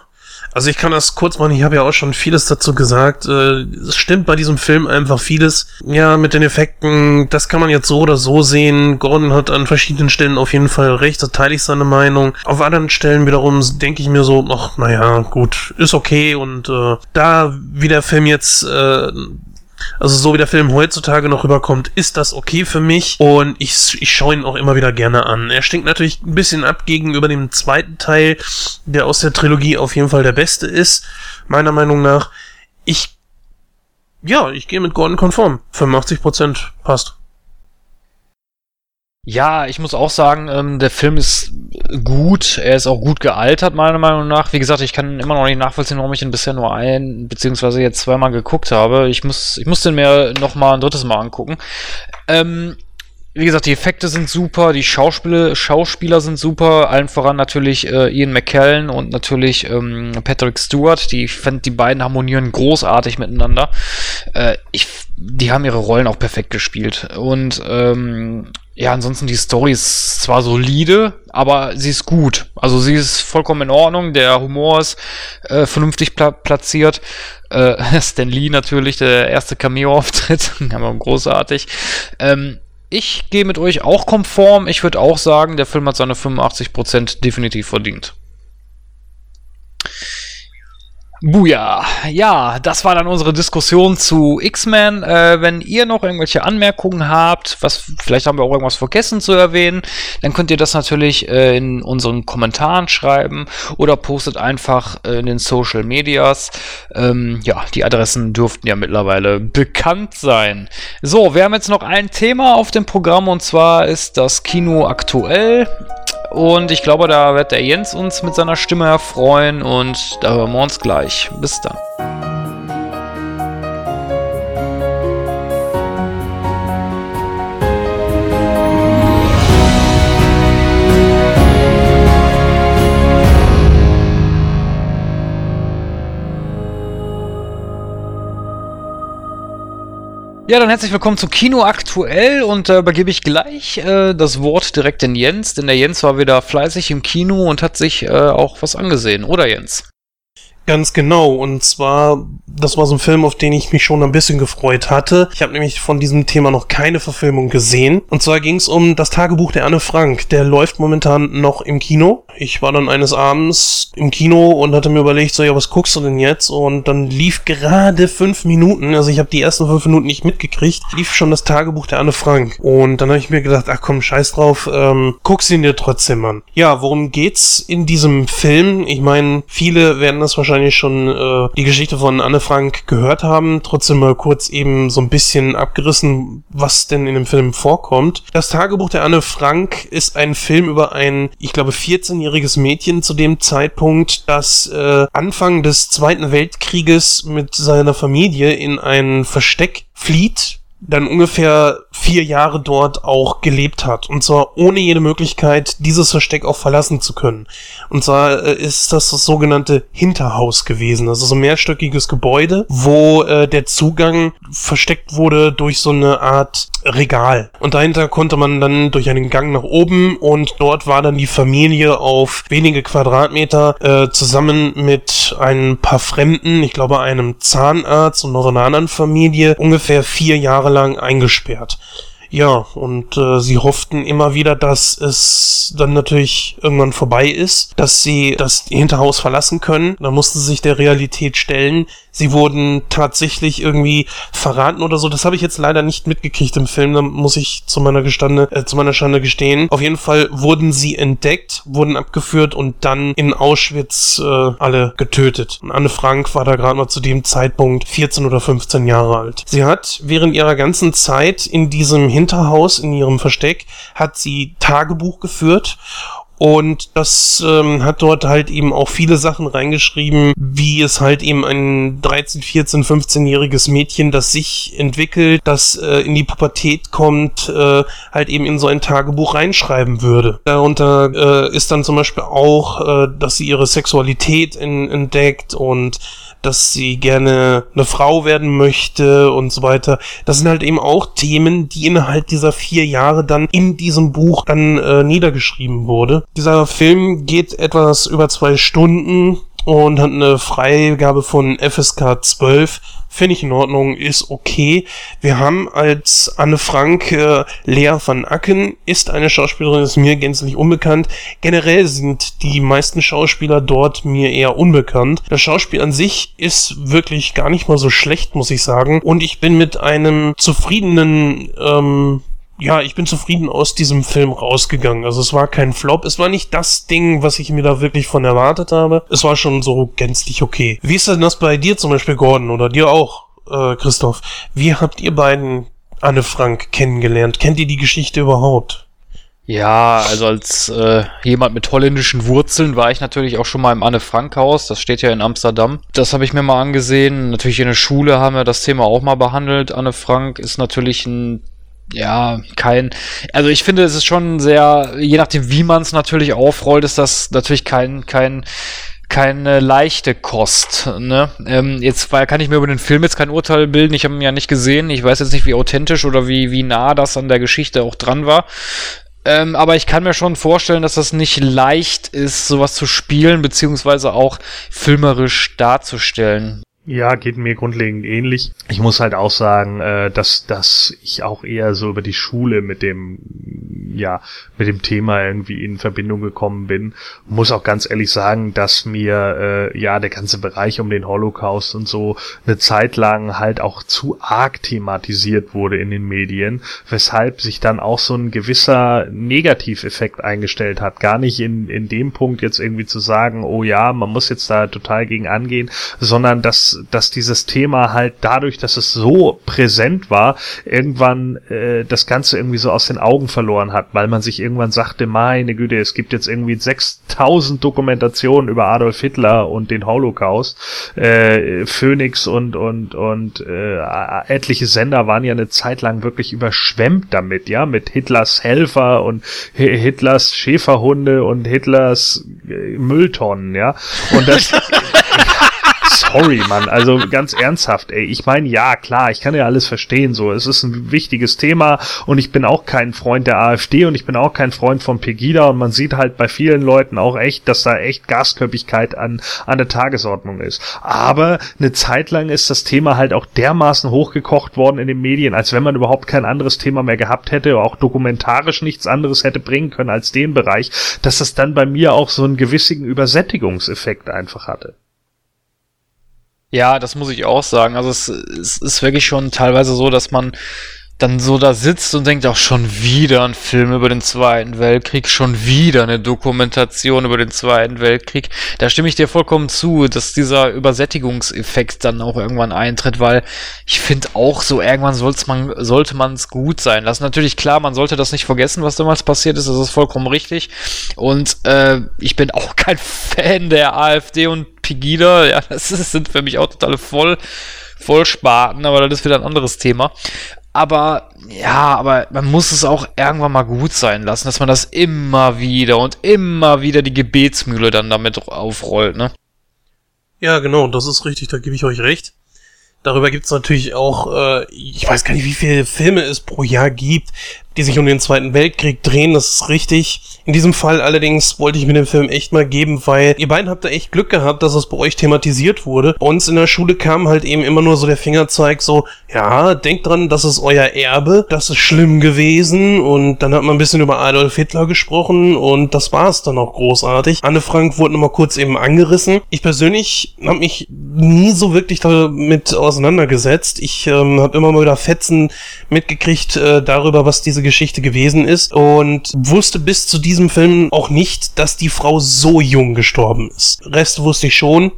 Also ich kann das kurz machen, ich habe ja auch schon vieles dazu gesagt. Äh, es stimmt bei diesem Film einfach vieles. Ja, mit den Effekten, das kann man jetzt so oder so sehen. Gordon hat an verschiedenen Stellen auf jeden Fall recht, da teile ich seine Meinung. Auf anderen Stellen wiederum denke ich mir so, ach, naja, gut, ist okay. Und äh, da, wie der Film jetzt äh, also so wie der Film heutzutage noch rüberkommt, ist das okay für mich und ich, ich schaue ihn auch immer wieder gerne an. Er stinkt natürlich ein bisschen ab gegenüber dem zweiten Teil, der aus der Trilogie auf jeden Fall der beste ist, meiner Meinung nach. Ich, ja, ich gehe mit Gordon konform. 85% passt. Ja, ich muss auch sagen, ähm, der Film ist gut. Er ist auch gut gealtert, meiner Meinung nach. Wie gesagt, ich kann immer noch nicht nachvollziehen, warum ich ihn bisher nur ein, beziehungsweise jetzt zweimal geguckt habe. Ich muss, ich muss den mir noch mal ein drittes Mal angucken. Ähm, wie gesagt, die Effekte sind super, die Schauspieler, Schauspieler sind super, allen voran natürlich äh, Ian McKellen und natürlich ähm, Patrick Stewart. Die, ich finde, die beiden harmonieren großartig miteinander. Äh, ich, die haben ihre Rollen auch perfekt gespielt. Und ähm, ja, ansonsten die Story ist zwar solide, aber sie ist gut. Also sie ist vollkommen in Ordnung. Der Humor ist äh, vernünftig pla platziert. Äh, Stan Lee natürlich, der erste Cameo-Auftritt, großartig. Ähm, ich gehe mit euch auch konform. Ich würde auch sagen, der Film hat seine 85% definitiv verdient. Buja, ja, das war dann unsere Diskussion zu X-Men. Äh, wenn ihr noch irgendwelche Anmerkungen habt, was vielleicht haben wir auch irgendwas vergessen zu erwähnen, dann könnt ihr das natürlich äh, in unseren Kommentaren schreiben oder postet einfach äh, in den Social Medias. Ähm, ja, die Adressen dürften ja mittlerweile bekannt sein. So, wir haben jetzt noch ein Thema auf dem Programm und zwar ist das Kino aktuell. Und ich glaube, da wird der Jens uns mit seiner Stimme erfreuen und da hören wir uns gleich. Bis dann. Ja, dann herzlich willkommen zu Kino aktuell und da äh, übergebe ich gleich äh, das Wort direkt in Jens, denn der Jens war wieder fleißig im Kino und hat sich äh, auch was angesehen, oder Jens? Ganz genau. Und zwar, das war so ein Film, auf den ich mich schon ein bisschen gefreut hatte. Ich habe nämlich von diesem Thema noch keine Verfilmung gesehen. Und zwar ging es um das Tagebuch der Anne Frank. Der läuft momentan noch im Kino. Ich war dann eines Abends im Kino und hatte mir überlegt, so, ja, was guckst du denn jetzt? Und dann lief gerade fünf Minuten, also ich habe die ersten fünf Minuten nicht mitgekriegt, lief schon das Tagebuch der Anne Frank. Und dann habe ich mir gedacht, ach komm, scheiß drauf, ähm, guck's ihn dir trotzdem an. Ja, worum geht's in diesem Film? Ich meine, viele werden das wahrscheinlich wahrscheinlich schon äh, die Geschichte von Anne Frank gehört haben. Trotzdem mal kurz eben so ein bisschen abgerissen, was denn in dem Film vorkommt. Das Tagebuch der Anne Frank ist ein Film über ein, ich glaube, 14-jähriges Mädchen zu dem Zeitpunkt, das äh, Anfang des Zweiten Weltkrieges mit seiner Familie in ein Versteck flieht dann ungefähr vier Jahre dort auch gelebt hat. Und zwar ohne jede Möglichkeit, dieses Versteck auch verlassen zu können. Und zwar äh, ist das das sogenannte Hinterhaus gewesen. Das ist so ein mehrstöckiges Gebäude, wo äh, der Zugang versteckt wurde durch so eine Art Regal. Und dahinter konnte man dann durch einen Gang nach oben und dort war dann die Familie auf wenige Quadratmeter äh, zusammen mit ein paar Fremden, ich glaube einem Zahnarzt und noch einer anderen Familie, ungefähr vier Jahre lang eingesperrt. Ja, und äh, sie hofften immer wieder, dass es dann natürlich irgendwann vorbei ist, dass sie das Hinterhaus verlassen können. Da mussten sie sich der Realität stellen. Sie wurden tatsächlich irgendwie verraten oder so. Das habe ich jetzt leider nicht mitgekriegt im Film. Da muss ich zu meiner Gestande, äh, zu meiner Schande gestehen. Auf jeden Fall wurden sie entdeckt, wurden abgeführt und dann in Auschwitz äh, alle getötet. Und Anne Frank war da gerade mal zu dem Zeitpunkt 14 oder 15 Jahre alt. Sie hat während ihrer ganzen Zeit in diesem Hinterhaus, in ihrem Versteck, hat sie Tagebuch geführt und das ähm, hat dort halt eben auch viele Sachen reingeschrieben, wie es halt eben ein 13, 14, 15-jähriges Mädchen, das sich entwickelt, das äh, in die Pubertät kommt, äh, halt eben in so ein Tagebuch reinschreiben würde. Darunter äh, ist dann zum Beispiel auch, äh, dass sie ihre Sexualität in, entdeckt und dass sie gerne eine Frau werden möchte und so weiter. Das sind halt eben auch Themen, die innerhalb dieser vier Jahre dann in diesem Buch dann äh, niedergeschrieben wurde. Dieser Film geht etwas über zwei Stunden und hat eine Freigabe von FSK 12. Finde ich in Ordnung, ist okay. Wir haben als Anne Frank äh, Lea van Acken, ist eine Schauspielerin, ist mir gänzlich unbekannt. Generell sind die meisten Schauspieler dort mir eher unbekannt. Das Schauspiel an sich ist wirklich gar nicht mal so schlecht, muss ich sagen. Und ich bin mit einem zufriedenen ähm, ja, ich bin zufrieden aus diesem Film rausgegangen. Also es war kein Flop. Es war nicht das Ding, was ich mir da wirklich von erwartet habe. Es war schon so gänzlich okay. Wie ist denn das bei dir zum Beispiel, Gordon? Oder dir auch, äh, Christoph? Wie habt ihr beiden Anne Frank kennengelernt? Kennt ihr die Geschichte überhaupt? Ja, also als äh, jemand mit holländischen Wurzeln war ich natürlich auch schon mal im Anne Frank Haus. Das steht ja in Amsterdam. Das habe ich mir mal angesehen. Natürlich in der Schule haben wir das Thema auch mal behandelt. Anne Frank ist natürlich ein ja, kein, also ich finde, es ist schon sehr, je nachdem, wie man es natürlich aufrollt, ist das natürlich kein, kein, keine leichte Kost. Ne? Ähm, jetzt kann ich mir über den Film jetzt kein Urteil bilden. Ich habe ihn ja nicht gesehen. Ich weiß jetzt nicht, wie authentisch oder wie, wie nah das an der Geschichte auch dran war. Ähm, aber ich kann mir schon vorstellen, dass das nicht leicht ist, sowas zu spielen, beziehungsweise auch filmerisch darzustellen. Ja, geht mir grundlegend ähnlich. Ich muss halt auch sagen, äh, dass, dass ich auch eher so über die Schule mit dem, ja, mit dem Thema irgendwie in Verbindung gekommen bin. Muss auch ganz ehrlich sagen, dass mir, äh, ja, der ganze Bereich um den Holocaust und so eine Zeit lang halt auch zu arg thematisiert wurde in den Medien, weshalb sich dann auch so ein gewisser Negativeffekt eingestellt hat. Gar nicht in, in dem Punkt jetzt irgendwie zu sagen, oh ja, man muss jetzt da total gegen angehen, sondern dass dass, dieses Thema halt dadurch, dass es so präsent war, irgendwann äh, das Ganze irgendwie so aus den Augen verloren hat, weil man sich irgendwann sagte, meine Güte, es gibt jetzt irgendwie 6000 Dokumentationen über Adolf Hitler und den Holocaust. Äh, Phoenix und, und, und äh, etliche Sender waren ja eine Zeit lang wirklich überschwemmt damit, ja, mit Hitlers Helfer und Hitlers Schäferhunde und Hitlers äh, Mülltonnen, ja. Und das sorry, Mann. Also ganz ernsthaft, ey. Ich meine, ja, klar, ich kann ja alles verstehen. So, es ist ein wichtiges Thema und ich bin auch kein Freund der AfD und ich bin auch kein Freund von Pegida und man sieht halt bei vielen Leuten auch echt, dass da echt Gasköppigkeit an, an der Tagesordnung ist. Aber eine Zeit lang ist das Thema halt auch dermaßen hochgekocht worden in den Medien, als wenn man überhaupt kein anderes Thema mehr gehabt hätte, auch dokumentarisch nichts anderes hätte bringen können als den Bereich, dass das dann bei mir auch so einen gewissigen Übersättigungseffekt einfach hatte. Ja, das muss ich auch sagen. Also es, es ist wirklich schon teilweise so, dass man dann so da sitzt und denkt auch schon wieder ein Film über den Zweiten Weltkrieg, schon wieder eine Dokumentation über den Zweiten Weltkrieg. Da stimme ich dir vollkommen zu, dass dieser Übersättigungseffekt dann auch irgendwann eintritt, weil ich finde auch so irgendwann man, sollte man es gut sein lassen. Natürlich klar, man sollte das nicht vergessen, was damals passiert ist, das ist vollkommen richtig. Und äh, ich bin auch kein Fan der AfD und Pegida, ja, das sind für mich auch totale Voll, Vollspaten, aber das ist wieder ein anderes Thema. Aber ja, aber man muss es auch irgendwann mal gut sein lassen, dass man das immer wieder und immer wieder die Gebetsmühle dann damit aufrollt, ne? Ja, genau, das ist richtig, da gebe ich euch recht. Darüber gibt es natürlich auch, äh, ich weiß gar nicht, wie viele Filme es pro Jahr gibt, die sich um den Zweiten Weltkrieg drehen, das ist richtig. In diesem Fall allerdings wollte ich mir den Film echt mal geben, weil ihr beiden habt da echt Glück gehabt, dass es bei euch thematisiert wurde. Bei uns in der Schule kam halt eben immer nur so der Fingerzeig so, ja, denkt dran, das ist euer Erbe, das ist schlimm gewesen und dann hat man ein bisschen über Adolf Hitler gesprochen und das war es dann auch großartig. Anne Frank wurde nochmal kurz eben angerissen. Ich persönlich habe mich nie so wirklich damit auseinandergesetzt. Ich ähm, habe immer mal wieder Fetzen mitgekriegt äh, darüber, was diese Geschichte gewesen ist und wusste bis zu diesem Film auch nicht, dass die Frau so jung gestorben ist. Rest wusste ich schon,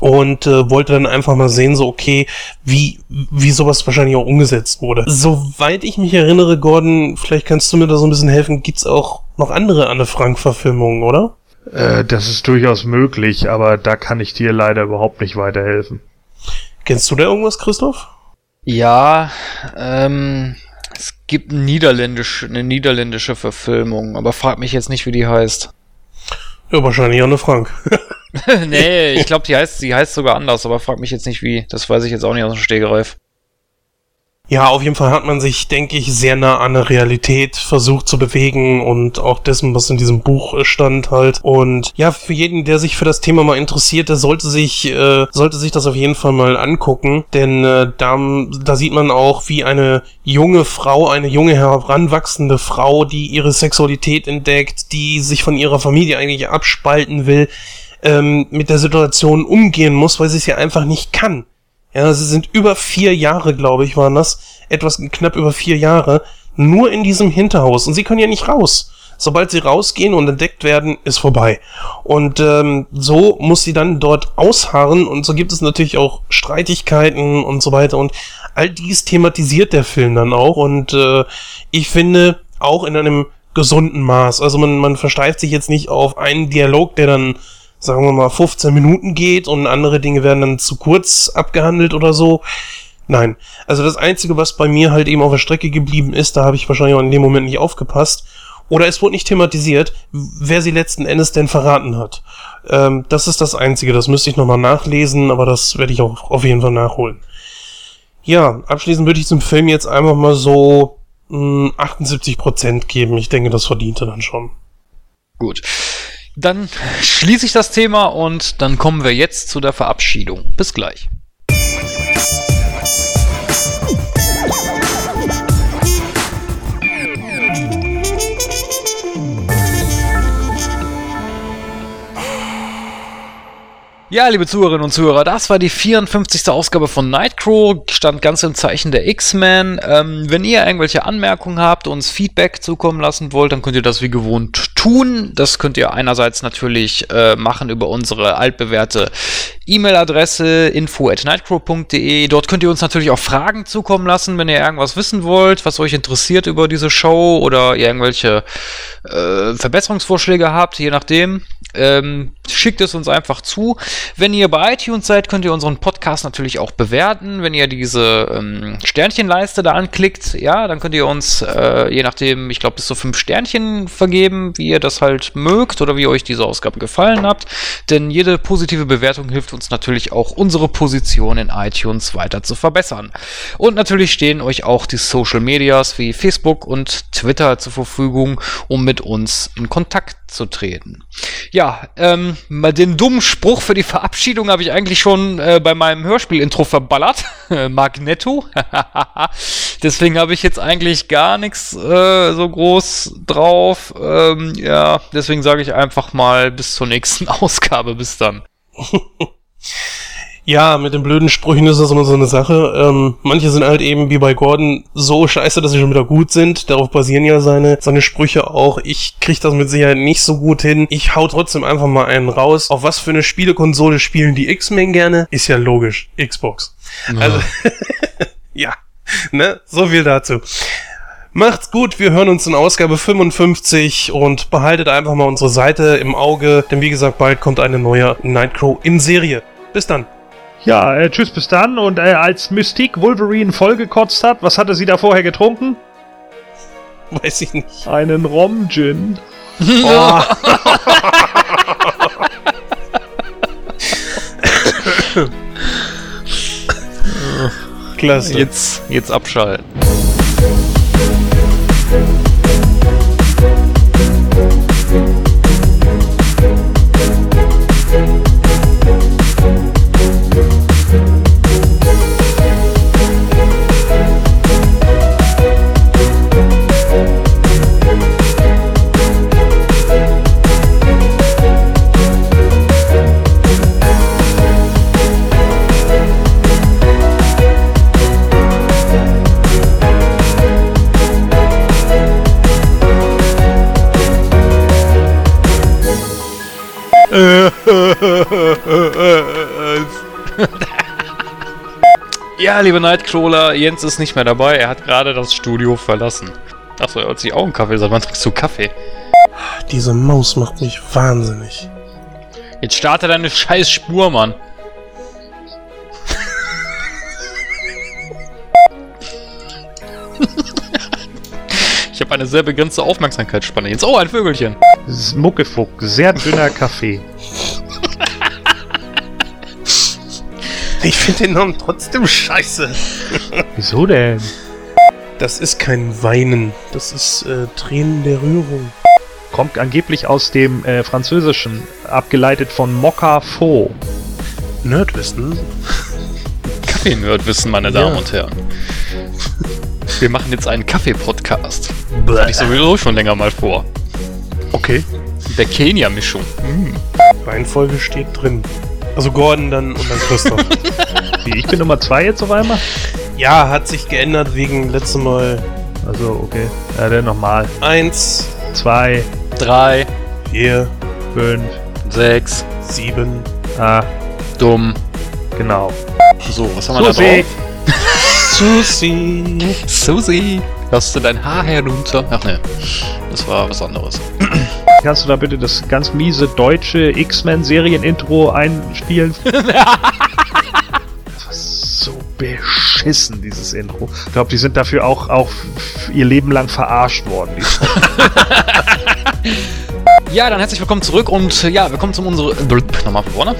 und äh, wollte dann einfach mal sehen, so okay, wie, wie sowas wahrscheinlich auch umgesetzt wurde. Soweit ich mich erinnere, Gordon, vielleicht kannst du mir da so ein bisschen helfen, gibt's auch noch andere Anne Frank-Verfilmungen, oder? Äh, das ist durchaus möglich, aber da kann ich dir leider überhaupt nicht weiterhelfen. Kennst du da irgendwas, Christoph? Ja, ähm, es gibt ein niederländisch, eine niederländische Verfilmung, aber frag mich jetzt nicht, wie die heißt. Ja, wahrscheinlich Anne Frank. nee, ich glaube, die heißt, die heißt sogar anders, aber frag mich jetzt nicht wie. Das weiß ich jetzt auch nicht aus dem Stegreif. Ja, auf jeden Fall hat man sich, denke ich, sehr nah an der Realität versucht zu bewegen und auch dessen, was in diesem Buch äh, stand halt. Und ja, für jeden, der sich für das Thema mal interessiert, der sollte sich, äh, sollte sich das auf jeden Fall mal angucken, denn äh, da, da sieht man auch, wie eine junge Frau, eine junge heranwachsende Frau, die ihre Sexualität entdeckt, die sich von ihrer Familie eigentlich abspalten will, ähm, mit der Situation umgehen muss, weil sie es ja einfach nicht kann. Ja, sie sind über vier Jahre, glaube ich, waren das. Etwas knapp über vier Jahre. Nur in diesem Hinterhaus. Und sie können ja nicht raus. Sobald sie rausgehen und entdeckt werden, ist vorbei. Und ähm, so muss sie dann dort ausharren. Und so gibt es natürlich auch Streitigkeiten und so weiter. Und all dies thematisiert der Film dann auch. Und äh, ich finde, auch in einem gesunden Maß. Also man, man versteift sich jetzt nicht auf einen Dialog, der dann sagen wir mal, 15 Minuten geht und andere Dinge werden dann zu kurz abgehandelt oder so. Nein. Also das Einzige, was bei mir halt eben auf der Strecke geblieben ist, da habe ich wahrscheinlich auch in dem Moment nicht aufgepasst. Oder es wurde nicht thematisiert, wer sie letzten Endes denn verraten hat. Ähm, das ist das Einzige. Das müsste ich nochmal nachlesen, aber das werde ich auch auf jeden Fall nachholen. Ja, abschließend würde ich zum Film jetzt einfach mal so mh, 78% geben. Ich denke, das verdiente dann schon. Gut. Dann schließe ich das Thema und dann kommen wir jetzt zu der Verabschiedung. Bis gleich. Ja, liebe Zuhörerinnen und Zuhörer, das war die 54. Ausgabe von Nightcrow, stand ganz im Zeichen der X-Men. Ähm, wenn ihr irgendwelche Anmerkungen habt, uns Feedback zukommen lassen wollt, dann könnt ihr das wie gewohnt tun. Das könnt ihr einerseits natürlich äh, machen über unsere altbewährte E-Mail-Adresse info at nightcrow.de. Dort könnt ihr uns natürlich auch Fragen zukommen lassen, wenn ihr irgendwas wissen wollt, was euch interessiert über diese Show oder ihr irgendwelche äh, Verbesserungsvorschläge habt, je nachdem. Ähm, schickt es uns einfach zu. Wenn ihr bei iTunes seid, könnt ihr unseren Podcast natürlich auch bewerten. Wenn ihr diese ähm, Sternchenleiste da anklickt, ja, dann könnt ihr uns, äh, je nachdem, ich glaube, bis zu fünf Sternchen vergeben, wie ihr das halt mögt oder wie euch diese Ausgabe gefallen habt. Denn jede positive Bewertung hilft uns natürlich auch, unsere Position in iTunes weiter zu verbessern. Und natürlich stehen euch auch die Social Medias wie Facebook und Twitter zur Verfügung, um mit uns in Kontakt zu treten. Ja, ähm, den dummen Spruch für die Verabschiedung habe ich eigentlich schon äh, bei meinem Hörspiel-Intro verballert. Magneto. deswegen habe ich jetzt eigentlich gar nichts äh, so groß drauf. Ähm, ja, deswegen sage ich einfach mal bis zur nächsten Ausgabe. Bis dann. Ja, mit den blöden Sprüchen ist das immer so eine Sache. Ähm, manche sind halt eben wie bei Gordon so scheiße, dass sie schon wieder gut sind. Darauf basieren ja seine, seine Sprüche auch. Ich krieg das mit Sicherheit nicht so gut hin. Ich hau trotzdem einfach mal einen raus. Auf was für eine Spielekonsole spielen die X-Men gerne? Ist ja logisch. Xbox. Ja. Also, ja, ne? So viel dazu. Macht's gut, wir hören uns in Ausgabe 55 und behaltet einfach mal unsere Seite im Auge, denn wie gesagt, bald kommt eine neue Nightcrow in Serie. Bis dann. Ja, äh, tschüss, bis dann. Und äh, als Mystique Wolverine vollgekotzt hat, was hatte sie da vorher getrunken? Weiß ich nicht. Einen Rom-Gin. Oh. Klasse. Jetzt, jetzt abschalten. ja, liebe Nightcrawler, Jens ist nicht mehr dabei. Er hat gerade das Studio verlassen. Achso, er hat sich auch einen Kaffee. Sag, wann trinkst du Kaffee? Diese Maus macht mich wahnsinnig. Jetzt starte deine scheiß Spur, Mann. ich habe eine sehr begrenzte Aufmerksamkeitsspanne. Jetzt, oh, ein Vögelchen. Smuckefuck, sehr dünner Kaffee. Ich finde den Namen trotzdem scheiße. Wieso denn? Das ist kein Weinen, das ist äh, Tränen der Rührung. Kommt angeblich aus dem äh, Französischen, abgeleitet von Mokka Faux. Nerdwissen? Kaffee-Nerd-Wissen, meine Damen Ja. und Herren. Wir machen jetzt einen Kaffee-Podcast. Das hatte ich sowieso schon länger mal vor. Okay. Mit der Kenia-Mischung. Reihenfolge steht drin. Also Gordon dann und dann Christoph. Wie, ich bin Nummer zwei jetzt auf einmal? ja, hat sich geändert wegen letztem Mal Also, okay. Ja, dann nochmal. eins, Zwei, Drei, vier, fünf, sechs, sieben. ah, dumm. genau. So, was haben wir Susi. da Susi. drauf? Susi, lass du dein Haar herunter. Ach ne, das war was anderes. Kannst du da bitte das ganz miese deutsche X-Men-Serien-Intro einspielen? das war so beschissen, dieses Intro. Ich glaube, die sind dafür auch, auch ihr Leben lang verarscht worden. Ja, dann herzlich willkommen zurück und ja, willkommen zum unsere nochmal von vorne.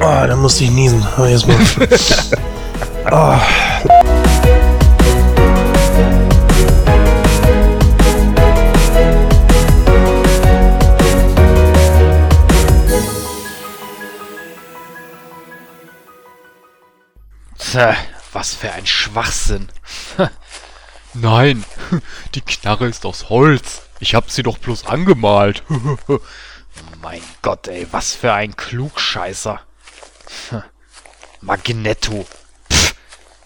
Ah, da musste ich niesen. Aber jetzt mal. Ah. Tja, was für ein Schwachsinn. Nein, die Knarre ist aus Holz. Ich hab sie doch bloß angemalt. mein Gott, ey, was für ein Klugscheißer. Magneto. Pff,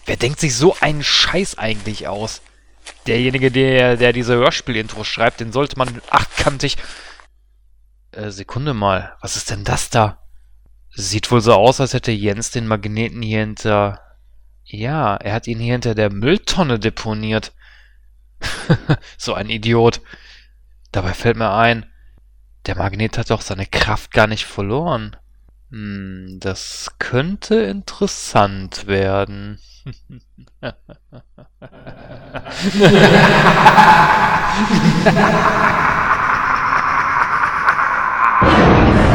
wer denkt sich so einen Scheiß eigentlich aus? Derjenige, der, der diese Hörspiel-Intros schreibt, den sollte man achtkantig... Äh, Sekunde mal, was ist denn das da? Sieht wohl so aus, als hätte Jens den Magneten hier hinter. Ja, er hat ihn hier hinter der Mülltonne deponiert. so ein Idiot. Dabei fällt mir ein, der Magnet hat doch seine Kraft gar nicht verloren. Hm, das könnte interessant werden.